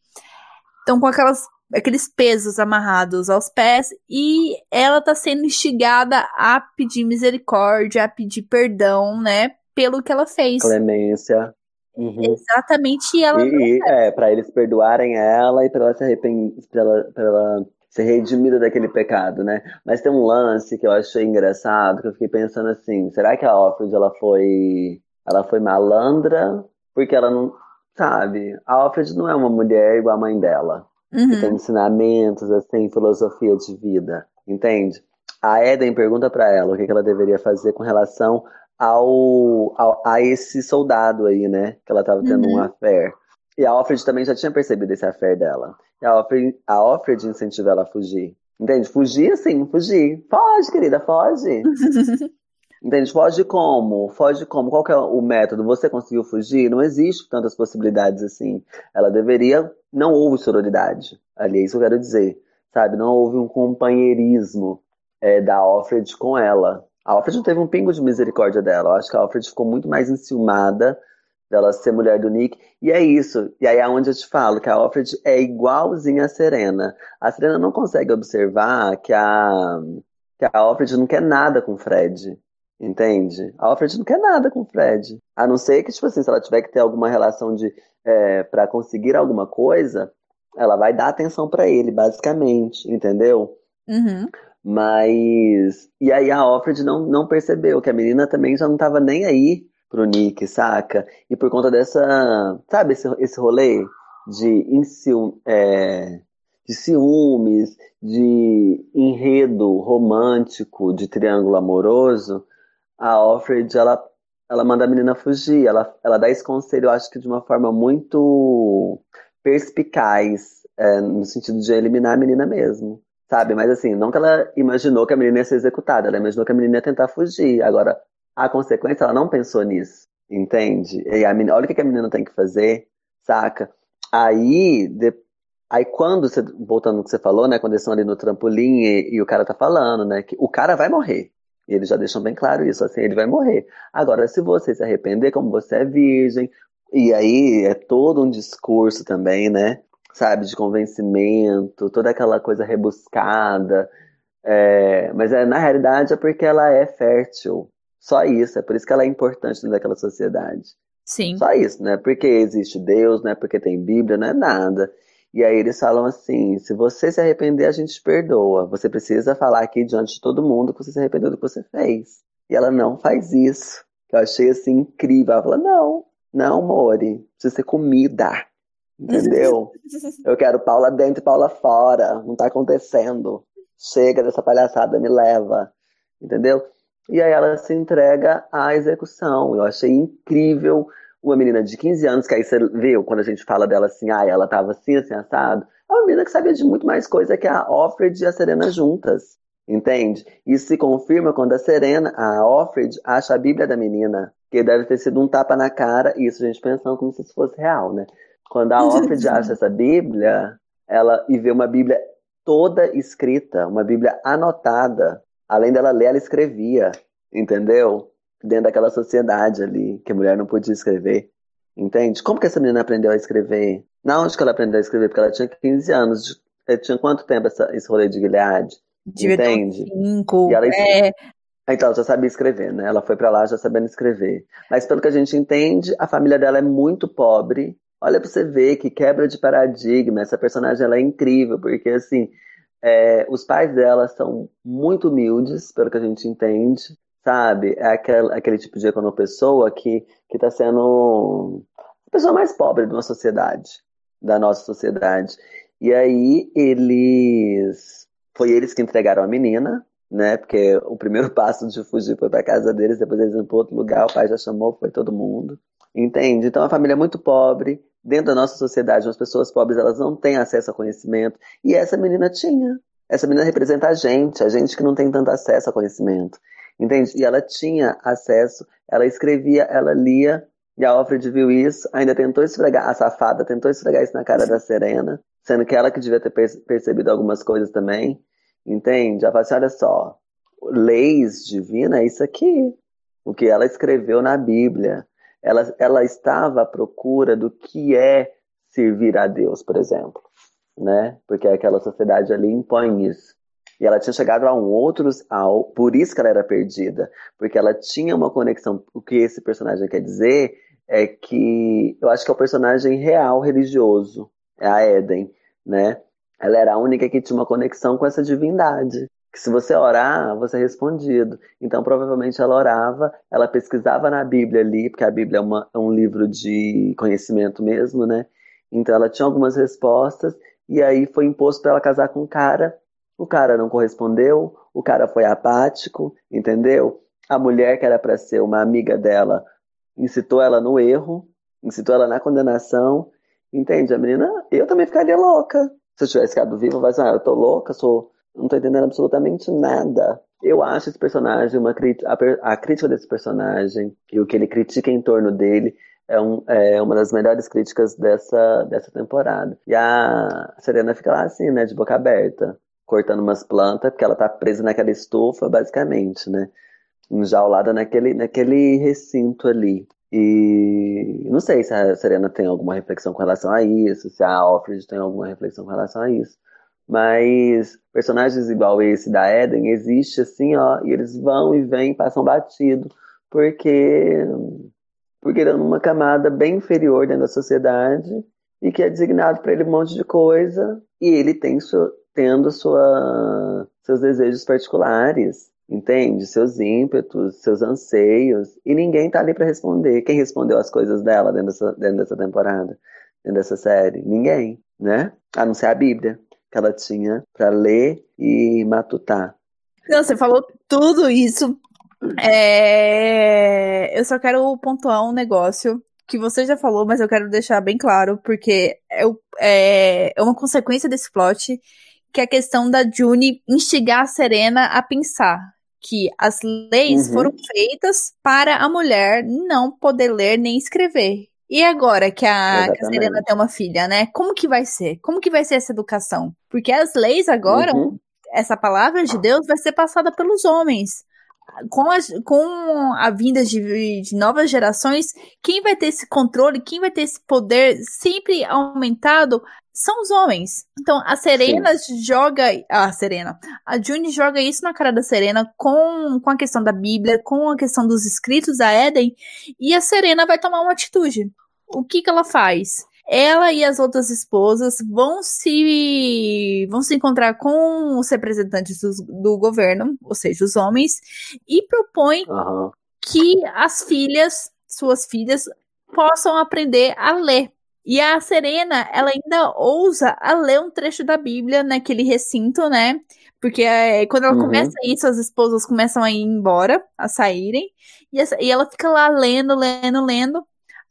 Então, com aquelas, aqueles pesos amarrados aos pés, e ela tá sendo instigada a pedir misericórdia, a pedir perdão, né? Pelo que ela fez. Clemência. Uhum. Exatamente, e ela E, é, pra eles perdoarem ela e pra ela se arrepender, pra ela, pra ela ser redimida daquele pecado, né? Mas tem um lance que eu achei engraçado, que eu fiquei pensando assim, será que a Alfred, ela foi, ela foi malandra? Porque ela não, sabe, a Alfred não é uma mulher igual a mãe dela, que Uhum. tem ensinamentos, assim, filosofia de vida, entende? A Eden pergunta pra ela o que que ela deveria fazer com relação ao, ao- a esse soldado aí, né? Que ela tava tendo um Uhum. affair. E a Alfred também já tinha percebido esse affair dela. E a Alfred, a Alfred incentiva ela a fugir. Entende? Fugir assim, fugir. Foge, querida, foge. Entende? Foge como? Foge como? Qual que é o método? Você conseguiu fugir? Não existe tantas possibilidades assim. Ela deveria. Não houve sororidade. Ali, é isso que eu quero dizer. Sabe? Não houve um companheirismo é, da Alfred com ela. A Alfred não teve um pingo de misericórdia dela. Eu acho que a Alfred ficou muito mais enciumada dela ser mulher do Nick. E é isso. E aí é onde eu te falo que a Alfred é igualzinha a Serena. A Serena não consegue observar que a, que a Alfred não quer nada com o Fred. Entende? A Alfred não quer nada com o Fred. A não ser que, tipo assim, se ela tiver que ter alguma relação de é, para conseguir alguma coisa, ela vai dar atenção pra ele, basicamente, entendeu? Uhum. Mas. E aí a Alfred não, não percebeu que a menina também já não tava nem aí pro Nick, saca? E por conta dessa. Sabe esse, esse rolê de é, de ciúmes, de enredo romântico, de triângulo amoroso, a Offred, ela, ela manda a menina fugir. Ela, ela dá esse conselho, eu acho que de uma forma muito perspicaz, é, no sentido de eliminar a menina mesmo. Sabe? Mas assim, não que ela imaginou que a menina ia ser executada, ela imaginou que a menina ia tentar fugir. Agora, a consequência, ela não pensou nisso. Entende? E a menina, olha o que a menina tem que fazer, saca? Aí, aí quando você, voltando no que você falou, né? Quando eles estão ali no trampolim e, e, o cara tá falando, né? Que o cara vai morrer. E eles já deixam bem claro isso, assim, ele vai morrer. Agora, se você se arrepender, como você é virgem, e aí é todo um discurso também, né? Sabe, de convencimento, toda aquela coisa rebuscada. É, mas é, na realidade é porque ela é fértil. Só isso, é por isso que ela é importante dentro daquela sociedade. Sim. Só isso, né? Porque existe Deus, né? Porque tem Bíblia, não é nada. E aí eles falam assim: se você se arrepender, a gente perdoa. Você precisa falar aqui diante de todo mundo que você se arrependeu do que você fez. E ela não faz isso. Eu achei assim incrível. Ela fala: não, não, Mori, precisa ser comida. Entendeu? Eu quero Paula dentro e Paula fora. Não tá acontecendo. Chega dessa palhaçada, me leva. Entendeu? E aí ela se entrega à execução. Eu achei incrível uma menina de 15 anos, que aí você viu, quando a gente fala dela assim, ah, ela tava assim, assim, assado, é uma menina que sabia de muito mais coisa que a Offred e a Serena juntas, entende? Isso se confirma quando a Serena, a Offred, acha a Bíblia da menina, que deve ter sido um tapa na cara, isso a gente pensando como se isso fosse real, né? Quando a Offred acha essa Bíblia, ela e vê uma Bíblia toda escrita, uma Bíblia anotada, além dela ler, ela escrevia, entendeu? Dentro daquela sociedade ali, que a mulher não podia escrever. Entende? Como que essa menina aprendeu a escrever? Na onde que ela aprendeu a escrever? Porque ela tinha 15 anos. Ela tinha quanto tempo essa, esse rolê de Gilead? Devia Entende? Cinco. E ela, é... Então, ela já sabia escrever, né? Ela foi para lá já sabendo escrever. Mas pelo que a gente entende, a família dela é muito pobre. Olha pra você ver que quebra de paradigma. Essa personagem ela é incrível, porque assim, é, os pais dela são muito humildes, pelo que a gente entende sabe? É aquele, aquele tipo de pessoa que está sendo a pessoa mais pobre de uma sociedade, da nossa sociedade. E aí eles. Foi eles que entregaram a menina, né? Porque o primeiro passo de fugir foi para casa deles, depois eles iam para outro lugar, o pai já chamou, foi todo mundo. Entende? Então a família é muito pobre. Dentro da nossa sociedade, as pessoas pobres elas não têm acesso a conhecimento. E essa menina tinha. Essa menina representa a gente, a gente que não tem tanto acesso a conhecimento. Entende? E ela tinha acesso, ela escrevia, ela lia, e a Alfred viu isso, ainda tentou esfregar, a safada tentou esfregar isso na cara da Serena, sendo que ela que devia ter percebido algumas coisas também. Entende? Ela falou assim: olha só, leis divinas é isso aqui. O que ela escreveu na Bíblia. Ela, ela estava à procura do que é servir a Deus, por exemplo. Né? Porque aquela sociedade ali impõe isso. E ela tinha chegado a um outro. Ao, por isso que ela era perdida. Porque ela tinha uma conexão. O que esse personagem quer dizer é que eu acho que é o personagem real religioso. É a Eden, né? Ela era a única que tinha uma conexão com essa divindade. Que se você orar, você é respondido. Então, provavelmente ela orava, ela pesquisava na Bíblia ali, porque a Bíblia é, uma, é um livro de conhecimento mesmo, né? Então ela tinha algumas respostas, e aí foi imposto para ela casar com um cara o cara não correspondeu, o cara foi apático, entendeu? A mulher que era para ser uma amiga dela incitou ela no erro, incitou ela na condenação, entende? A menina, eu também ficaria louca. Se eu tivesse ficado viva, eu falar assim, ah, eu tô louca, sou, não tô entendendo absolutamente nada. Eu acho esse personagem, uma a, a crítica desse personagem e o que ele critica em torno dele é, um, é, uma das melhores críticas dessa, dessa temporada. E a Serena fica lá assim, né, de boca aberta cortando umas plantas, porque ela tá presa naquela estufa, basicamente, né? Enjaulada naquele, naquele recinto ali. E não sei se a Serena tem alguma reflexão com relação a isso, se a Alfred tem alguma reflexão com relação a isso. Mas personagens igual esse da Eden existe assim, ó, e eles vão e vêm, passam batido, porque porque ele é numa camada bem inferior dentro da sociedade e que é designado para ele um monte de coisa e ele tem sua, tendo sua, seus desejos particulares, entende? Seus ímpetos, seus anseios, e ninguém tá ali para responder. Quem respondeu as coisas dela dentro dessa, dentro dessa temporada, dentro dessa série? Ninguém, né? A não ser a Bíblia, que ela tinha para ler e matutar. Não, você falou tudo isso. É... Eu só quero pontuar um negócio que você já falou, mas eu quero deixar bem claro, porque é, é, é uma consequência desse plot, que é a questão da June instigar a Serena a pensar que as leis uhum. foram feitas para a mulher não poder ler nem escrever. E agora que a, que a, Serena tem uma filha, né? Como que vai ser? Como que vai ser essa educação? Porque as leis agora, uhum. essa palavra de Deus vai ser passada pelos homens. Com a, com a vinda de, de novas gerações, quem vai ter esse controle, quem vai ter esse poder sempre aumentado são os homens. Então a Serena Sim. joga. A Serena. A June joga isso na cara da Serena com, com a questão da Bíblia, com a questão dos escritos da Éden. E a Serena vai tomar uma atitude. O que, que ela faz? Ela e as outras esposas vão se vão se encontrar com os representantes do, do governo, ou seja, os homens, e propõem uhum. que as filhas, suas filhas, possam aprender a ler e a Serena, ela ainda ousa a ler um trecho da Bíblia naquele recinto, né? Porque é, quando ela uhum. começa isso, as esposas começam a ir embora, a saírem, e, essa, e ela fica lá lendo, lendo, lendo.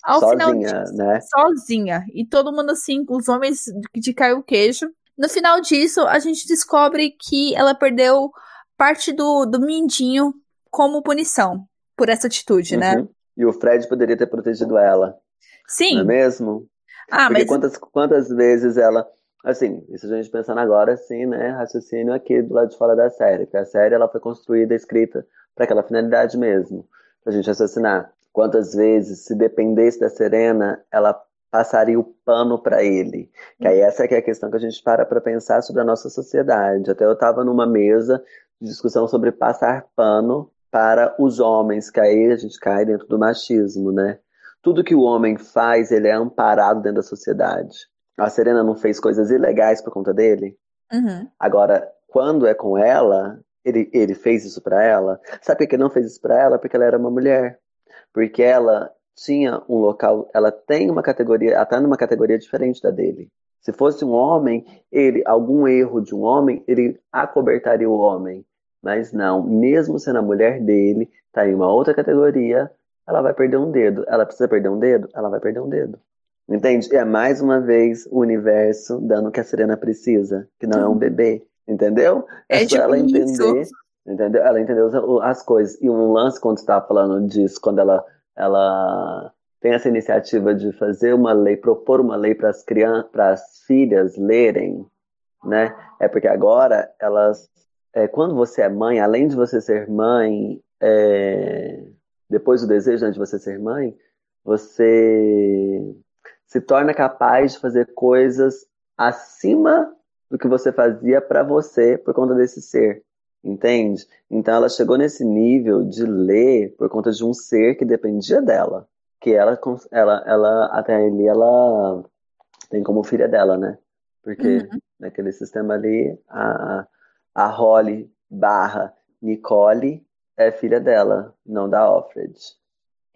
Ao sozinha, final disso, né? Sozinha. E todo mundo assim, os homens de, de cair o queijo. No final disso, a gente descobre que ela perdeu parte do, do mindinho como punição por essa atitude, né? uhum. né? E o Fred poderia ter protegido ela. Sim. Não é mesmo? Ah, Porque mas... quantas, quantas vezes ela. Assim, isso a gente pensando agora, assim, né? Raciocínio aqui do lado de fora da série. Porque a série ela foi construída, escrita para aquela finalidade mesmo. Pra gente assassinar. Quantas vezes, se dependesse da Serena, ela passaria o pano para ele. Que aí essa é, é a questão que a gente para para pensar sobre a nossa sociedade. Até eu estava numa mesa de discussão sobre passar pano para os homens, que aí a gente cai dentro do machismo, né? Tudo que o homem faz, ele é amparado dentro da sociedade. A Serena não fez coisas ilegais por conta dele. Uhum. Agora, quando é com ela, ele, ele fez isso para ela. Sabe por que ele não fez isso para ela? Porque ela era uma mulher. Porque ela tinha um local, ela tem uma categoria, ela tá numa categoria diferente da dele. Se fosse um homem, ele, algum erro de um homem, ele acobertaria o homem. Mas não, mesmo sendo a mulher dele, tá em uma outra categoria, ela vai perder um dedo. Ela precisa perder um dedo? Ela vai perder um dedo. Entende? É mais uma vez o universo dando o que a Serena precisa, que não é um bebê. Entendeu? É, é só tipo ela entender. Isso. Entendeu? Ela entendeu as coisas. E um lance quando você estava falando disso, quando ela, ela tem essa iniciativa de fazer uma lei, propor uma lei para as crianças, para as filhas lerem, né? É porque agora elas, é, quando você é mãe, além de você ser mãe, é, depois do desejo de você ser mãe, você se torna capaz de fazer coisas acima do que você fazia para você por conta desse ser, entende? Então ela chegou nesse nível de ler por conta de um ser que dependia dela, que ela, ela, ela até ali ela tem como filha dela, né? Porque uhum. naquele sistema ali a a Holly barra Nicole é filha dela, não da Alfred.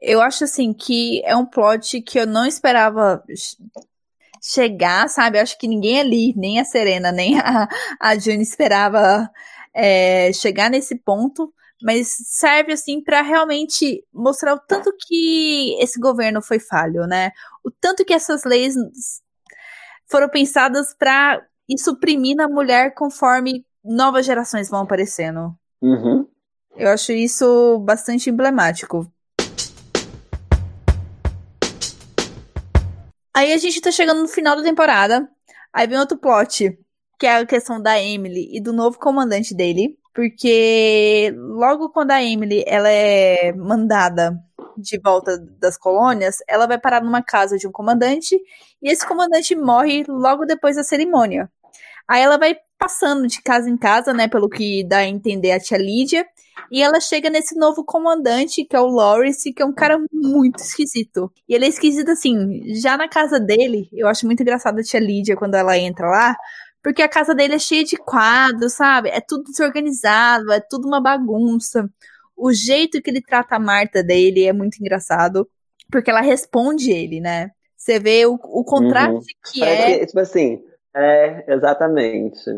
Eu acho assim que é um plot que eu não esperava chegar, sabe? Eu acho que ninguém ali, nem a Serena, nem a, a June esperava é, chegar nesse ponto, mas serve assim para realmente mostrar o tanto que esse governo foi falho, né? O tanto que essas leis foram pensadas para suprimir na mulher conforme novas gerações vão aparecendo. Uhum. Eu acho isso bastante emblemático. Aí a gente tá chegando no final da temporada. Aí vem outro plot, que é a questão da Emily e do novo comandante dele. Porque logo quando a Emily ela é mandada de volta das colônias, ela vai parar numa casa de um comandante e esse comandante morre logo depois da cerimônia. Aí ela vai passando de casa em casa, né, pelo que dá a entender a tia Lídia, e ela chega nesse novo comandante, que é o Lawrence, que é um cara muito esquisito. E ele é esquisito assim, já na casa dele, eu acho muito engraçado a tia Lídia quando ela entra lá, porque a casa dele é cheia de quadros, sabe? É tudo desorganizado, é tudo uma bagunça. O jeito que ele trata a Marta dele é muito engraçado, porque ela responde ele, né? Você vê o, o contraste uhum. que Parece é. Que, tipo assim, É, exatamente.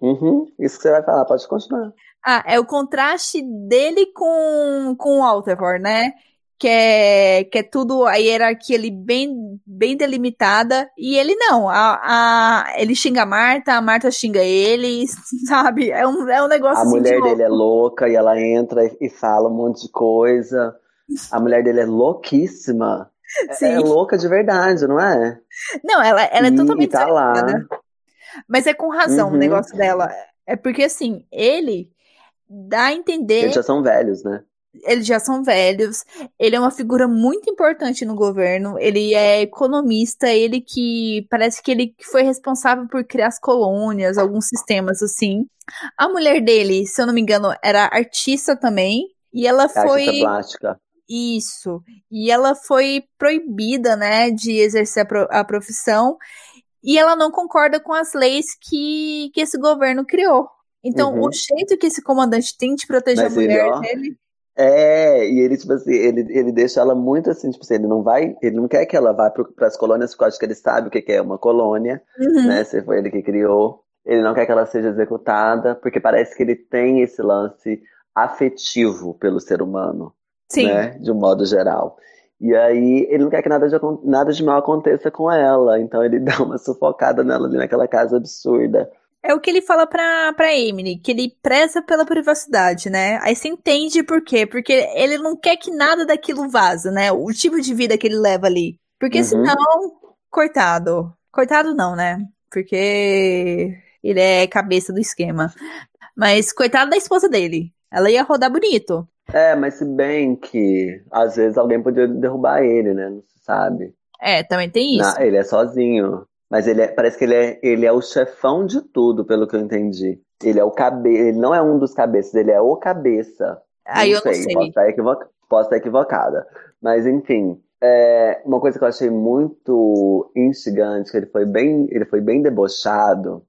Uhum, isso que você vai falar, pode continuar. Ah, é o contraste dele com, com o Alterford, né? Que é, que é tudo a hierarquia ali bem, bem delimitada. E ele não. A, a, ele xinga a Marta, a Marta xinga ele, sabe? É um, é um negócio A assim mulher de dele é louca e ela entra e fala um monte de coisa. A mulher dele é louquíssima. É, Sim. é louca de verdade, não é? Não, ela, ela é E, totalmente tá lá. Mas é com razão o Uhum. negócio dela. É porque, assim, ele dá a entender, Eles já são velhos, né? eles já são velhos, ele é uma figura muito importante no governo, ele é economista, ele que parece que ele foi responsável por criar as colônias, alguns sistemas assim. A mulher dele, se eu não me engano, era artista também, e ela É artista foi plástica. isso. E ela foi proibida, né, de exercer a, pro- a profissão. E ela não concorda com as leis que, que esse governo criou. Então, Uhum. o jeito que esse comandante tem de proteger Mas a ele, mulher ó, dele. É, e ele, tipo assim, ele, ele deixa ela muito assim, tipo assim, ele não vai, ele não quer que ela vá para as colônias, porque eu acho que ele sabe o que é uma colônia, Uhum. né? Se foi ele que criou. Ele não quer que ela seja executada, porque parece que ele tem esse lance afetivo pelo ser humano, Sim. né? De um modo geral. E aí ele não quer que nada de, nada de mal aconteça com ela, então ele dá uma sufocada nela ali naquela casa absurda. É o que ele fala pra, pra Emily, que ele preza pela privacidade, né? Aí você entende por quê. Porque ele não quer que nada daquilo vaza, né? O tipo de vida que ele leva ali. Porque Uhum. senão, coitado. Coitado não, né? Porque ele é cabeça do esquema. Mas coitado da esposa dele. Ela ia rodar bonito. É, mas se bem que às vezes alguém podia derrubar ele, né? Não se sabe. É, também tem isso. Na- ele é sozinho. Mas ele é- parece que ele é, ele é o chefão de tudo, pelo que eu entendi. Ele é o cabe, ele não é um dos cabeças, ele é o cabeça. Aí eu não sei, sei. Posso estar, equivoca- posso estar equivocada. Mas enfim, é, uma coisa que eu achei muito instigante, que ele foi bem, ele foi bem debochado.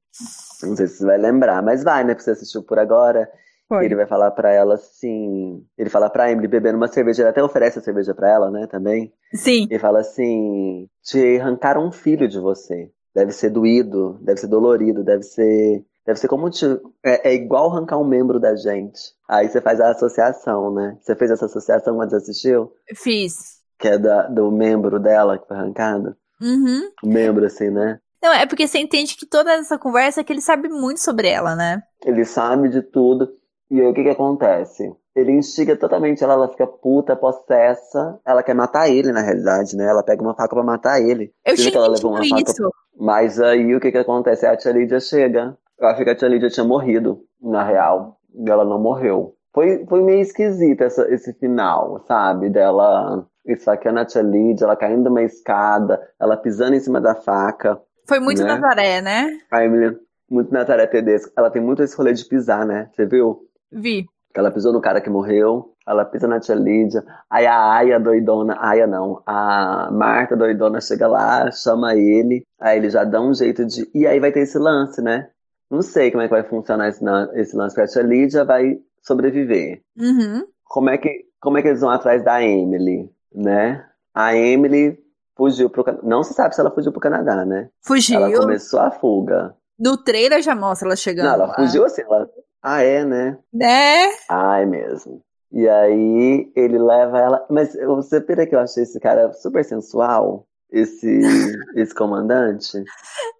Não sei se você vai lembrar, mas vai, né? Porque você assistiu por agora. Foi. Ele vai falar pra ela assim. Ele fala pra Emily bebendo uma cerveja, ele até oferece a cerveja pra ela, né? Também. Sim. E fala assim: te arrancaram um filho de você. Deve ser doído, deve ser dolorido, deve ser. Deve ser como te. É, é igual arrancar um membro da gente. Aí você faz a associação, né? Você fez essa associação quando você assistiu? Fiz. Que é da, do membro dela que foi arrancado? Uhum. O membro, assim, né? Não, é porque você entende que toda essa conversa é que ele sabe muito sobre ela, né? Ele sabe de tudo. E aí o que que acontece? Ele instiga totalmente ela, ela fica puta, possessa. Ela quer matar ele, na realidade, né? Ela pega uma faca pra matar ele. Eu tinha que ela levou uma faca isso. Mas aí o que que acontece? A tia Lídia chega. Eu achei que a tia Lídia tinha morrido, na real. E ela não morreu. Foi, foi meio esquisito essa, esse final, sabe? Dela esfaqueando a tia Lídia, ela caindo de uma escada, ela pisando em cima da faca. Foi muito Né? Nazaré, né? A Emily, muito Nazaré Tedesco, ela tem muito esse rolê de pisar, né? Você viu? Vi. Ela pisou no cara que morreu, ela pisa na tia Lídia, aí a Aya doidona, Aya não, a Marta doidona chega lá, chama ele, aí ele já dá um jeito de. E aí vai ter esse lance, né? Não sei como é que vai funcionar esse, esse lance, porque a tia Lídia vai sobreviver. Uhum. Como é que, como é que eles vão atrás da Emily, né? A Emily fugiu pro. Não se sabe se ela fugiu pro Canadá, né? Fugiu. Ela começou a fuga. No trailer já mostra ela chegando Não, ela lá. fugiu assim, ela. Ah, é, né? Né? Ai, mesmo. E aí ele leva ela. Mas você pira que eu achei esse cara super sensual? Esse, esse comandante?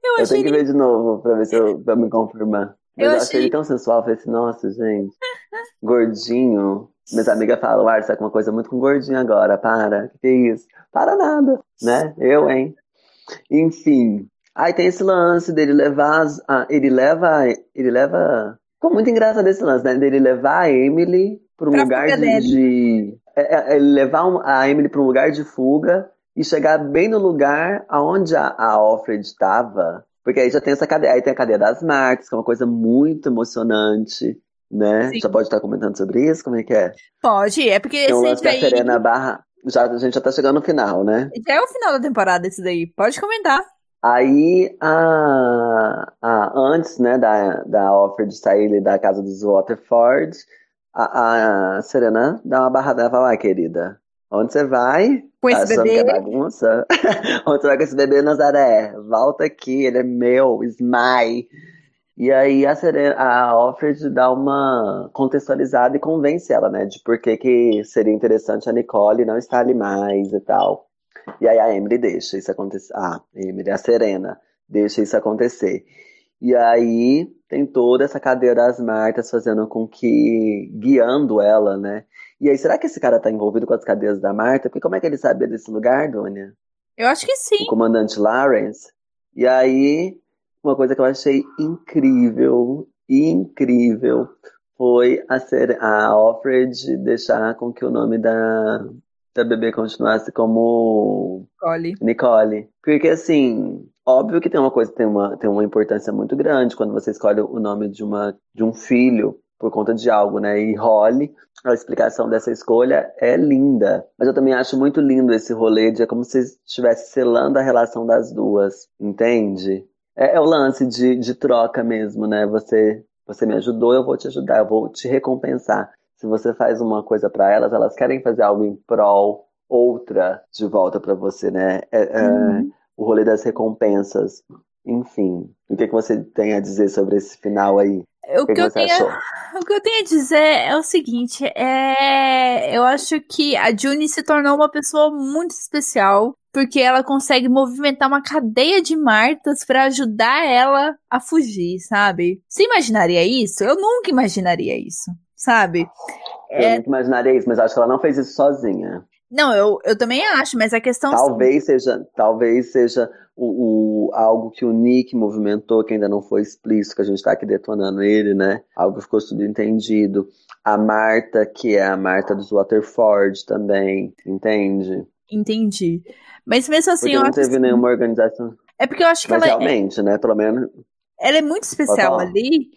Eu Eu tenho que ver de novo pra ver se eu, pra me confirmar. Mas Eu eu, achei- achei ele tão sensual. Eu falei assim, nossa, gente. Gordinho. Minhas amigas falam, ah, você tá com uma coisa muito com gordinho agora, para. Que que é isso? Para nada, né? Eu, hein? Enfim. Aí tem esse lance dele levar. as- ah, ele leva. Ele leva. Ficou muito engraçado esse lance, né? Dele levar a Emily pra um Pra lugar de. de- é, é, ele levar um- a Emily pra um lugar de fuga e chegar bem no lugar aonde a, a Alfred estava. Porque aí já tem essa cadeia. Aí tem a cadeia das Martas, que é uma coisa muito emocionante, né? Sim. Já pode estar comentando sobre isso? Como é que é? Pode, é porque Tem um esse lance a aí Serena Barra. Já, a gente já tá chegando no final, né? já é o final da temporada esse daí. Pode comentar. Aí, a, a- antes, né, da, da Alfred sair da casa dos Waterford, a, a Serena dá uma barrada e fala, ah, querida, Onde você vai? Com esse Achando que é bebê? bagunça? Onde você vai com esse bebê, Nazaré? Volta aqui, ele é meu, Smile. E aí a, Serena, a Alfred dá uma contextualizada e convence ela, né? De por que, que seria interessante a Nicole não estar ali mais e tal. E aí a Emily deixa isso acontecer. Ah, Emily, a Serena, deixa isso acontecer. E aí tem toda essa cadeia das Martas fazendo com que. guiando ela, né? E aí, será que esse cara tá envolvido com as cadeias da Marta? Porque como é que ele sabia desse lugar, Dônia? Eu acho que sim. O comandante Lawrence. E aí, uma coisa que eu achei incrível, incrível, foi a, ser, a Alfred deixar com que o nome da, da bebê continuasse como Nicole. Nicole. Porque assim, óbvio que tem uma coisa, tem uma, tem uma importância muito grande quando você escolhe o nome de, uma, de um filho por conta de algo, né? E Holly, a explicação dessa escolha é linda. Mas eu também acho muito lindo esse rolê de é como se estivesse selando a relação das duas, entende? É, é o lance de, de troca mesmo, né? Você, você me ajudou, eu vou te ajudar, eu vou te recompensar. Se você faz uma coisa para elas, elas querem fazer algo em prol, outra de volta para você, né? É, é, Uhum. o rolê das recompensas. Enfim, o que, que você tem a dizer sobre esse final aí? O O que, que, eu tenho, achou? o que eu tenho a dizer é o seguinte, é, eu acho que a Juni se tornou uma pessoa muito especial, porque ela consegue movimentar uma cadeia de Martas pra ajudar ela a fugir, sabe? Você imaginaria isso? Eu nunca imaginaria isso, sabe? Eu É, nunca imaginaria isso, mas acho que ela não fez isso sozinha. não, eu, eu também acho, mas a questão Talvez seja, talvez seja o, o- algo que o Nick movimentou, que ainda não foi explícito, que a gente tá aqui detonando ele, né? Algo que ficou subentendido. A Marta, que é a Marta dos Waterford também, entende? entendi. Mas mesmo assim, Porque eu não teve assim, nenhuma organização. é porque eu acho que Mas ela é, realmente, né? Pelo menos. ela é muito especial ali.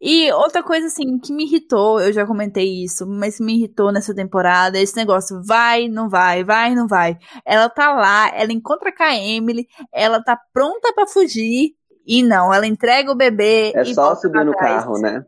E outra coisa, assim, que me irritou, eu já comentei isso, mas me irritou nessa temporada, esse negócio, vai, não vai, vai, não vai. Ela tá lá, ela encontra com a Emily, ela tá pronta pra fugir, e não, ela entrega o bebê É só subir no carro, né?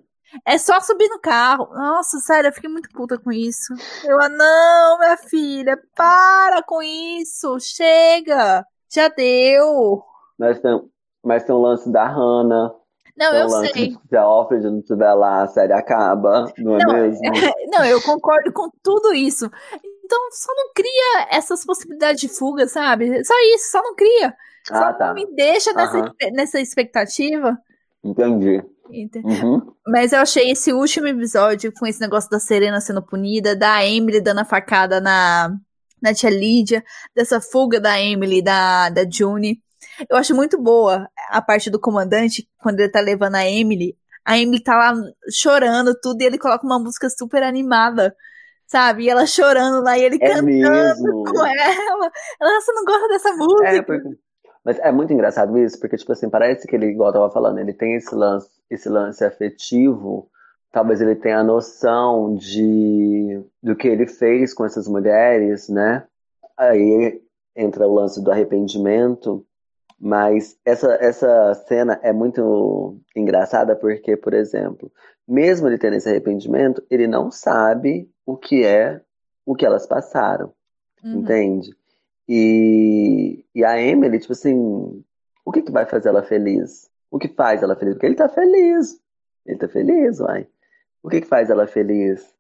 É só subir no carro. Nossa, sério, eu fiquei muito puta com isso. Eu, ah, não, minha filha, para com isso, chega, já deu. Mas tem, mas tem um lance da Hannah. Não, Tem eu lance sei. se a Alfred não estiver lá, a série acaba, não é Não, mesmo? Não, eu concordo com tudo isso. Então, só não cria essas possibilidades de fuga, sabe? Só isso, só não cria. Só Ah, não tá. me deixa nessa, nessa expectativa. Entendi. Ente- Uhum. Mas eu achei esse último episódio com esse negócio da Serena sendo punida, da Emily dando a facada na, na tia Lídia, dessa fuga da Emily, da, da June. Eu acho muito boa a parte do comandante, quando ele tá levando a Emily. A Emily tá lá chorando tudo e ele coloca uma música super animada, sabe? E ela chorando lá e ele É cantando mesmo. com ela. Ela, você não gosta dessa música? É, porque... Mas é muito engraçado isso, porque, tipo assim, parece que ele, igual eu tava falando, ele tem esse lance, esse lance afetivo, talvez ele tenha a noção de do que ele fez com essas mulheres, né? Aí entra o lance do arrependimento, mas essa, essa cena é muito engraçada porque, por exemplo, mesmo ele tendo esse arrependimento, ele não sabe o que é o que elas passaram. Uhum. Entende? E, e a Emily, tipo assim, o que que vai fazer ela feliz? O que faz ela feliz? Porque ele tá feliz. Ele tá feliz, uai. O que que faz ela feliz?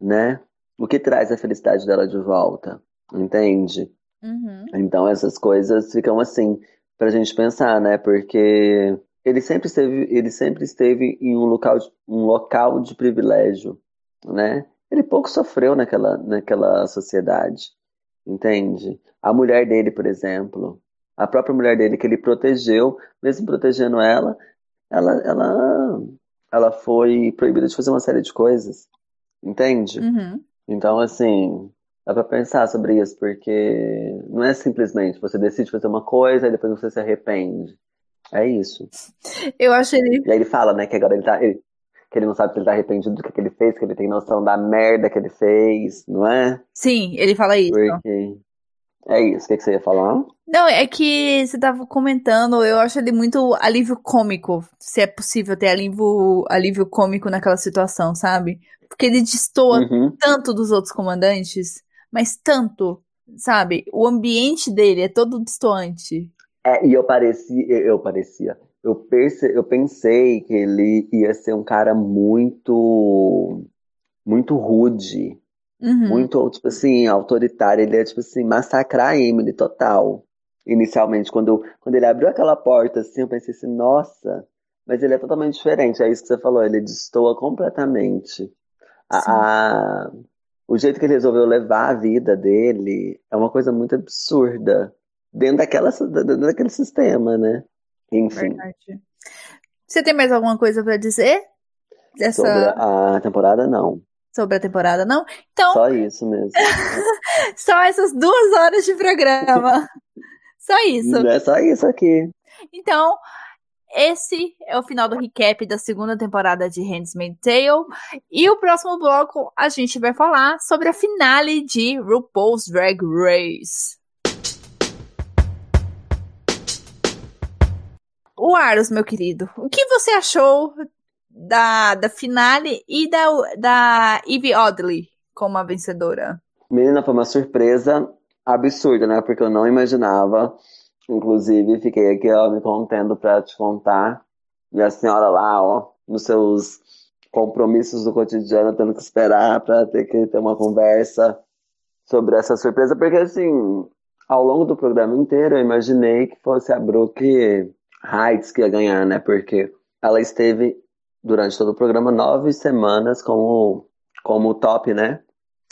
Né? O que traz a felicidade dela de volta? Entende? Uhum. Então essas coisas ficam assim pra gente pensar, né? Porque ele sempre esteve, ele sempre esteve em um local de, um local de privilégio, né? Ele pouco sofreu naquela, naquela sociedade, entende? A mulher dele, por exemplo, a própria mulher dele que ele protegeu, mesmo protegendo ela, ela, ela, ela foi proibida de fazer uma série de coisas, entende? Uhum. Então, assim, dá pra pensar sobre isso, porque não é simplesmente você decide fazer uma coisa e depois você se arrepende. É isso. Eu acho ele. E aí ele fala, né, que agora ele tá. ele- que ele não sabe se ele tá arrependido do que, que ele fez, que ele tem noção da merda que ele fez, não é? Sim, ele fala isso. Porque. É isso. O que, que você ia falar? Não, é que você tava comentando, eu acho ele muito alívio cômico, se é possível ter alívio, alívio cômico naquela situação, sabe? Porque ele destoa Uhum. tanto dos outros comandantes, mas tanto, sabe? O ambiente dele é todo distoante. É, e eu parecia, eu parecia, eu, perce, eu pensei que ele ia ser um cara muito, muito rude, Uhum. muito, tipo assim, autoritário. Ele ia, tipo assim, massacrar a Emily total. Inicialmente, quando, quando ele abriu aquela porta, assim, eu pensei assim, nossa, mas ele é totalmente diferente. É isso que você falou, ele destoa completamente. A, a- o jeito que ele resolveu levar a vida dele é uma coisa muito absurda dentro daquela, dentro daquele sistema, né? Enfim, Verdade. Você tem mais alguma coisa pra dizer dessa sobre a temporada, não. sobre a temporada, não? Então, Só isso mesmo. só essas duas horas de programa. Só isso. É só isso aqui. Então, esse é o final do recap da segunda temporada de Handmaid's Tale. E o próximo bloco a gente vai falar sobre a finale de RuPaul's Drag Race. O Aros, meu querido, o que você achou da, da finale e da, da Evie Oddly como a vencedora? Menina, foi uma surpresa absurda, né? Porque eu não imaginava. Inclusive, fiquei aqui, ó, me contendo pra te contar. E a senhora lá, ó, nos seus compromissos do cotidiano, tendo que esperar pra ter que ter uma conversa sobre essa surpresa. Porque, assim, ao longo do programa inteiro, eu imaginei que fosse a Brooke Heights que ia ganhar, né? Porque ela esteve, durante todo o programa, nove semanas como, como top, né?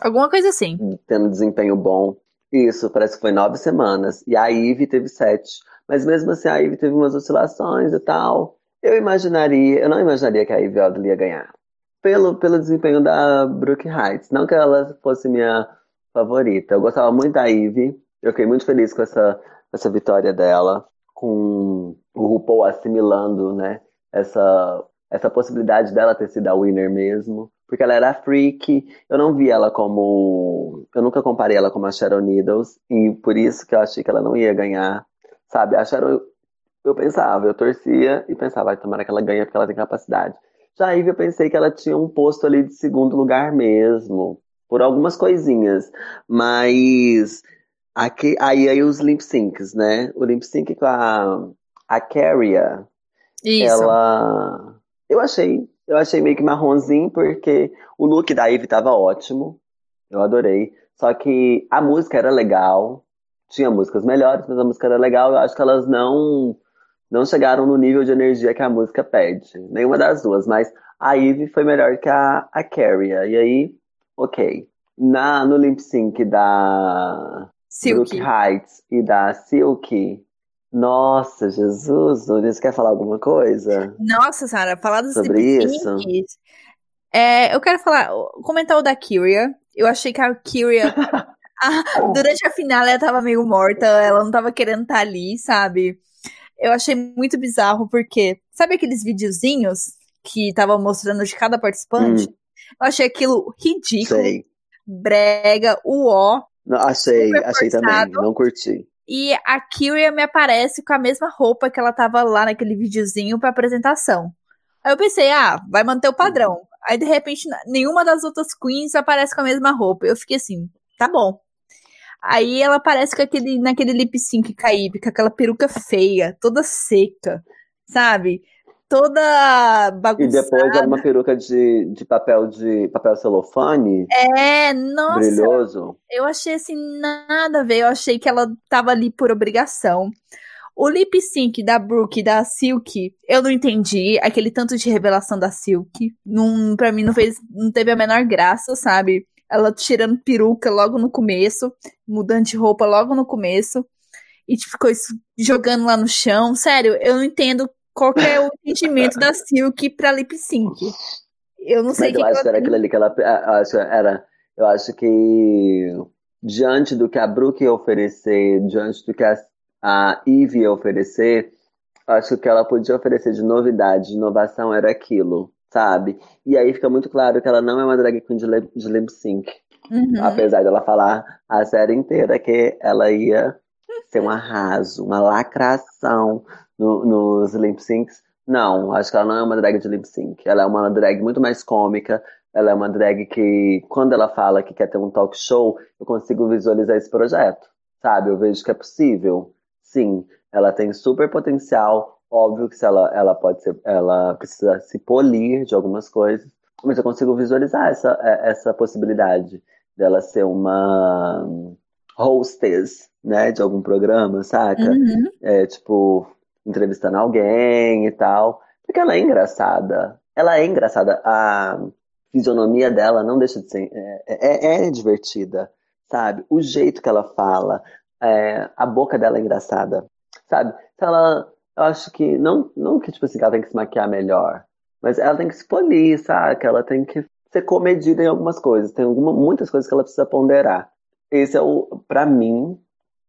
Alguma coisa assim. tendo desempenho bom. Isso, parece que foi nove semanas. E a Ivy teve sete. Mas mesmo assim, a Ivy teve umas oscilações e tal. Eu imaginaria, eu não imaginaria que a Ivy Oddly ia ganhar. Pelo, pelo desempenho da Brooke Heights. Não que ela fosse minha favorita. Eu gostava muito da Ivy. Eu fiquei muito feliz com essa, essa vitória dela. Com o RuPaul assimilando, né? Essa, essa possibilidade dela ter sido a winner mesmo. Porque ela era freak. Eu não vi ela como. Eu nunca comparei ela com a Sharon Needles. E por isso que eu achei que ela não ia ganhar. Sabe? A Sharon. Eu pensava, eu torcia e pensava, vai tomara que ela ganhe porque ela tem capacidade. Já a Ivy eu pensei que ela tinha um posto ali de segundo lugar mesmo. Por algumas coisinhas. Mas. Aqui, aí, aí os lip syncs, né? O lip sync com a. A Carria. Isso. Ela. Eu achei. Eu achei meio que marronzinho, porque o look da Ivy tava ótimo. Eu adorei. Só que a música era legal. Tinha músicas melhores, mas a música era legal. Eu acho que elas não não chegaram no nível de energia que a música pede. Nenhuma das duas, mas a Ivy foi melhor que a, a Carrie. E aí, ok. Na, no lip sync da Silk. Brooke Heights e da Silk, nossa, Jesus, você quer falar alguma coisa? Nossa, Sara, falar dos Sobre isso? É, eu quero falar, comentar o da Kyria. Eu achei que a Kyria, a- durante a final, ela tava meio morta, ela não tava querendo estar ali, sabe? Eu achei muito bizarro, porque, sabe aqueles videozinhos que tava mostrando de cada participante? Hum. Eu achei aquilo ridículo, Sei. brega, uó. Não, achei, achei também. Não curti. E a Kyria me aparece com a mesma roupa que ela tava lá naquele videozinho pra apresentação. Aí eu pensei, ah, vai manter o padrão. Aí de repente nenhuma das outras queens aparece com a mesma roupa. Eu fiquei assim, tá bom. Aí ela aparece com aquele, naquele lip sync caíbe, com aquela peruca feia, toda seca, sabe? Toda E bagunçada. depois era uma peruca de, de papel de papel celofane, É, nossa, brilhoso. Eu achei assim, nada a ver. Eu achei que ela tava ali por obrigação. O lip sync da Brooke e da Silk, eu não entendi. Aquele tanto de revelação da Silk. Não, pra mim não fez. Não teve a menor graça, sabe? Ela tirando peruca logo no começo, mudando de roupa logo no começo. E tipo, ficou isso- jogando lá no chão. Sério, eu não entendo qual é o entendimento da Silk pra lip sync. Eu não sei o eu que, acho que era aquilo ali que ela. Eu acho, era, eu acho que diante do que a Brooke ia oferecer, diante do que a, a Eve ia oferecer, eu acho que o que ela podia oferecer de novidade, de inovação era aquilo, sabe? E aí fica muito claro que ela não é uma drag queen de, lip- de lip sync. Uhum. Apesar dela falar a série inteira que ela ia ser um arraso, uma lacração no- nos lip syncs. Não, acho que ela não é uma drag de lip sync. Ela é uma drag muito mais cômica, ela é uma drag que, quando ela fala que quer ter um talk show, eu consigo visualizar esse projeto, sabe? Eu vejo que é possível. Sim, ela tem super potencial. Óbvio que se ela, ela pode ser, ela precisa se polir de algumas coisas, mas eu consigo visualizar essa, é, essa possibilidade dela ser uma hostess, né, de algum programa, saca? Uhum. É, tipo, entrevistando alguém e tal. Porque ela é engraçada. Ela é engraçada. A fisionomia dela não deixa de ser. É, é, é divertida, sabe? O jeito que ela fala, é, a boca dela é engraçada, sabe? Então ela. Eu acho que. Não, não que, tipo assim, ela tem que se maquiar melhor. Mas ela tem que se polir, sabe? Ela tem que ser comedida em algumas coisas. Tem alguma, muitas coisas que ela precisa ponderar. Esse é o, para mim,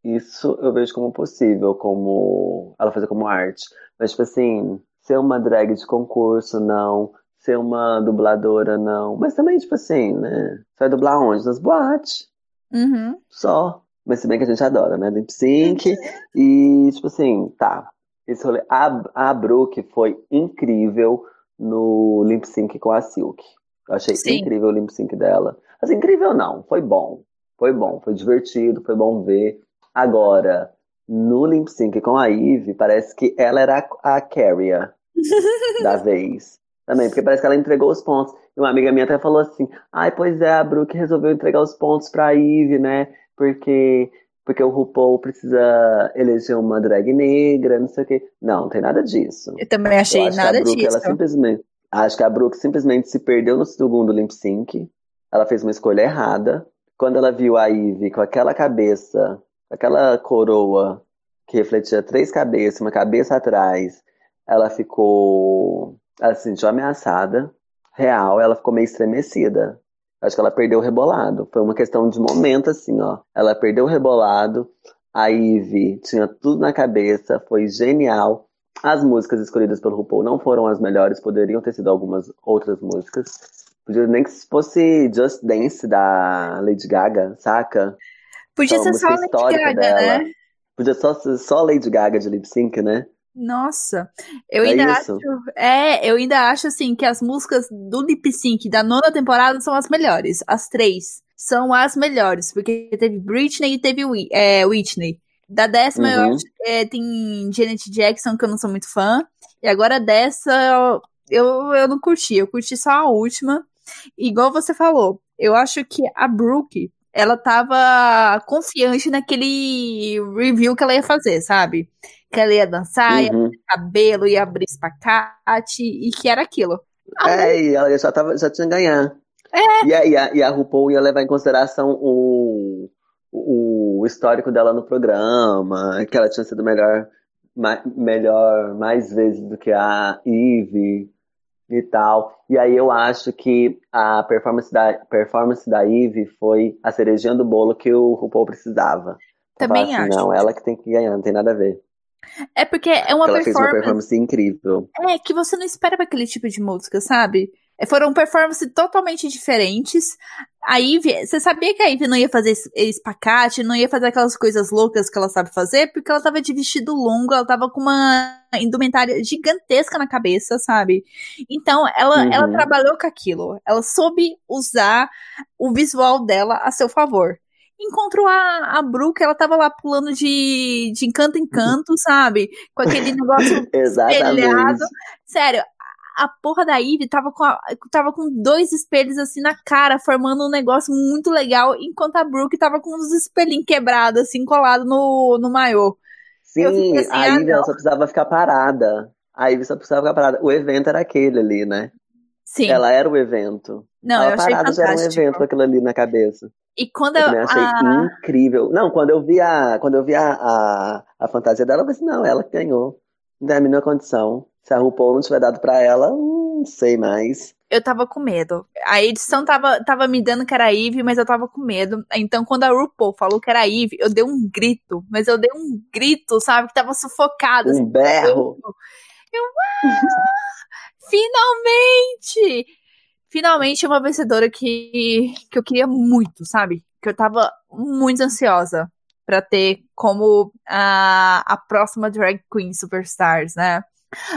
isso eu vejo como possível, como ela fazer como arte. Mas, tipo assim, ser uma drag de concurso, não. Ser uma dubladora, não. Mas também, tipo assim, né? Você vai dublar onde? Nas boates. Uhum. Só. Mas se bem que a gente adora, né? Lip sync. E, tipo assim, tá. Esse rolê. A, a Brooke foi incrível no lip sync com a Silk. Eu achei Sim. incrível o lip sync dela. Assim, incrível não, foi bom. Foi bom, foi divertido, foi bom ver. Agora, no lip sync com a Eve, parece que ela era a, a carrier da vez. Também, porque parece que ela entregou os pontos. E uma amiga minha até falou assim: ai, pois é, a Brooke resolveu entregar os pontos pra Eve, né? Porque, porque o RuPaul precisa eleger uma drag negra, não sei o quê. Não, não tem nada disso. Eu também achei Eu acho nada que a Brooke, disso. ela simplesmente. Acho que a Brooke simplesmente se perdeu no segundo lip sync. Ela fez uma escolha errada. Quando ela viu a Ivy com aquela cabeça, aquela coroa que refletia três cabeças, uma cabeça atrás, ela ficou. Ela se sentiu ameaçada. Real, ela ficou meio estremecida. Acho que ela perdeu o rebolado. Foi uma questão de momento, assim, ó. Ela perdeu o rebolado. A Ivy tinha tudo na cabeça, foi genial. As músicas escolhidas pelo RuPaul não foram as melhores, poderiam ter sido algumas outras músicas. Podia nem que fosse Just Dance da Lady Gaga, saca? Podia Aquela ser só a Lady Gaga, dela. né? Podia só ser só Lady Gaga de lip sync, né? Nossa, eu É ainda isso? acho, é, eu ainda acho assim que as músicas do lip sync da nona temporada são as melhores. As três são as melhores, porque teve Britney e teve é, Whitney. Da décima eu Uhum. acho que é, tem Janet Jackson, que eu não sou muito fã. E agora dessa eu, eu, eu não curti, eu curti só a última. Igual você falou, eu acho que a Brooke, ela tava confiante naquele review que ela ia fazer, sabe? Que ela ia dançar, ia Uhum. cabelo, ia abrir espacate e que era aquilo. A É, e ela já, tava, já tinha ganhar. É. E, a, e, a, e a RuPaul ia levar em consideração o, o, histórico dela no programa, que ela tinha sido melhor, ma, melhor mais vezes do que a Eve e tal. E aí eu acho que a performance da, performance da Eve foi a cerejinha do bolo que o RuPaul precisava. Também assim, acho. Não, ela que tem que ganhar, não tem nada a ver. É porque é uma ela fez uma performance, performance incrível. é, que você não espera pra aquele tipo de música, sabe? É, Foram performances totalmente diferentes. A Ivy, você sabia que a Ivy não ia fazer es- espacate, não ia fazer aquelas coisas loucas que ela sabe fazer, porque ela tava de vestido longo, ela tava com uma indumentária gigantesca na cabeça, sabe? Então, ela, Uhum. ela trabalhou com aquilo. Ela soube usar o visual dela a seu favor. Encontrou a, a Brooke, ela tava lá pulando de, de encanto em canto, sabe? Com aquele negócio espelhado. Sério, a porra da Ivy tava com, a- tava com dois espelhos assim na cara, formando um negócio muito legal, enquanto a Brooke tava com uns espelhinhos quebrados, assim, colado no, no maiô. Sim, assim, a ah, Ivy ela só precisava ficar parada. A Ivy só precisava ficar parada. O evento era aquele ali, né? Sim. Ela era o evento. Não, ela eu achei parada já era um fantástico. evento com aquilo ali na cabeça. E quando Eu eu, achei a, incrível. Não, quando eu vi a, quando eu vi a, a, a fantasia dela, eu pensei, não, ela que ganhou. Não tem a mínima condição. Se a RuPaul não tiver dado pra ela, não sei mais. eu tava com medo. A edição tava, tava me dando que era a Eve, mas eu tava com medo. Então, quando a RuPaul falou que era a Eve, eu dei um grito. Mas eu dei um grito, sabe? Que tava sufocada. assim, Um berro. Eu, ah, finalmente! Finalmente uma vencedora que, que eu queria muito, sabe? Que eu tava muito ansiosa pra ter como a, a próxima Drag Queen Superstars, né?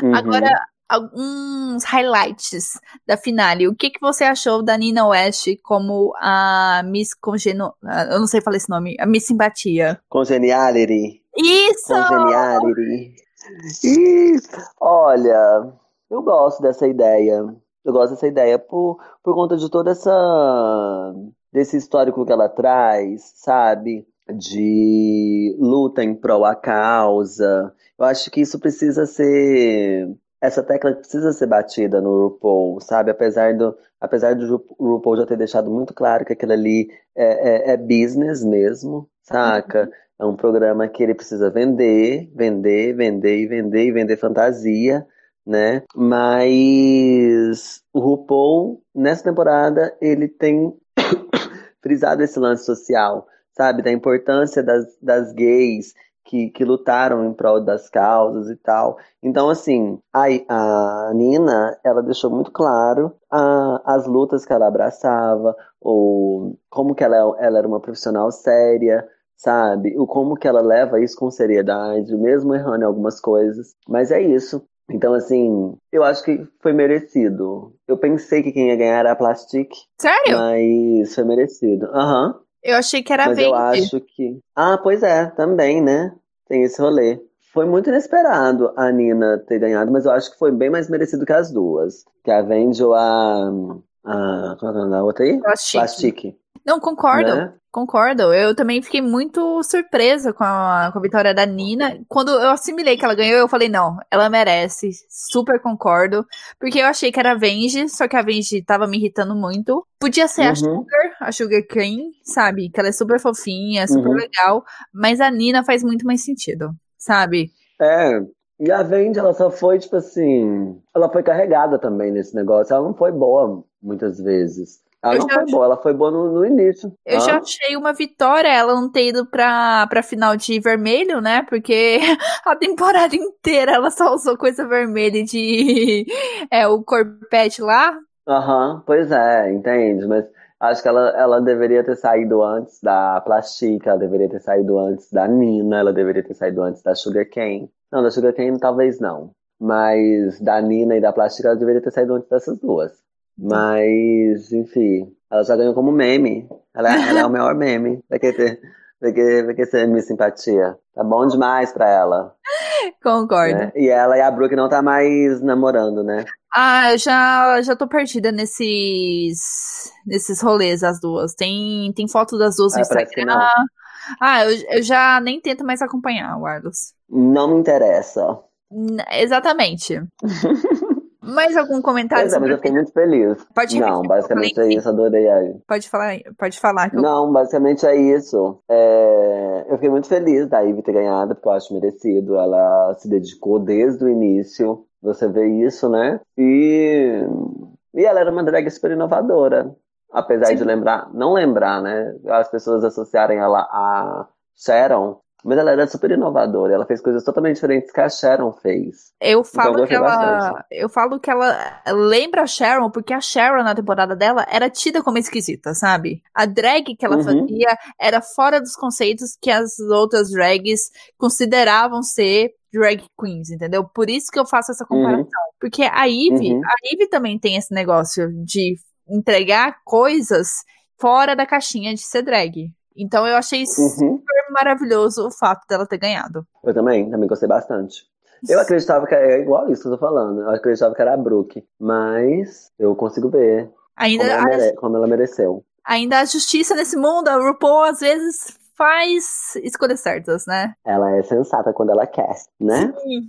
Uhum. Agora, alguns highlights da finale. O que, que você achou da Nina West como a Miss Congeno... Eu não sei falar esse nome. A Miss Simpatia. Congeniality. Isso! Congeniality. Isso. Olha, eu gosto dessa ideia. Eu gosto dessa ideia por, por conta de toda essa desse histórico que ela traz, sabe? De luta em prol à causa. Eu acho que isso precisa ser essa tecla precisa ser batida no RuPaul, sabe? Apesar do, apesar do RuPaul já ter deixado muito claro que aquilo ali é, é, é business mesmo, saca? É um programa que ele precisa vender, vender, vender e vender e vender fantasia né? Mas o RuPaul, nessa temporada, ele tem frisado esse lance social, sabe? Da importância das, das gays que, que lutaram em prol das causas e tal. Então, assim, a, a Nina, ela deixou muito claro a, as lutas que ela abraçava, ou como que ela, ela era uma profissional séria, sabe? O como que ela leva isso com seriedade, mesmo errando em algumas coisas. Mas é isso. Então, assim, eu acho que foi merecido. Eu pensei que quem ia ganhar era a Plastic. Sério? Mas foi merecido. Aham. Uhum. Eu achei que era Mas Vendi. eu acho que. Ah, pois é, também, né? Tem esse rolê. Foi muito inesperado a Nina ter ganhado, mas eu acho que foi bem mais merecido que as duas. Que a Vendi ou a. a qual é o nome da outra aí? Plastic. Plastic. Não, concordo. Né? Concordo. Eu também fiquei muito surpresa com a, com a vitória da Nina. Quando eu assimilei que ela ganhou, eu falei, não, ela merece. Super concordo. Porque eu achei que era a Venge, só que a Venge tava me irritando muito. Podia ser Uhum. a Sugar, a Sugar Queen, sabe? Que ela é super fofinha, super Uhum. legal. Mas a Nina faz muito mais sentido, sabe? É. E a Vendi, ela só foi, tipo assim. Ela foi carregada também nesse negócio. Ela não foi boa muitas vezes. Ela Eu não foi acho- boa, ela foi boa no, no início. Eu Ah, já achei uma vitória ela não ter ido pra, pra final de vermelho, né? Porque a temporada inteira ela só usou coisa vermelha de. É, o corpete lá. Aham, pois é, entende? Mas acho que ela, ela deveria ter saído antes da Plastica, ela deveria ter saído antes da Nina, ela deveria ter saído antes da Sugar Cane. Não, da Sugar Cane talvez não. Mas da Nina e da Plastica ela deveria ter saído antes dessas duas. Mas, enfim, ela já ganhou como meme. Ela, é- ela é o maior meme. Vai que ter, vai que, vai ser minha simpatia. Tá bom demais pra ela. Concordo. né? E ela e a Brooke não tá mais namorando, né? Ah, eu já, já tô perdida nesses. nesses rolês, as duas. Tem, tem foto das duas no Ah, que Instagram. Ah, eu, eu já nem tento mais acompanhar o Arlos. Não me interessa. N- Exatamente. Mais algum comentário Pois é, mas eu fiquei muito feliz. Pode Não, basicamente é isso, adorei aí. Pode falar, pode falar eu Não, basicamente é isso. É, Eu fiquei muito feliz da Ivy ter ganhado, porque eu acho merecido. Ela se dedicou desde o início. Você vê isso, né? E, e ela era uma drag super inovadora. Apesar Sim. de lembrar, não lembrar, né? As pessoas associarem ela a Sharon. Mas ela era super inovadora. Ela fez coisas totalmente diferentes que a Sharon fez. Eu falo eu que ela. bastante. Eu falo que ela lembra a Sharon, porque a Sharon na temporada dela era tida como esquisita, sabe? A drag que ela Uhum. fazia era fora dos conceitos que as outras drags consideravam ser drag queens, entendeu? Por isso que eu faço essa comparação. Porque a Ivy, Uhum. a Ivy também tem esse negócio de entregar coisas fora da caixinha de ser drag. Então eu achei Uhum. super maravilhoso o fato dela ter ganhado. Eu também, também gostei bastante. Eu acreditava que é igual isso que eu tô falando. Eu acreditava que era a Brooke. Mas eu consigo ver Ainda, como ela, mere- como ela mereceu. ainda a justiça nesse mundo, a RuPaul às vezes faz escolhas certas, né? Ela é sensata quando ela quer, né? Sim.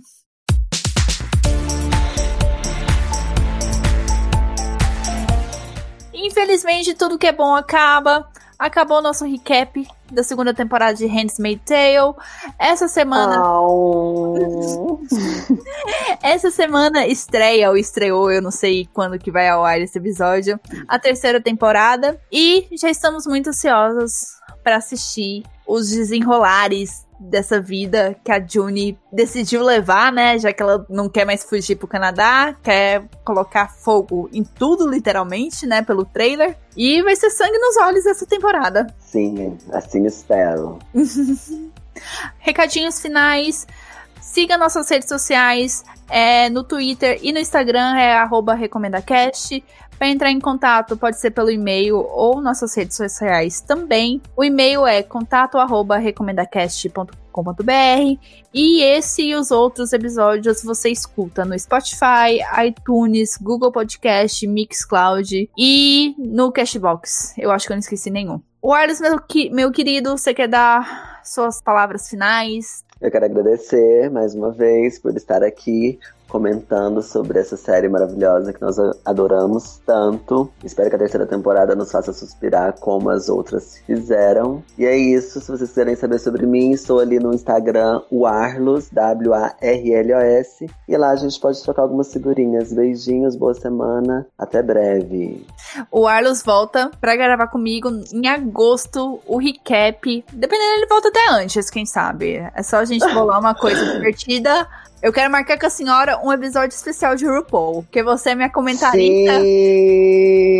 Infelizmente, tudo que é bom acaba. Acabou o nosso recap da segunda temporada de Handmaid's Tale. Essa semana, essa semana estreia ou estreou, eu não sei quando que vai ao ar esse episódio, a terceira temporada e já estamos muito ansiosos para assistir os desenrolares dessa vida que a June decidiu levar, né? Já que ela não quer mais fugir pro Canadá, quer colocar fogo em tudo, literalmente, né? Pelo trailer. E vai ser sangue nos olhos essa temporada. Sim, assim espero. Recadinhos finais. Siga nossas redes sociais, é, no Twitter e no Instagram é arroba recomendacast. Para entrar em contato, pode ser pelo e-mail ou nossas redes sociais também. O e-mail é contato@recomendacast.com.br e esse e os outros episódios você escuta no Spotify, iTunes, Google Podcast, Mixcloud e no Cashbox. Eu acho que eu não esqueci nenhum. O meu, meu querido, você quer dar suas palavras finais? Eu quero agradecer mais uma vez por estar aqui comentando sobre essa série maravilhosa que nós adoramos tanto. Espero que a terceira temporada nos faça suspirar como as outras fizeram. E é isso. Se vocês quiserem saber sobre mim, estou ali no Instagram, o Arlos, W-A-R-L-O-S. E lá a gente pode trocar algumas figurinhas. Beijinhos, boa semana. Até breve. O Arlos volta pra gravar comigo em agosto o recap. Dependendo, ele volta até antes, quem sabe. É só a gente bolar uma coisa divertida. Eu quero marcar com a senhora um episódio especial de RuPaul, porque você é minha comentarista Sim,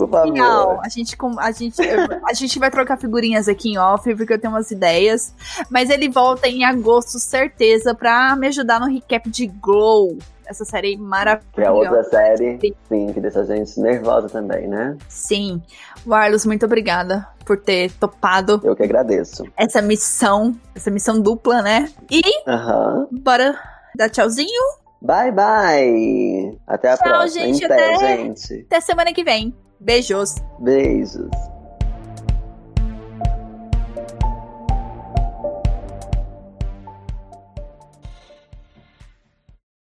oficial. A gente, a, gente, a gente vai trocar figurinhas aqui em off, porque eu tenho umas ideias. Mas ele volta em agosto, certeza, pra me ajudar no recap de Glow. Essa série maravilhosa. Que é outra série, sim. sim, que deixa a gente nervosa também, né? Sim. Warlos, muito obrigada por ter topado. Eu que agradeço. Essa missão, essa missão dupla, né? E uhum. bora dar tchauzinho? Bye, bye. Até a Tchau, próxima. Gente, até, até, gente. Até semana que vem. Beijos. Beijos.